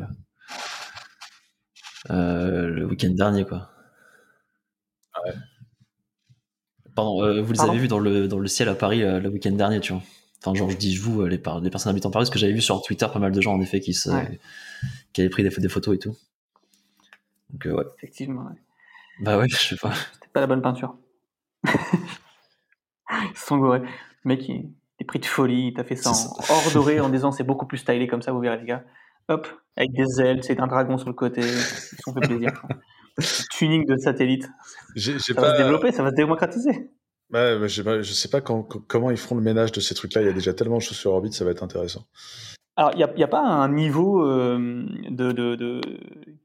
euh, le week-end dernier, quoi. Ouais. Pardon, euh, vous les avez vus dans le, dans le ciel à Paris le week-end dernier, tu vois. Enfin, genre, je dis vous, les, les personnes habitant Paris, parce que j'avais vu sur Twitter pas mal de gens, en effet, qui, se, qui avaient pris des, des, photos et tout. Donc, ouais. Effectivement, ouais. Bah ouais, je sais pas. C'était pas la bonne peinture. Ils sont gourés. Le mec, il pris de folie, il t'a fait ça en or doré en disant c'est beaucoup plus stylé comme ça, vous verrez les gars. Hop, avec des ailes, c'est un dragon sur le côté, ils sont fait plaisir. Tuning de satellite. ça va se développer, ça va se démocratiser. Ouais, je, sais pas, sais pas comment ils feront le ménage de ces trucs-là. Il y a déjà tellement de choses sur orbite, ça va être intéressant. Alors, il n'y a, a, pas un niveau euh, de, de, de,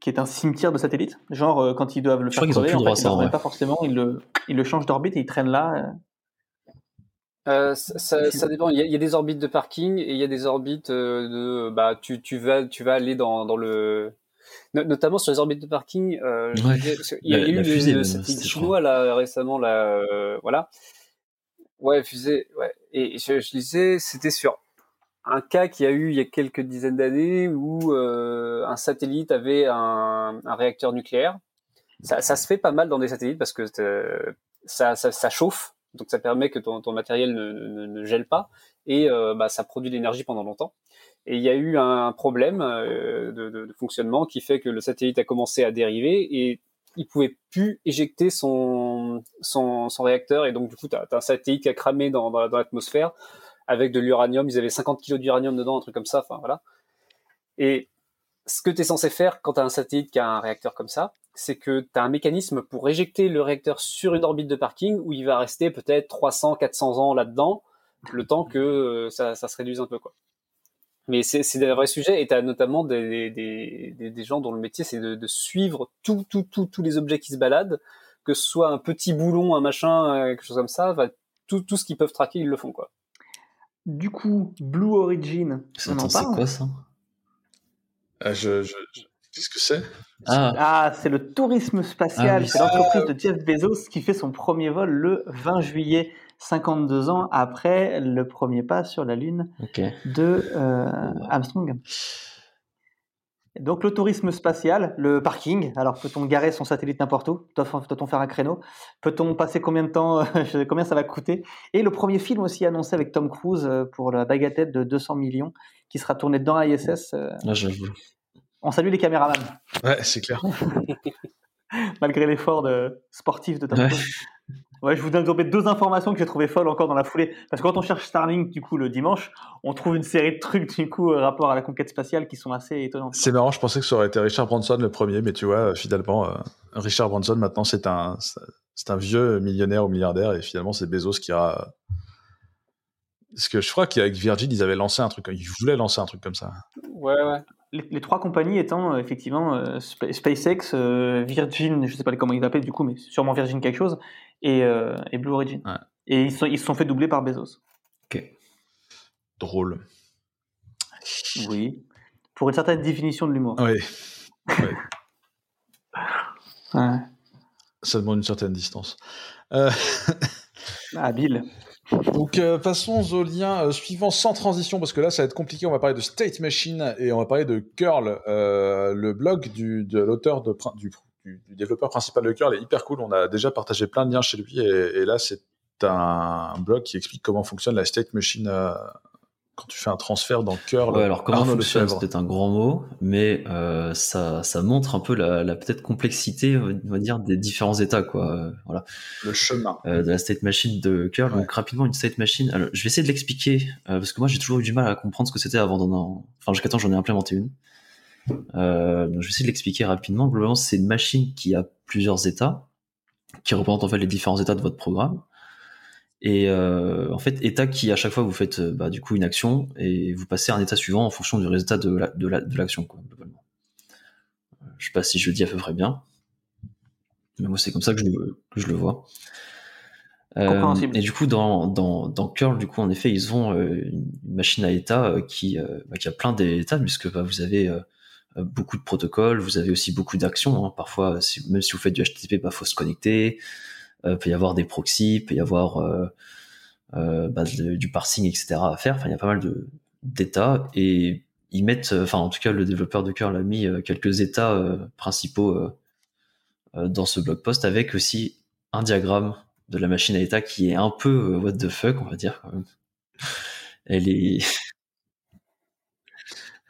qui est un cimetière de satellites? Genre, euh, quand ils doivent le faire crever, en fait, ils ne pas forcément, ils le, ils le changent d'orbite et ils traînent là. Euh. Euh, ça, ça, dépend. Il y, a, il y, a, des orbites de parking et il y a des orbites de. Bah, tu, tu vas, tu vas aller dans, dans le. Notamment sur les orbites de parking. Euh, il y a, eu le fusée, satellite chinois là récemment là, voilà. Ouais, fusée. Ouais. Et je, je disais, c'était sur un cas qui a eu il y a quelques dizaines d'années où euh, un satellite avait un, un réacteur nucléaire. Ça, ça, se fait pas mal dans des satellites parce que ça chauffe donc ça permet que ton, ton matériel ne, ne, ne, gèle pas et euh, bah, ça produit de l'énergie pendant longtemps. Et il y a eu un problème euh, de, de, de, fonctionnement qui fait que le satellite a commencé à dériver et il pouvait plus éjecter son, son, son réacteur et donc du coup tu as, un satellite qui a cramé dans, dans, l'atmosphère avec de l'uranium. Ils avaient 50 kilos d'uranium dedans, un truc comme ça. Enfin voilà. Et ce que tu es censé faire quand tu as un satellite qui a un réacteur comme ça, c'est que tu as un mécanisme pour éjecter le réacteur sur une orbite de parking où il va rester peut-être 300, 400 ans là-dedans, le temps que ça, ça se réduise un peu quoi. Mais c'est des vrais sujets et tu as notamment des, des, des, des, gens dont le métier c'est de, de, suivre tout, tout, tout, tous les objets qui se baladent, que ce soit un petit boulon, un machin, quelque chose comme ça, tout, tout ce qu'ils peuvent traquer, ils le font quoi. Du coup, Blue Origin, c'est quoi ça? Je, je, Qu'est-ce que c'est ah. ah, c'est le tourisme spatial. Ah c'est l'entreprise de Jeff Bezos qui fait son premier vol le 20 juillet, 52 ans après le premier pas sur la Lune de euh, Armstrong. Donc le tourisme spatial, le parking. Alors peut-on garer son satellite n'importe où? Peut-on faire un créneau? Peut-on passer combien de temps Combien ça va coûter? Et le premier film aussi annoncé avec Tom Cruise euh, pour la bagatelle de 200 millions qui sera tourné dans ISS. Euh, Là, j'avoue. On salue les caméramans. Ouais, c'est clair. Malgré l'effort de sportif de Tom Cruise. Ouais, je vous donne deux informations que j'ai trouvées folles encore dans la foulée. Parce que quand on cherche Starlink, du coup, le dimanche, on trouve une série de trucs, du coup, euh, rapport à la conquête spatiale qui sont assez étonnants. C'est marrant, je pensais que ça aurait été Richard Branson le premier, mais tu vois, finalement, euh, Richard Branson, maintenant, c'est un, c'est un vieux millionnaire ou milliardaire, et finalement, c'est Bezos qui a. Parce que je crois qu'avec Virgin, ils avaient lancé un truc, ils voulaient lancer un truc comme ça. Ouais, ouais les, trois compagnies étant euh, effectivement euh, SpaceX, euh, Virgin, je ne sais pas comment ils l'appellent du coup, mais sûrement Virgin quelque chose, et, Blue Origin. Et ils, ils se sont fait doubler par Bezos. Ok. Drôle. Oui. Pour une certaine définition de l'humour. Oui. ouais. Ça demande une certaine distance. Habile. Donc euh, passons au lien euh, suivant sans transition parce que là ça va être compliqué. On va parler de State Machine et on va parler de Curl, euh, le blog de l'auteur du, développeur principal de Curl est hyper cool. On a déjà partagé plein de liens chez lui et là c'est un, blog qui explique comment fonctionne la State Machine quand tu fais un transfert dans Curl. Ouais, alors comment fonctionne, c'est peut-être un grand mot, mais euh, ça, ça montre un peu la, la peut-être complexité, on va dire, des différents états, quoi. Euh, voilà. Le chemin. Euh, de la state machine de Curl. Donc rapidement, une state machine. Alors, je vais essayer de l'expliquer parce que moi j'ai toujours eu du mal à comprendre ce que c'était avant d'en, en... enfin jusqu'à temps j'en ai implémenté une. Donc je vais essayer de l'expliquer rapidement. Globalement, c'est une machine qui a plusieurs états, qui représentent en fait les différents états de votre programme. Et euh, en fait, état qui à chaque fois vous faites euh, bah, du coup une action et vous passez à un état suivant en fonction du résultat de la, de la, de l'action globalement. Euh, je sais pas si je le dis à peu près bien, mais moi c'est comme ça que je, que je le vois. Euh, et du coup, dans, dans, dans curl, du coup, en effet, ils ont une machine à état qui, bah, qui a plein d'états, puisque bah, vous avez beaucoup de protocoles, vous avez aussi beaucoup d'actions. Hein. Parfois, si, même si vous faites du HTTP, bah, faut se connecter. Euh, peut y avoir des proxys, peut y avoir euh, euh, bah, du parsing, etc. à faire. Enfin, il y a pas mal de d'états et ils mettent, enfin en tout cas le développeur de cœur a mis quelques états principaux dans ce blog post avec aussi un diagramme de la machine à état qui est un peu what the fuck on va dire quand même. Elle est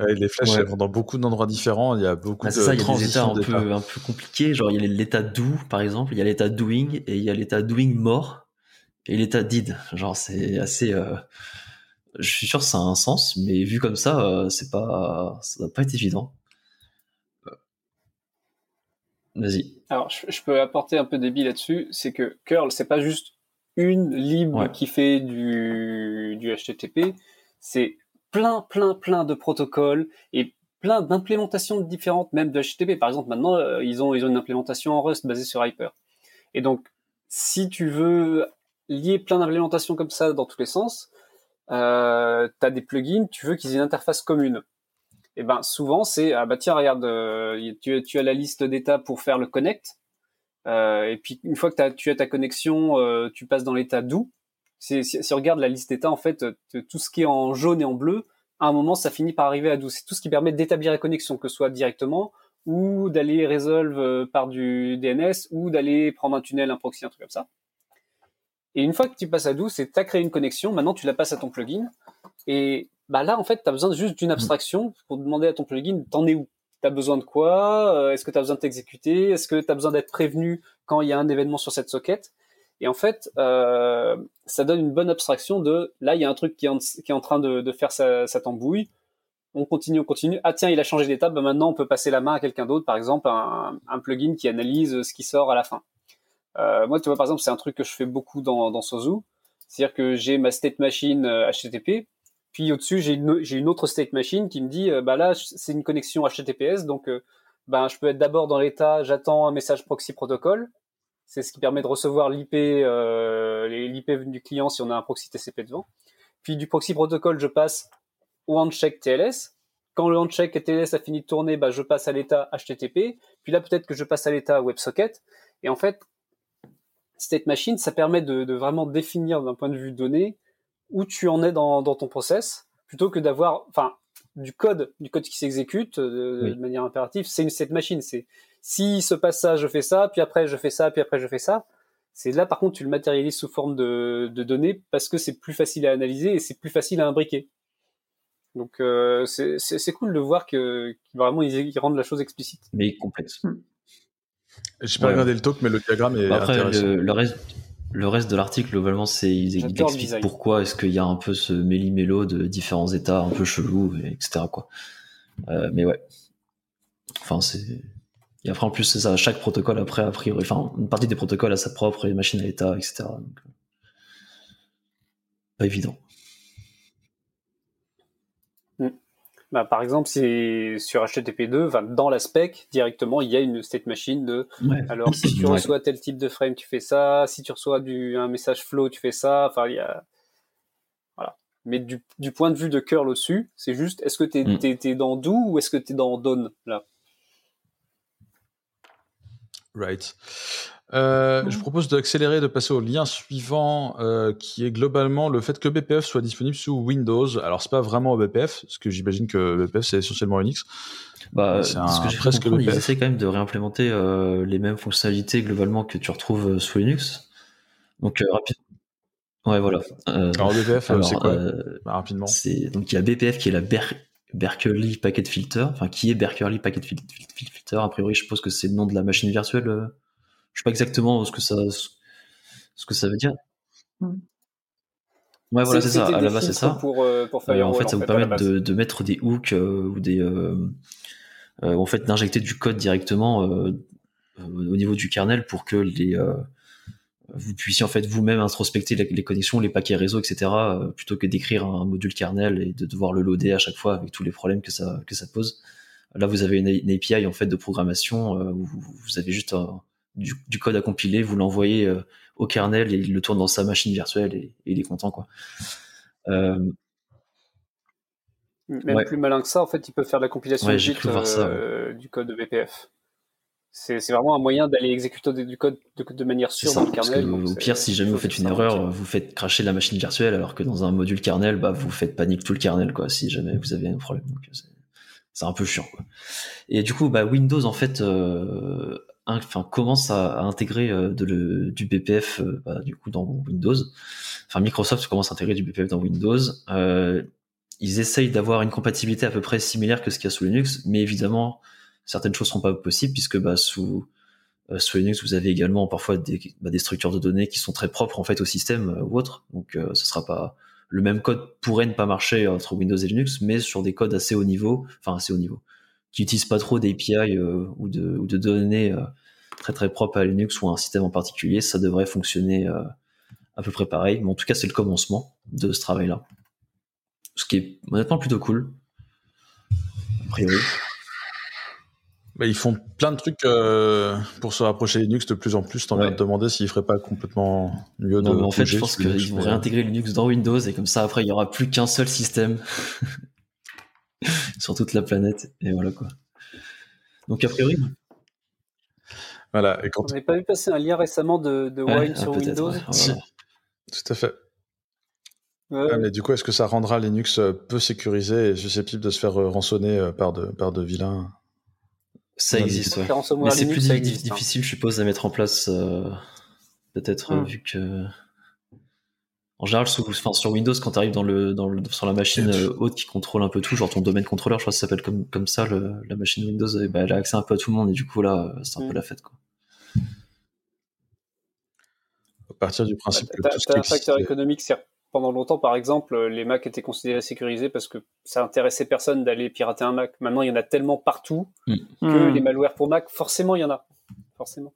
les flèches vont dans beaucoup d'endroits différents. Il y a beaucoup bah, de ça, il y a des états un peu, un peu compliqués. Genre, il y a l'état do, par exemple. Il y a l'état doing et il y a l'état doing mort et l'état did. Genre, c'est assez. Euh... Je suis sûr que ça a un sens, mais vu comme ça, euh, c'est pas, ça va pas être évident. Vas-y. Alors, je, peux apporter un peu billes là-dessus. C'est que curl, c'est pas juste une lib qui fait du, du HTTP. C'est plein, plein, plein de protocoles et plein d'implémentations différentes, même de HTTP. Par exemple, maintenant, euh, ils, ont, ils ont une implémentation en Rust basée sur Hyper. Et donc, si tu veux lier plein d'implémentations comme ça dans tous les sens, euh, tu as des plugins, tu veux qu'ils aient une interface commune. Et ben souvent c'est ah bah tiens regarde euh, tu, tu, as la liste d'états pour faire le connect euh, et puis une fois que as, tu as ta connexion tu passes dans l'état do si, si, on regarde la liste d'état, en fait, tout ce qui est en jaune et en bleu, à un moment, ça finit par arriver à 12. C'est tout ce qui permet d'établir la connexion, que ce soit directement ou d'aller résolve euh, par du DNS ou d'aller prendre un tunnel, un proxy, un truc comme ça. Et une fois que tu passes à 12, c'est tu as créé une connexion, maintenant tu la passes à ton plugin. Et bah là, en fait, tu as besoin juste d'une abstraction pour demander à ton plugin, t'en es où? Tu as besoin de quoi? Euh, Est-ce que tu as besoin de t'exécuter? Est-ce que tu as besoin d'être prévenu quand il y a un événement sur cette socket? Et en fait, euh, ça donne une bonne abstraction de là, il y a un truc qui est en, train de, faire sa, tambouille. On continue, on continue. Ah tiens, il a changé d'étape. Ben maintenant, on peut passer la main à quelqu'un d'autre, par exemple un, plugin qui analyse ce qui sort à la fin. Euh, moi, tu vois, par exemple, c'est un truc que je fais beaucoup dans, dans Sozu. C'est-à-dire que j'ai ma state machine HTTP, puis au-dessus j'ai une, j'ai une autre state machine qui me dit bah là c'est une connexion HTTPS, donc ben je peux être d'abord dans l'état j'attends un message proxy protocole, c'est ce qui permet de recevoir l'IP l'IP du client si on a un proxy TCP devant. Puis du proxy protocole je passe au handshake TLS quand le handshake TLS a fini de tourner, bah, je passe à l'état HTTP. Puis là, peut-être que je passe à l'état WebSocket. Et en fait, State Machine, ça permet de, vraiment définir d'un point de vue donné où tu en es dans, ton process, plutôt que d'avoir, enfin, du code, du code qui s'exécute euh, de, manière impérative. C'est une State Machine. C'est si se passe ça, je fais ça, puis après je fais ça, puis après je fais ça. C'est là, par contre, tu le matérialises sous forme de, de données parce que c'est plus facile à analyser et c'est plus facile à imbriquer. Donc euh, c'est cool de voir que vraiment ils, rendent la chose explicite. Mais complexe. Hmm. J'ai pas regardé le talk, mais le diagramme est Après, intéressant. Le, reste, le reste de l'article, globalement, c'est ils, expliquent pourquoi est-ce qu'il y a un peu ce méli-mélo de différents états un peu chelous, etc. Quoi. Euh, mais ouais. Enfin, c'est. Et après, en plus, c'est ça. Chaque protocole, après, a priori, enfin, une partie des protocoles a sa propre machine à état, etc. Donc, euh, pas évident. Bah, par exemple, c'est sur HTTP2, dans la spec, directement, il y a une state machine de. Alors, si tu reçois tel type de frame, tu fais ça. Si tu reçois du, un message flow, tu fais ça. Enfin, il y a. Voilà. Mais du, du point de vue de curl au-dessus, c'est juste, est-ce que tu es, mm. dans do ou est-ce que tu es dans done, là? Right. Euh, je propose d'accélérer, de passer au lien suivant, euh, qui est globalement le fait que BPF soit disponible sous Windows. Alors c'est pas vraiment BPF, parce que j'imagine que BPF c'est essentiellement Unix. Bah, c'est ce que j'ai presque BPF. Ils essaient quand même de réimplémenter euh, les mêmes fonctionnalités globalement que tu retrouves sous Linux. Donc rapidement. Ouais, voilà. alors BPF, c'est quoi bah, Rapidement? Donc il y a BPF qui est la Berkeley Packet Filter, enfin qui est Berkeley Packet Filter. A priori, je suppose que c'est le nom de la machine virtuelle je sais pas exactement ce que ça, ce que ça veut dire. Ouais, voilà, c'est ça. À la base, c'est ça. Pour, euh, pour euh, en fait, ça vous permet de, de, mettre des hooks euh, ou des, en fait, d'injecter du code directement au niveau du kernel pour que les vous puissiez en fait vous-même introspecter les, connexions, les paquets réseau, etc. plutôt que d'écrire un module kernel et de devoir le loader à chaque fois avec tous les problèmes que ça que ça pose. Là, vous avez une, API en fait de programmation où vous avez juste un, du, code à compiler, vous l'envoyez euh, au kernel et il le tourne dans sa machine virtuelle et, il est content quoi. Euh, Même plus malin que ça, en fait, il peut faire la compilation euh, du code de VPF. C'est vraiment un moyen d'aller exécuter du code de, manière sûre dans le kernel. au pire, si jamais vous faites une erreur, vous faites cracher la machine virtuelle, alors que dans un module kernel, bah, vous faites panique tout le kernel, quoi, si jamais vous avez un problème. c'est un peu chiant. Et du coup, bah, Windows, en fait, enfin commence à, intégrer euh, de du BPF euh, bah, du coup dans Windows. Enfin Microsoft commence à intégrer du BPF dans Windows. Euh, ils essayent d'avoir une compatibilité à peu près similaire que ce qu'il y a sous Linux, mais évidemment certaines choses sont pas possibles puisque bah, sous sous Linux, vous avez également parfois des, bah, des, structures de données qui sont très propres en fait au système ou autre. Donc, ce sera pas le même code pourrait ne pas marcher entre Windows et Linux, mais sur des codes assez haut niveau, enfin assez haut niveau, qui utilisent pas trop d'API ou, de, données très très propre à Linux ou à un système en particulier, ça devrait fonctionner euh, à peu près pareil. Mais en tout cas, c'est le commencement de ce travail-là. Ce qui est honnêtement plutôt cool. A priori. Bah, ils font plein de trucs euh, pour se rapprocher Linux de plus en plus. T'en ouais. te demander s'ils feraient pas complètement mieux de. en fait, je pense qu'ils vont réintégrer Linux dans Windows et comme ça, après, il y aura plus qu'un seul système sur toute la planète. Et voilà quoi. Donc, a priori, voilà. Et quand... On n'avait pas vu passer un lien récemment de, de Wine sur Windows Tout à fait. mais du coup, est-ce que ça rendra Linux euh, peu sécurisé et susceptible de se faire euh, rançonner par de, par de vilains Ça existe, ouais. Mais c'est plus hein. difficile, je suppose, à mettre en place, peut-être, hum. vu que en général, sur Windows, quand tu arrives dans le, dans le, sur la machine euh, haute qui contrôle un peu tout, genre ton domaine contrôleur, je crois que ça s'appelle comme, comme ça, la machine Windows, et bah, elle a accès un peu à tout le monde, et du coup, là, c'est un peu mm. la fête. Quoi. À partir du principe que. Tu as, un facteur économique, pendant longtemps, par exemple, les Mac étaient considérés sécurisés parce que ça intéressait personne d'aller pirater un Mac. Maintenant, il y en a tellement partout mm. que mm. les malwares pour Mac, forcément, il y en a. Forcément.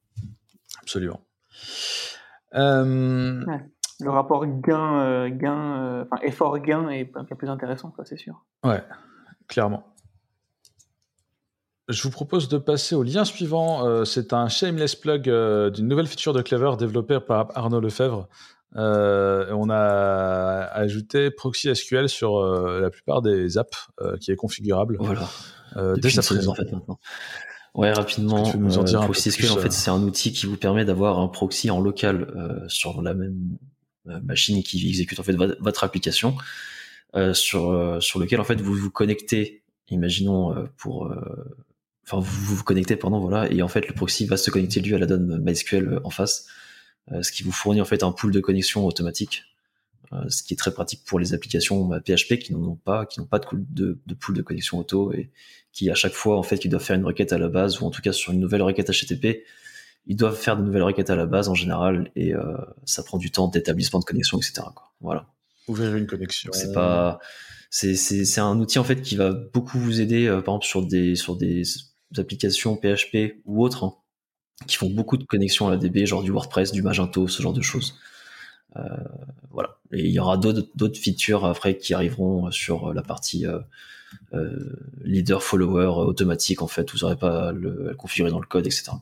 Absolument. Euh, le rapport gain, gain, enfin effort gain est bien plus intéressant, c'est sûr. Ouais, clairement. Je vous propose de passer au lien suivant. Euh, c'est un shameless plug euh, d'une nouvelle feature de Clever développée par Arnaud Lefebvre. Euh, on a ajouté Proxy SQL sur la plupart des apps qui est configurable. Voilà. dès sa présence en fait maintenant. Ouais, rapidement. Proxy SQL en fait c'est un outil qui vous permet d'avoir un proxy en local sur la même machine qui exécute en fait votre application, sur sur lequel en fait vous vous connectez imaginons pour enfin vous vous connectez pendant voilà et en fait le proxy va se connecter lui à la donne MySQL en face euh, ce qui vous fournit en fait un pool de connexion automatique euh, ce qui est très pratique pour les applications PHP bah, qui n'en ont pas qui n'ont pas de, de, de, pool de connexion auto et qui à chaque fois en fait qui doivent faire une requête à la base ou en tout cas sur une nouvelle requête HTTP ils doivent faire de nouvelles requêtes à la base en général et euh, ça prend du temps d'établissement de connexion etc quoi. voilà. Ouvrir une connexion. C'est pas c'est, c'est, c'est un outil en fait qui va beaucoup vous aider par exemple sur des sur des applications PHP ou autres hein, qui font beaucoup de connexions à la DB, genre du WordPress, du Magento, ce genre de choses. Euh, voilà. Et il y aura d'autres features après qui arriveront sur la partie euh, euh, leader follower automatique en fait. Vous n'aurez pas à le configurer dans le code, etc.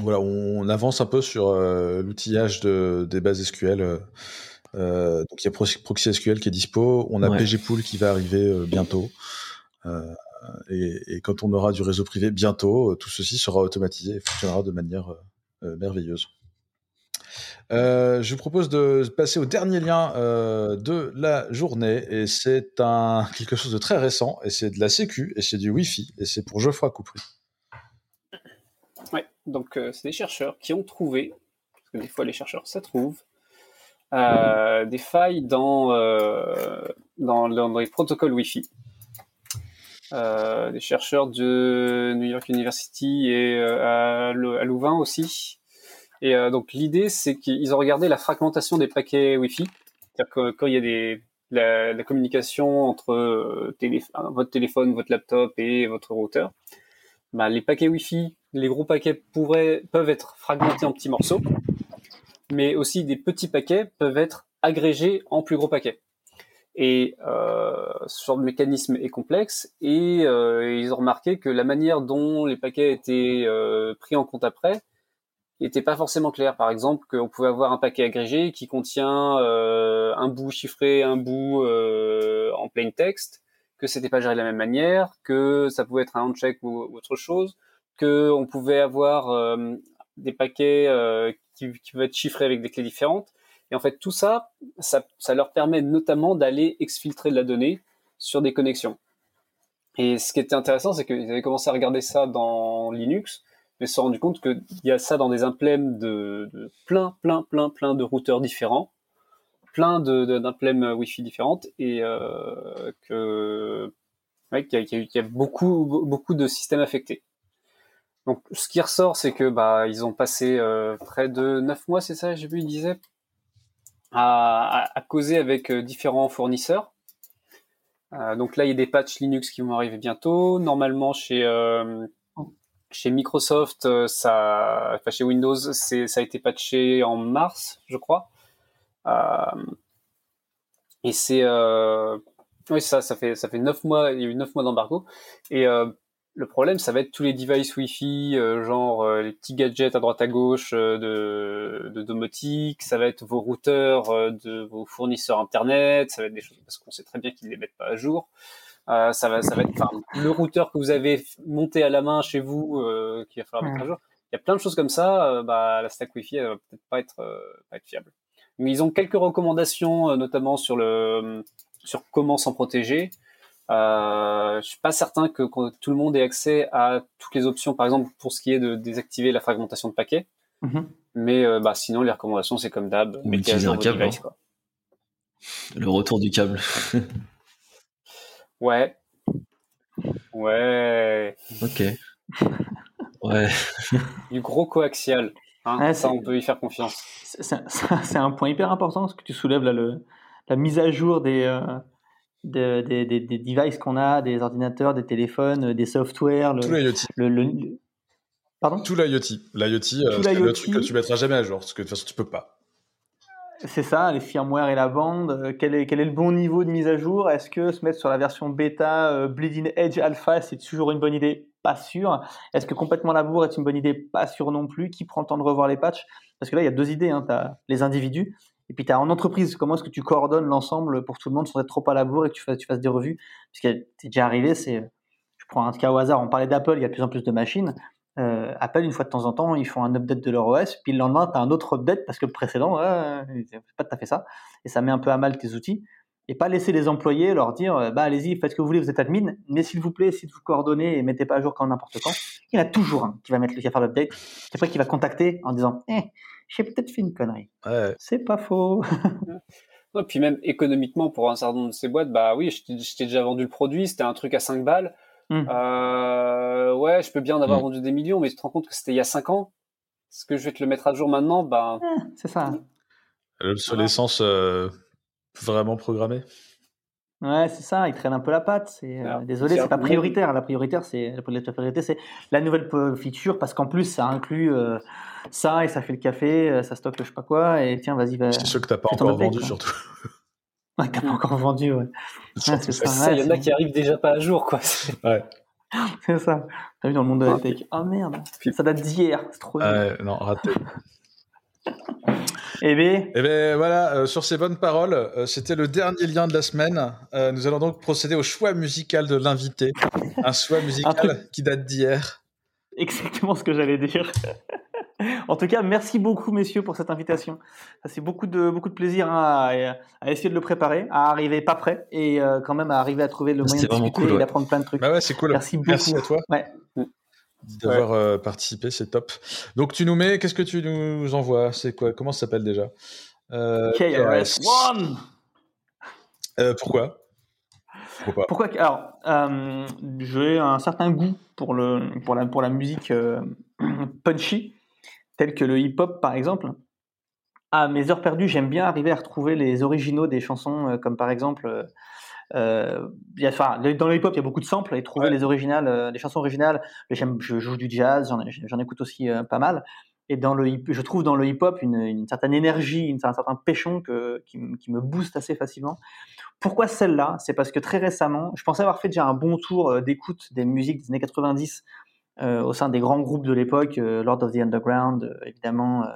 Voilà, on avance un peu sur l'outillage de, des bases SQL donc il y a Proxy SQL qui est dispo, on a PGPool qui va arriver bientôt. Euh, et, quand on aura du réseau privé bientôt, tout ceci sera automatisé et fonctionnera de manière merveilleuse. je vous propose de passer au dernier lien de la journée et c'est quelque chose de très récent et c'est de la Sécu et c'est du Wi-Fi et c'est pour Geoffroy Coupry. Ouais, donc c'est des chercheurs qui ont trouvé, parce que des fois les chercheurs ça trouve, euh, des failles dans, euh, dans, dans, les protocoles Wi-Fi. Euh, des chercheurs de New York University et à, Louvain aussi. Et donc l'idée, c'est qu'ils ont regardé la fragmentation des paquets Wi-Fi. C'est-à-dire que quand il y a des, la, communication entre votre téléphone, votre laptop et votre routeur, bah, les paquets Wi-Fi, les gros paquets peuvent être fragmentés en petits morceaux mais aussi des petits paquets peuvent être agrégés en plus gros paquets. Et euh, ce genre de mécanisme est complexe et euh, ils ont remarqué que la manière dont les paquets étaient euh, pris en compte après n'était pas forcément claire. Par exemple, qu'on pouvait avoir un paquet agrégé qui contient euh, un bout chiffré, un bout euh, en plain text, que c'était pas géré de la même manière, que ça pouvait être un handshake ou, ou autre chose, que on pouvait avoir euh, des paquets qui, qui être chiffrés avec des clés différentes. Et en fait, tout ça, ça, leur permet notamment d'aller exfiltrer de la donnée sur des connexions. Et ce qui était intéressant, c'est qu'ils avaient commencé à regarder ça dans Linux, mais se sont rendu compte qu'il y a ça dans des implèmes de, de, plein, plein, plein, plein de routeurs différents, plein d'implèmes de, Wi-Fi différentes, et euh, qu'il y, y, a beaucoup, beaucoup de systèmes affectés. Donc, ce qui ressort, c'est que bah ils ont passé euh, près de 9 mois, c'est ça, j'ai vu, ils disaient, à, causer avec euh, différents fournisseurs. Euh, donc là, il y a des patchs Linux qui vont arriver bientôt. Normalement, chez chez Microsoft, ça, enfin chez Windows, ça a été patché en mars, je crois. et c'est oui, ça, ça fait ça fait neuf mois, il y a eu neuf mois d'embargo. Et le problème, ça va être tous les devices Wi-Fi, euh, genre euh, les petits gadgets à droite à gauche euh, de, de, domotique, ça va être vos routeurs de vos fournisseurs internet, ça va être des choses parce qu'on sait très bien qu'ils les mettent pas à jour. ça va, ça va être le routeur que vous avez monté à la main chez vous, qu'il va falloir mettre à jour. Il y a plein de choses comme ça. bah, la stack Wi-Fi, elle va peut-être pas être, pas être fiable. Mais ils ont quelques recommandations, notamment sur le sur comment s'en protéger. Euh, je suis pas certain que, tout le monde ait accès à toutes les options, par exemple pour ce qui est de désactiver la fragmentation de paquets. Mhm. Mais euh, bah, sinon, les recommandations, c'est comme d'hab. Utiliser un câble. Hein. Le retour du câble. ouais. Ouais. Ok. Ouais. du gros coaxial. Hein, ça, on peut y faire confiance. C'est un, point hyper important ce que tu soulèves là, le, la mise à jour des, euh, des, des, des, devices qu'on a, des ordinateurs, des téléphones, des softwares, le, le, Pardon? Tout l'IoT. L'IoT, c'est le truc que tu mettras jamais à jour, parce que de toute façon, tu peux pas. C'est ça, les firmware et la bande. Quel est, quel est le bon niveau de mise à jour? Est-ce que se mettre sur la version bêta Bleeding Edge Alpha, c'est toujours une bonne idée? Pas sûr. Est-ce que complètement labour est une bonne idée? Pas sûr non plus. Qui prend le temps de revoir les patchs? Parce que là, il y a deux idées. Hein. Tu as les individus et puis tu en entreprise. Comment est-ce que tu coordonnes l'ensemble pour tout le monde sans être trop à la bourre et que tu fasses, des revues? Parce que c'est déjà arrivé, c'est. Je prends un cas au hasard, on parlait d'Apple, il y a de plus en plus de machines. Euh, Apple, une fois de temps en temps, ils font un update de leur OS, puis le lendemain, tu as un autre update parce que le précédent, euh, pas tout à fait ça. Et ça met un peu à mal tes outils. Et pas laisser les employés leur dire euh, bah allez-y, faites ce que vous voulez, vous êtes admin, mais s'il vous plaît, de vous coordonner et mettez pas à jour quand n'importe quand. Il y en a toujours un qui va mettre le qui va faire l'update, après qui va contacter en disant eh, j'ai peut-être fait une connerie. Ouais. C'est pas faux. Et puis même économiquement, pour un certain nombre de ces boîtes, bah oui, je t'ai déjà vendu le produit, c'était un truc à 5 balles. Mmh. Euh, ouais, je peux bien en avoir mmh. vendu des millions, mais tu te rends compte que c'était il y a 5 ans? Est-ce que je vais te le mettre à jour maintenant? Bah... C'est ça. L'obsolescence euh, vraiment programmée. Ouais, c'est ça, il traîne un peu la patte. C'est, euh, désolé, c'est pas prioritaire. La prioritaire, c'est la priorité, c'est la nouvelle feature parce qu'en plus, ça inclut euh, ça et ça fait le café, euh, ça stocke je sais pas quoi. Et tiens, vas-y, va. C'est ce que t'as pas encore vendu, surtout. Ouais, t'as pas encore vendu, ouais. c'est ça. il y en a qui arrivent déjà pas à jour, quoi. Ouais. c'est ça. T'as vu dans le monde de la tech. Oh merde, ça date d'hier, c'est trop. Ouais, non, raté. Eh bien, eh bien voilà, euh, sur ces bonnes paroles, euh, c'était le dernier lien de la semaine. Euh, nous allons donc procéder au choix musical de l'invité. Un choix musical qui date d'hier. Exactement ce que j'allais dire. en tout cas, merci beaucoup, messieurs, pour cette invitation. C'est beaucoup de, beaucoup de plaisir hein, à, essayer de le préparer, à arriver pas prêt et quand même à arriver à trouver le moyen de discuter et d'apprendre plein de trucs. Bah ouais, c'est cool. Merci beaucoup. Merci à toi. Ouais d'avoir euh, participé, c'est top. Donc tu nous mets, qu'est-ce que tu nous envoies? C'est quoi? Comment ça s'appelle déjà? Euh, KRS One. Euh, pourquoi? Pourquoi, pourquoi Alors, euh, j'ai un certain goût pour le pour la pour la musique punchy, telle que le hip-hop par exemple. À mes heures perdues, j'aime bien arriver à retrouver les originaux des chansons, comme par exemple euh, enfin, dans le hip-hop, il y a beaucoup de samples et trouver les originales, euh, les chansons originales. Je joue du jazz, j'en écoute aussi euh, pas mal. Et dans le hip, je trouve dans le hip-hop une, une, certaine énergie, une, un certain péchon que, qui, qui, me booste assez facilement. Pourquoi celle-là? C'est parce que très récemment, je pensais avoir fait déjà un bon tour euh, d'écoute des musiques des années 90 euh, au sein des grands groupes de l'époque, Lord of the Underground, évidemment,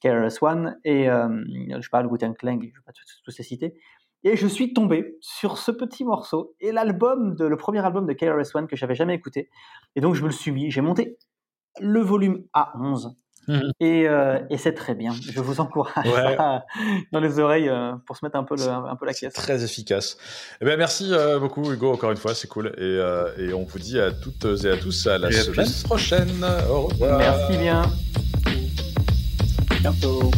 KRS-One, et je parle Wu-Tang Clan, je ne vais pas tous ces citer. Et je suis tombé sur ce petit morceau et l'album de le premier album de KRS-One que j'avais jamais écouté. Et donc je me le suis mis, j'ai monté le volume à 11. Mhm. Et, euh, et c'est très bien. Je vous encourage dans les oreilles euh, pour se mettre un peu, le, un peu la caisse. Très efficace. Eh bien, merci euh, beaucoup, Hugo, encore une fois, c'est cool. Et, et, on vous dit à toutes et à tous à la semaine prochaine. Au revoir. Merci bien. Bientôt.